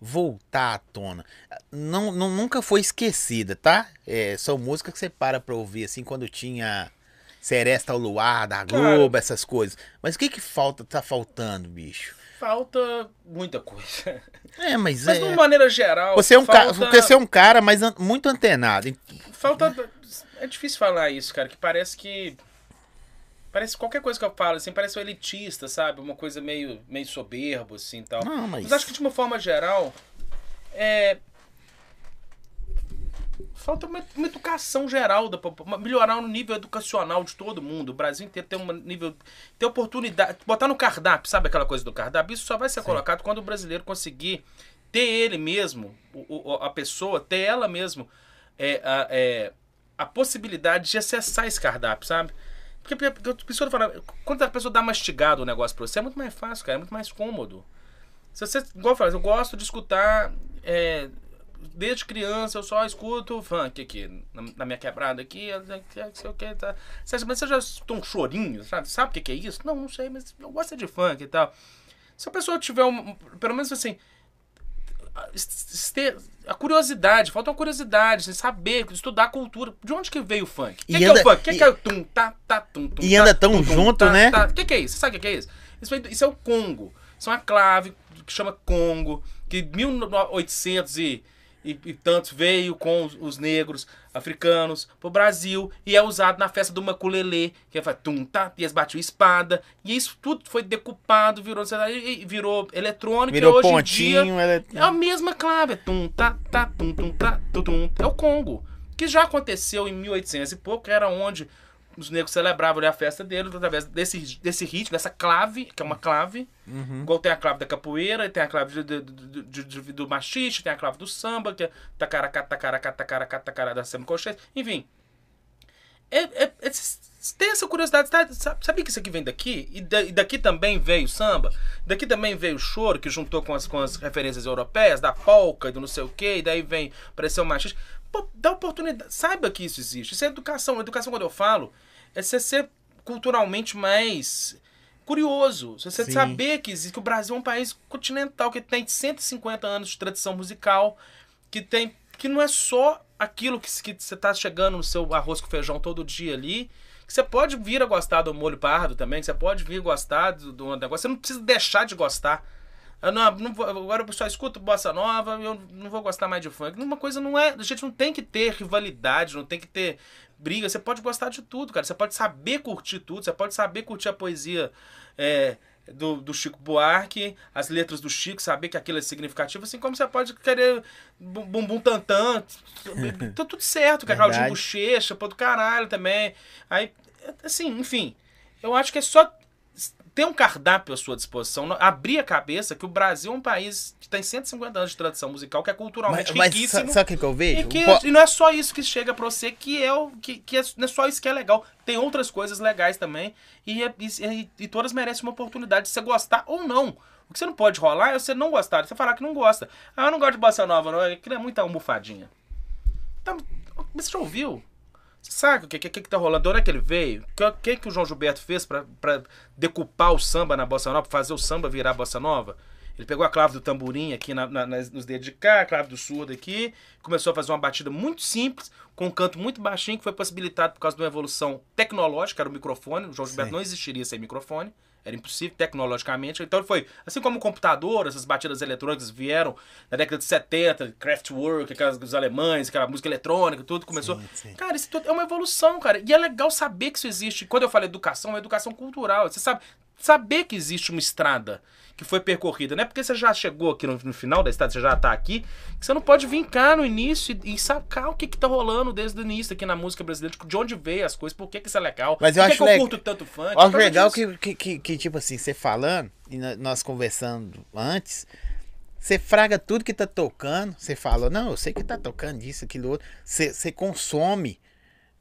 voltar à tona. Não, não nunca foi esquecida, tá? É, são músicas que você para pra ouvir assim quando tinha Seresta ao Luar, da Globo, essas coisas. Mas o que que falta, tá faltando, bicho? Falta muita coisa. É, mas, Mas é. de uma maneira geral. Você é um cara, falta, porque você é um cara mas an- muito antenado. Falta. É difícil falar isso, cara, que parece que. Parece qualquer coisa que eu falo, assim, parece um elitista, sabe? Uma coisa meio, meio soberbo, assim e tal. Não, mas Mas acho que de uma forma geral, é. Falta uma, uma educação geral, da, melhorar o nível educacional de todo mundo. O Brasil inteiro ter um nível. ter oportunidade. Botar no cardápio, sabe aquela coisa do cardápio? Isso só vai ser colocado quando o brasileiro conseguir ter ele mesmo, o- o- a pessoa, ter ela mesmo é, a, é, a possibilidade de acessar esse cardápio, sabe? Porque, porque, porque a pessoa fala, quando a pessoa dá mastigado o negócio pra você, é muito mais fácil, cara, é muito mais cômodo. Se você, igual eu falo, eu gosto de escutar. é, desde criança eu só escuto funk aqui, na, na minha quebrada aqui, eu sei o que, tá. Você, mas você já escutou um chorinho, sabe? Sabe o que, que é isso? Não, não sei, mas eu gosto de funk e tal. Se a pessoa tiver um. Pelo menos assim. a- curiosidade, falta uma curiosidade, assim, saber, estudar a cultura. De onde que veio o funk? O que, que é anda- o funk? O que, e- que é o tum, tá, tá, tum, tum, E tá, anda tão tum, junto, tá, né? tá. O que, que é isso? Você sabe o que, é isso? Isso, isso é o Congo. Isso é uma clave que chama Congo, que 1800 e, e, e tantos veio com os, os negros africanos pro Brasil e é usado na festa do maculelê, que é tum, tá, e eles batiam espada, e isso tudo foi decupado, virou, e virou eletrônico, Virou hoje em pontinho, dia é a mesma clave, é tum, tá, tá, tum, tum, tá, tum, tum. É o Congo, que já aconteceu em 1800 e pouco, era onde os negros celebravam a festa deles através desse, desse ritmo, dessa clave, que é uma clave, igual tem a clave da capoeira, tem a clave de- de- de- do machixe, tem a clave do samba, que é tacaracá, tacaracá, tacaracá, tacará da semicolchete, enfim. É, é, é- tem essa curiosidade, tá? Sa- sabia que isso aqui vem daqui? E, da- e daqui também veio o samba? Daqui também veio o choro, que juntou com as, com as referências europeias, da polca e do não sei o quê, e daí vem parecer o machista. Pô, dá oportunidade, saiba que isso existe. Isso é educação. Educação, quando eu falo, é você ser culturalmente mais curioso. Você Sim. saber que, existe, que o Brasil é um país continental, que tem 150 anos de tradição musical, que tem que não é só aquilo que, que você tá chegando no seu arroz com feijão todo dia ali, que você pode vir a gostar do molho pardo também, que você pode vir a gostar do, do negócio, você não precisa deixar de gostar. Eu não, não vou- agora eu só escuto bossa nova, eu não vou gostar mais de funk. Uma coisa não é. A gente não tem que ter rivalidade, não tem que ter briga. Você pode gostar de tudo, cara. Você pode saber curtir tudo, você pode saber curtir a poesia é, do, do Chico Buarque, as letras do Chico, saber que aquilo é significativo, assim como você pode querer bum- bumbum tantã. Tá tudo certo, cara. Claudinho Bochecha, pô do caralho também. Aí, assim, enfim. Eu acho que é só ter um cardápio à sua disposição, não- abrir a cabeça que o Brasil é um país que tem 150 anos de tradição musical, que é Mas, culturalmente mas riquíssimo. sa- sabe o que, eu vejo? E, que, Po- e não é só isso que chega pra você, que é o. Que, que é, não é só isso que é legal. Tem outras coisas legais também. E, é- e, e- e todas merecem uma oportunidade de você gostar ou não. O que você não pode rolar é você não gostar. Você falar que não gosta. Ah, eu não gosto de bossa nova, não. Aquilo é muita almofadinha. Tá, mas você já ouviu? Sabe o que, que, que tá rolando? De onde é que ele veio? O que, que, que o João Gilberto fez pra, pra decupar o samba na bossa nova, pra fazer o samba virar bossa nova? Ele pegou a clave do tamborim aqui na- na- nos dedos de cá, a clave do surdo aqui, começou a fazer uma batida muito simples, com um canto muito baixinho, que foi possibilitado por causa de uma evolução tecnológica, era o microfone. O João Gilberto Sim. não existiria sem microfone. Era impossível tecnologicamente. Então ele foi, assim como o computador, essas batidas eletrônicas vieram na década de 70, Kraftwerk, aquelas dos alemães, aquela música eletrônica, tudo começou. Sim, sim. Cara, isso tudo é uma evolução, cara. E é legal saber que isso existe. Quando eu falo educação, é educação cultural. Você sabe, saber que existe uma estrada que foi percorrida. Não é porque você já chegou aqui no, no final da estrada, você já tá aqui, que você não pode vir cá no início e, e sacar o que que tá rolando desde o início aqui na música brasileira, de onde veio as coisas, por que que isso é legal. Mas eu por que acho que eu leg- curto tanto funk. Eu acho legal que, que, que, que, tipo assim, você falando, e nós conversando antes, você fraga tudo que tá tocando, você fala, não, eu sei que tá tocando isso, aquilo, outro. Você consome,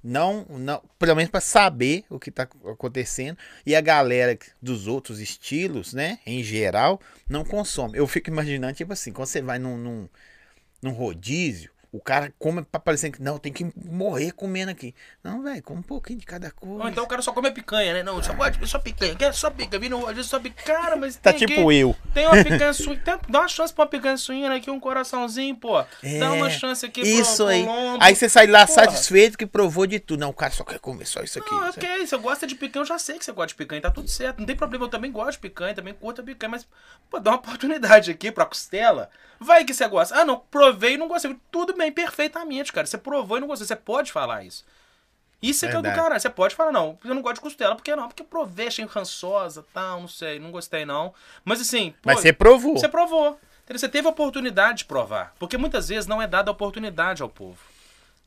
não, não, pelo menos pra saber o que tá acontecendo. E a galera dos outros estilos, né, em geral, não consome. Eu fico imaginando, tipo assim, quando você vai num, num, num rodízio, o cara come pra parecer que, não, tem que morrer comendo aqui. Não, velho, come um pouquinho de cada coisa. Ou então o cara só come picanha, né? Não, eu só gosto só picanha. Quer só picanha? Às vezes só picanha. Cara, mas Tá tipo que- eu. Tem uma picanha suína. tem- Dá uma chance pra uma picanha suína aqui, um coraçãozinho, pô. Dá uma É, chance aqui Isso pro, pro aí. lombo. Aí você sai lá Porra. satisfeito que provou de tudo. Não, o cara só quer comer só isso aqui. Não, isso aqui. ok, você gosta de picanha, eu já sei que você gosta de picanha, tá tudo certo. Não tem problema, eu também gosto de picanha, também curto a picanha, mas, pô, dá uma oportunidade aqui pra costela. Vai que você gosta. Ah, não, provei e não gostei. Tudo bem, perfeitamente, cara. Você provou e não gostou. Você pode falar isso. Isso é que é do caralho. Você pode falar, não, eu não gosto de costela. Por que não? Porque provei, achei rançosa, tal, não sei, não gostei não. Mas assim, pô, Mas você provou. você provou. Você teve a oportunidade de provar. Porque muitas vezes não é dada a oportunidade ao povo.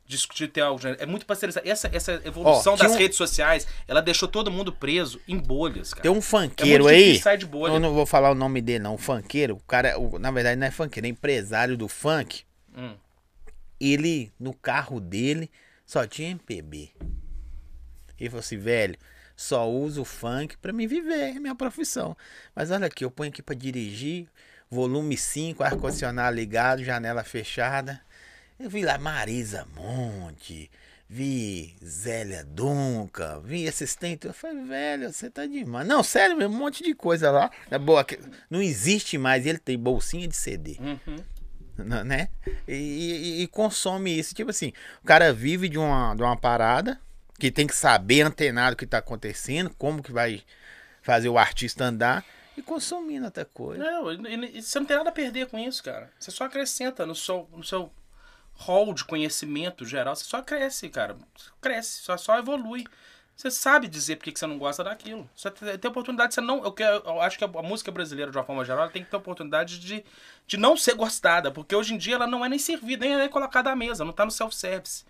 De discutir ter algo. É muito pasteurizado. Essa, essa evolução tinha das um- redes sociais, ela deixou todo mundo preso em bolhas, cara. Tem um É funkeiro muito aí. de bolha. Eu não vou falar o nome dele, não. O funkeiro, o cara, o- na verdade, não é funkeiro, é empresário do funk. Hum. Ele, no carro dele, só tinha MPB. Ele falou assim, velho, só uso funk pra me viver, é minha profissão. Mas olha aqui, eu ponho aqui pra dirigir, volume 5, ar-condicionado ligado, janela fechada. Eu vi lá Marisa Monte, vi Zélia Dunca, vi assistente. Eu falei, velho, você tá demais. Não, sério, um monte de coisa lá. É boa, não existe mais. Ele tem bolsinha de CD, Uhum. N- né? E, e- e consome isso. Tipo assim, o cara vive de uma, de uma parada que tem que saber antenado o que tá acontecendo, como que vai fazer o artista andar e consumindo outra coisa. Não, e- você não tem nada a perder com isso, cara. Você só acrescenta no seu, no seu hall de conhecimento geral. Você só cresce, cara. Cresce, só, só evolui. Você sabe dizer por que você não gosta daquilo. Você tem oportunidade, você não. Eu, quero, eu acho que a, música brasileira, de uma forma geral, tem que ter oportunidade de, de não ser gostada. Porque hoje em dia ela não é nem servida, nem é colocada à mesa, não tá no self-service.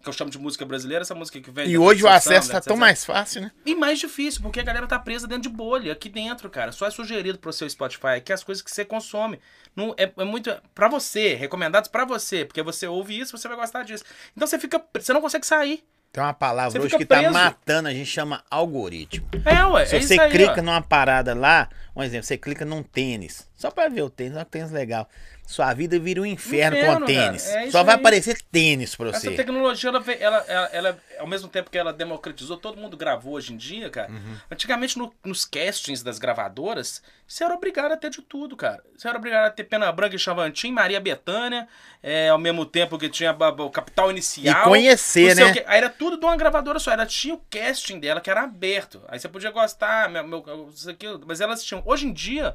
Que eu chamo de música brasileira, essa música que vem. E hoje o acesso né, tá etc. tão mais fácil, né? E mais difícil, porque a galera tá presa dentro de bolha, aqui dentro, cara. Só é sugerido pro seu Spotify que as coisas que você consome. Não, é, é muito. Pra você, recomendados pra você, porque você ouve isso, você vai gostar disso. Então você fica. Você não consegue sair. Tem uma palavra hoje que tá preso. matando, a gente chama algoritmo. É, ué. Se é você aí, clica ó. numa parada lá, um exemplo, você clica num tênis, só pra ver o tênis, olha que tênis legal. Sua vida vira um inferno, Inferno, com tênis. é só vai aí. aparecer tênis pra Essa você. tecnologia, ela, ela, ela, ela- ao mesmo tempo que ela democratizou, todo mundo gravou hoje em dia, cara. Uhum. Antigamente, no- nos castings das gravadoras, você era obrigado a ter de tudo, cara. Você era obrigado a ter Pena Branca e Chavantin, Maria Bethânia, é, ao mesmo tempo que tinha o Capital Inicial. E conhecer, né? Aí era tudo de uma gravadora só. Ela tinha o casting dela, que era aberto. Aí você podia gostar, meu, meu, isso aqui, mas elas tinham. Hoje em dia,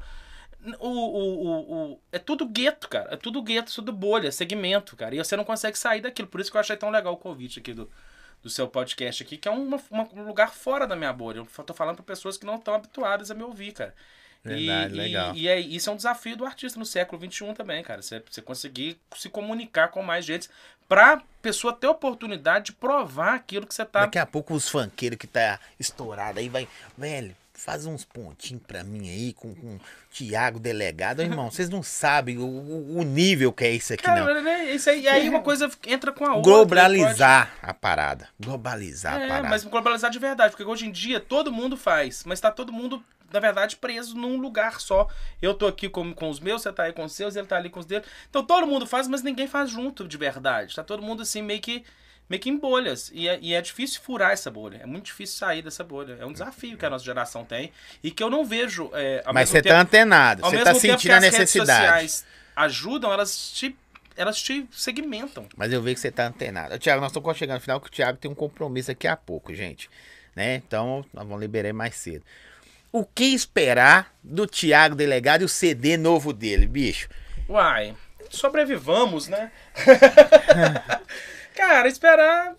o, o, o, o- é tudo gueto, cara. É tudo gueto, tudo bolha, segmento, cara. E você não consegue sair daquilo. Por isso que eu achei tão legal o convite aqui do, do seu podcast aqui, que é uma, uma- um lugar fora da minha bolha. Eu tô falando para pessoas que não estão habituadas a me ouvir, cara. Verdade, e, legal. E, e é, isso é um desafio do artista no século XXI também, cara. Você, você conseguir se comunicar com mais gente pra pessoa ter oportunidade de provar aquilo que você tá. Daqui a pouco os funkeiros que tá estourado aí vai. Velho, faz uns pontinhos pra mim aí com, com o Tiago Delegado. Irmão, vocês não sabem o, o- nível que é isso aqui, Cara, não. né, isso aí, e aí uma coisa entra com a outra. Globalizar a parada. Globalizar a É, parada. mas globalizar de verdade, porque hoje em dia todo mundo faz, mas tá todo mundo, na verdade, preso num lugar só. Eu tô aqui com, com os meus, você tá aí com os seus, ele tá ali com os dele. Então todo mundo faz, mas ninguém faz junto de verdade. Tá todo mundo assim, meio que, meio que em bolhas. E é, e é difícil furar essa bolha. É muito difícil sair dessa bolha. É um desafio que a nossa geração tem e que eu não vejo. É, Mas você tempo- tá antenado, você tá que sentindo a as redes necessidade. sociais ajudam, elas te, elas te segmentam. Mas eu vejo que você tá antenado. Tiago, nós estamos chegando no final, que o Tiago tem um compromisso aqui a pouco, gente. Né? Então, nós vamos liberar mais cedo. O que esperar do Tiago Delegado e o CD novo dele, bicho? Uai, sobrevivamos, né? Cara, esperar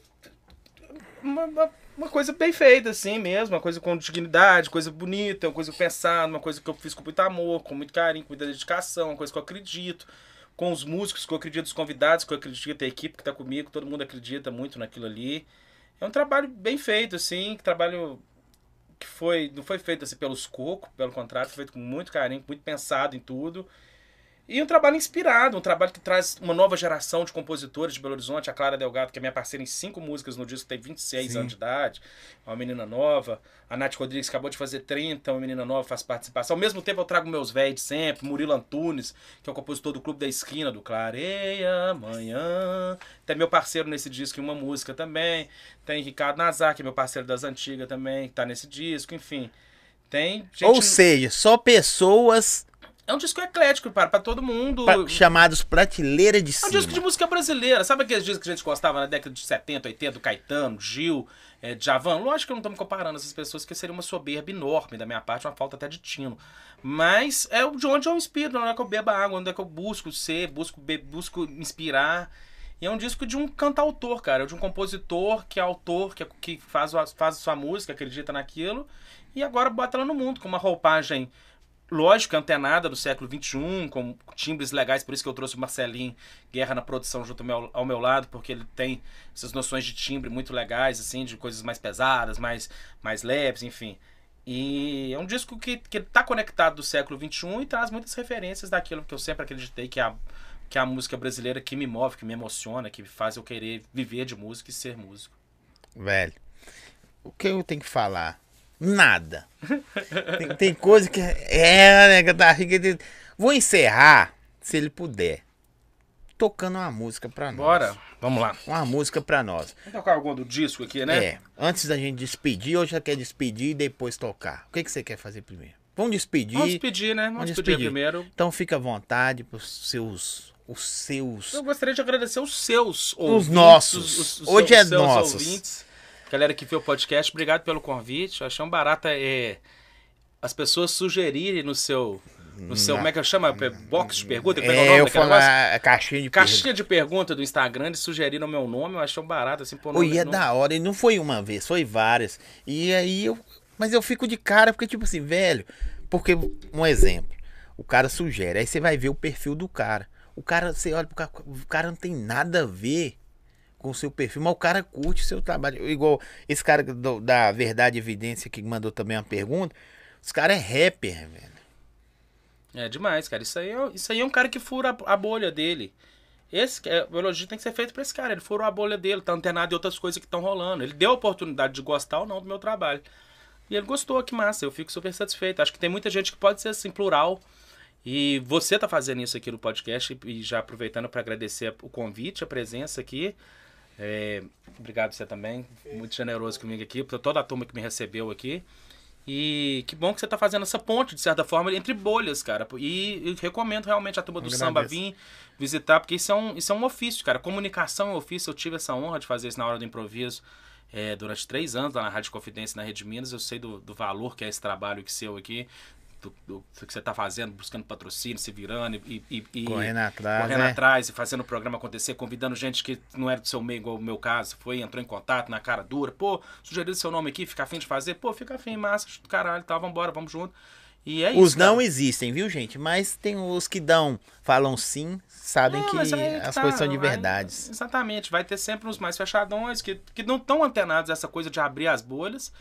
uma, uma- uma coisa bem feita, assim mesmo, uma coisa com dignidade, coisa bonita, uma coisa pensada, uma coisa que eu fiz com muito amor, com muito carinho, com muita dedicação, uma coisa que eu acredito, com os músicos que eu acredito, os convidados que eu acredito, a equipe que tá comigo, todo mundo acredita muito naquilo ali. É um trabalho bem feito, assim, que trabalho que foi não foi feito assim pelos cocos, pelo contrário, foi feito com muito carinho, muito pensado em tudo. E um trabalho inspirado, um trabalho que traz uma nova geração de compositores de Belo Horizonte. A Clara Delgado, que é minha parceira em cinco músicas no disco, tem 26 Sim. anos de idade, é uma menina nova. A Nath Rodrigues acabou de fazer 30, uma menina nova, faz participação. Ao mesmo tempo eu trago meus velhos de sempre, Murilo Antunes, que é o compositor do Clube da Esquina, do Clareia Amanhã. Tem meu parceiro nesse disco em uma música também. Tem Ricardo Nazar, que é meu parceiro das antigas também, que tá nesse disco, enfim. Tem gente... Ou seja, só pessoas É um disco eclético, para, pra todo mundo. pra- chamados prateleira de É cima. um disco de música brasileira. Sabe aqueles discos que a gente gostava na década de 70, 80, do Caetano, Gil, é, Djavan? Lógico que eu não tô me comparando essas pessoas, que seria uma soberba enorme da minha parte, uma falta até de tino. Mas é de onde eu inspiro, onde é que eu bebo água, onde é que eu busco ser, busco, be- busco inspirar. E é um disco de um cantautor, cara, de um compositor que é autor, que, é- que faz, faz sua música, acredita naquilo, e agora bota ela no mundo com uma roupagem lógico, antenada do século XXI, com timbres legais, por isso que eu trouxe o Marcelinho Guerra na produção junto ao meu, ao meu lado, porque ele tem essas noções de timbre muito legais, assim, de coisas mais pesadas, mais, mais leves, enfim. E é um disco que, que tá conectado do século XXI e traz muitas referências daquilo que eu sempre acreditei que é a, que é a música brasileira que me move, que me emociona, que faz eu querer viver de música e ser músico. Velho, o que eu tenho que falar? Nada. Tem, tem coisa que. É, né, que tá rica. Vou encerrar, se ele puder, tocando uma música pra nós. Bora, vamos lá. Uma música pra nós. Vamos tocar alguma do disco aqui, né? É, antes da gente despedir, ou já quer despedir e depois tocar? O que, que você quer fazer primeiro? Vamos despedir. Vamos despedir, né? Vamos, Vamos despedir, despedir. primeiro. Então fica à vontade pros seus. Os seus. Eu gostaria de agradecer os seus Os nossos. Hoje é seus nossos. ouvintes. Galera que viu o podcast, obrigado pelo convite. Eu achei um barato é, as pessoas sugerirem no seu. No seu, como é que eu chamo? Box de pergunta? Como é é o É, eu a caixinha de. Caixinha de pergunta do Instagram, eles sugeriram meu nome, eu achei um barato, assim, pô, nome, e é não- da hora, e não foi uma vez, foi várias. E aí eu. Mas eu fico de cara, porque, tipo assim, velho. Porque, um exemplo, o cara sugere, aí você vai ver o perfil do cara. O cara, você olha pro cara, o cara não tem nada a ver com o seu perfil, mas o cara curte seu trabalho. Igual esse cara do- da Verdade Evidência que mandou também uma pergunta. Os caras é rapper, velho. É demais, cara. Isso aí é, isso aí é um cara que fura a, a bolha dele. Esse, é, o elogio tem que ser feito pra esse cara. Ele furou a bolha dele, tá antenado em outras coisas que estão rolando. Ele deu a oportunidade de gostar ou não do meu trabalho. E ele gostou, que massa. Eu fico super satisfeito. Acho que tem muita gente que pode ser assim, plural. E você tá fazendo isso aqui no podcast e já aproveitando para agradecer o convite, a presença aqui. É, obrigado você também, muito generoso comigo aqui, por toda a turma que me recebeu aqui. E que bom que você tá fazendo essa ponte, de certa forma, entre bolhas, cara. E, e recomendo realmente a turma do Agradeço. samba vir visitar, porque isso é, um, isso é um ofício, cara. Comunicação é um ofício. Eu tive essa honra de fazer isso na hora do improviso é, durante três anos lá na Rádio Confidência, na Rede Minas. Eu sei do, do valor que é esse trabalho que seu aqui, do, do- do que você tá fazendo, buscando patrocínio, se virando e, e- e- Correndo atrás, correndo né? atrás e fazendo o programa acontecer, convidando gente que não era do seu meio, igual o meu caso, foi, entrou em contato na cara dura, pô, sugeriu seu nome aqui, fica afim de fazer, pô, fica afim, massa, do caralho, tá, vambora, vamos junto. E é isso. Os não cara. existem, viu, gente? Mas tem os que dão, falam sim, sabem É, que que as tá, coisas são de verdades. Exatamente, vai ter sempre uns mais fechadões que, que não estão antenados a essa coisa de abrir as bolhas.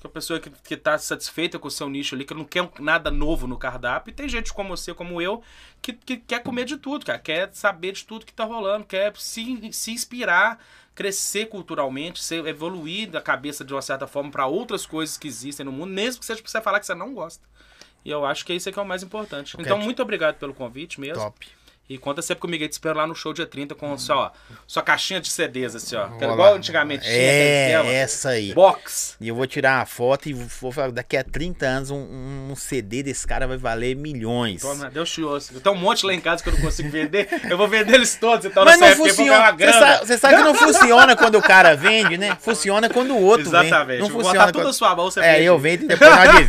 Que a pessoa que, que tá satisfeita com o seu nicho ali, que não quer nada novo no cardápio. E tem gente como você, como eu, que, que quer comer de tudo, cara. Quer saber de tudo que tá rolando, quer se, se inspirar, crescer culturalmente, ser, evoluir da cabeça de uma certa forma para outras coisas que existem no mundo, mesmo que seja pra você falar que você não gosta. E eu acho que isso é que é o mais importante. Eu Então, muito obrigado pelo convite mesmo. Top. E conta sempre comigo aí, te espero lá no show dia 30 com só, sua caixinha de CDs, assim, ó. Que era igual antigamente tinha, É, aquela tela. essa aí. Box. E eu vou tirar uma foto e vou falar, daqui a 30 anos um, um CD desse cara vai valer milhões. Toma, Deus te ouça. Tem um monte lá em casa que eu não consigo vender. Eu vou vender eles todos, então Mas não época eu funciona. Você sabe, você sabe que não funciona quando o cara vende, né? Funciona quando o outro Exatamente. vende. Não Vou funciona botar tudo quando... na sua mão, você É, vende. eu vendo e depois nós divide.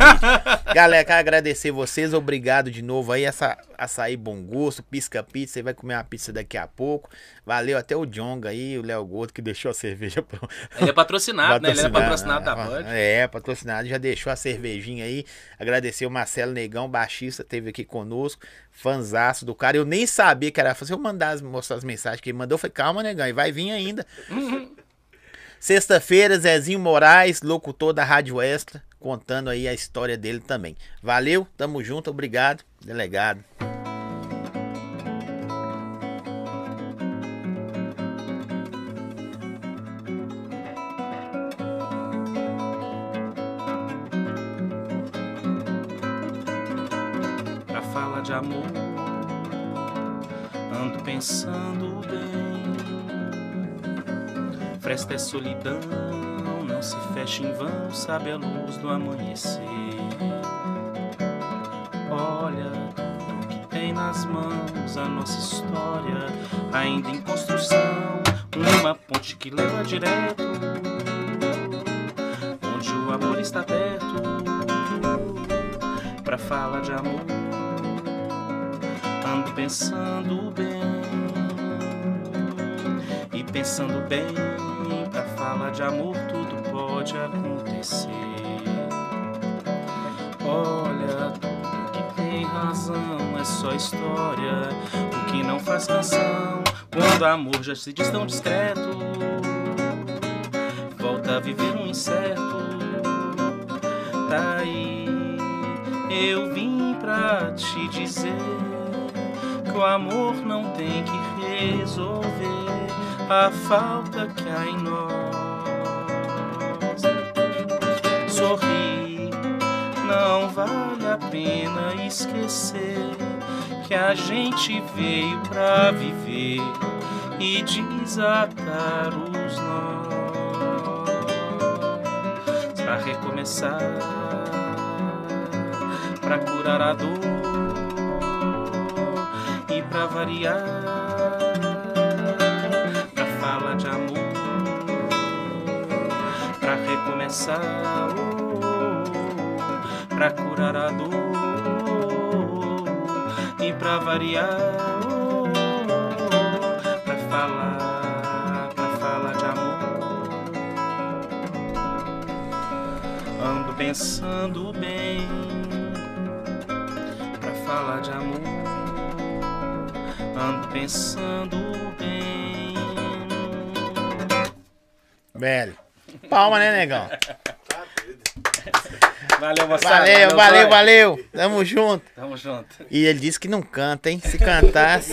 Galera, quero agradecer vocês. Obrigado de novo aí. Essa açaí bom gosto, pisca pizza. Você vai comer uma pizza daqui a pouco. Valeu até o Jonga aí, o Léo Gordo, que deixou a cerveja pro. Ele é patrocinado, né? Ele é patrocinado da Band. É, patrocinado. Já deixou a cervejinha aí. Agradecer o Marcelo Negão, baixista, teve aqui conosco. Fanzaço do cara. Eu nem sabia que era. Se eu mandar mostrar as mensagens que ele mandou, eu falei, calma, Negão, e vai vir ainda. Sexta-feira, Zezinho Moraes, locutor da Rádio Extra, contando aí a história dele também. Valeu, tamo junto, obrigado, delegado. Solidão, não se fecha em vão, sabe a luz do amanhecer. Olha tudo que tem nas mãos, a nossa história ainda em construção. Uma ponte que leva direto, onde o amor está perto pra falar de amor. Ando pensando bem e pensando bem. De amor, tudo pode acontecer. Olha, tudo que tem razão é só história. O que não faz canção quando o amor já se diz tão discreto. Volta a viver um incerto. Tá aí, eu vim pra te dizer que o amor não tem que resolver a falta que há em nós. Pena esquecer que a gente veio pra viver e desatar os nós. Pra recomeçar, pra curar a dor e pra variar, pra falar de amor, pra recomeçar, oh, pra curar a dor e pra variar, oh, pra falar, pra falar de amor. Ando pensando bem pra falar de amor. Ando pensando bem. Velho. Palma, né, negão? Valeu, moçada. Valeu, valeu, valeu. Tamo junto. Tamo junto. E ele disse que não canta, hein? Se cantasse.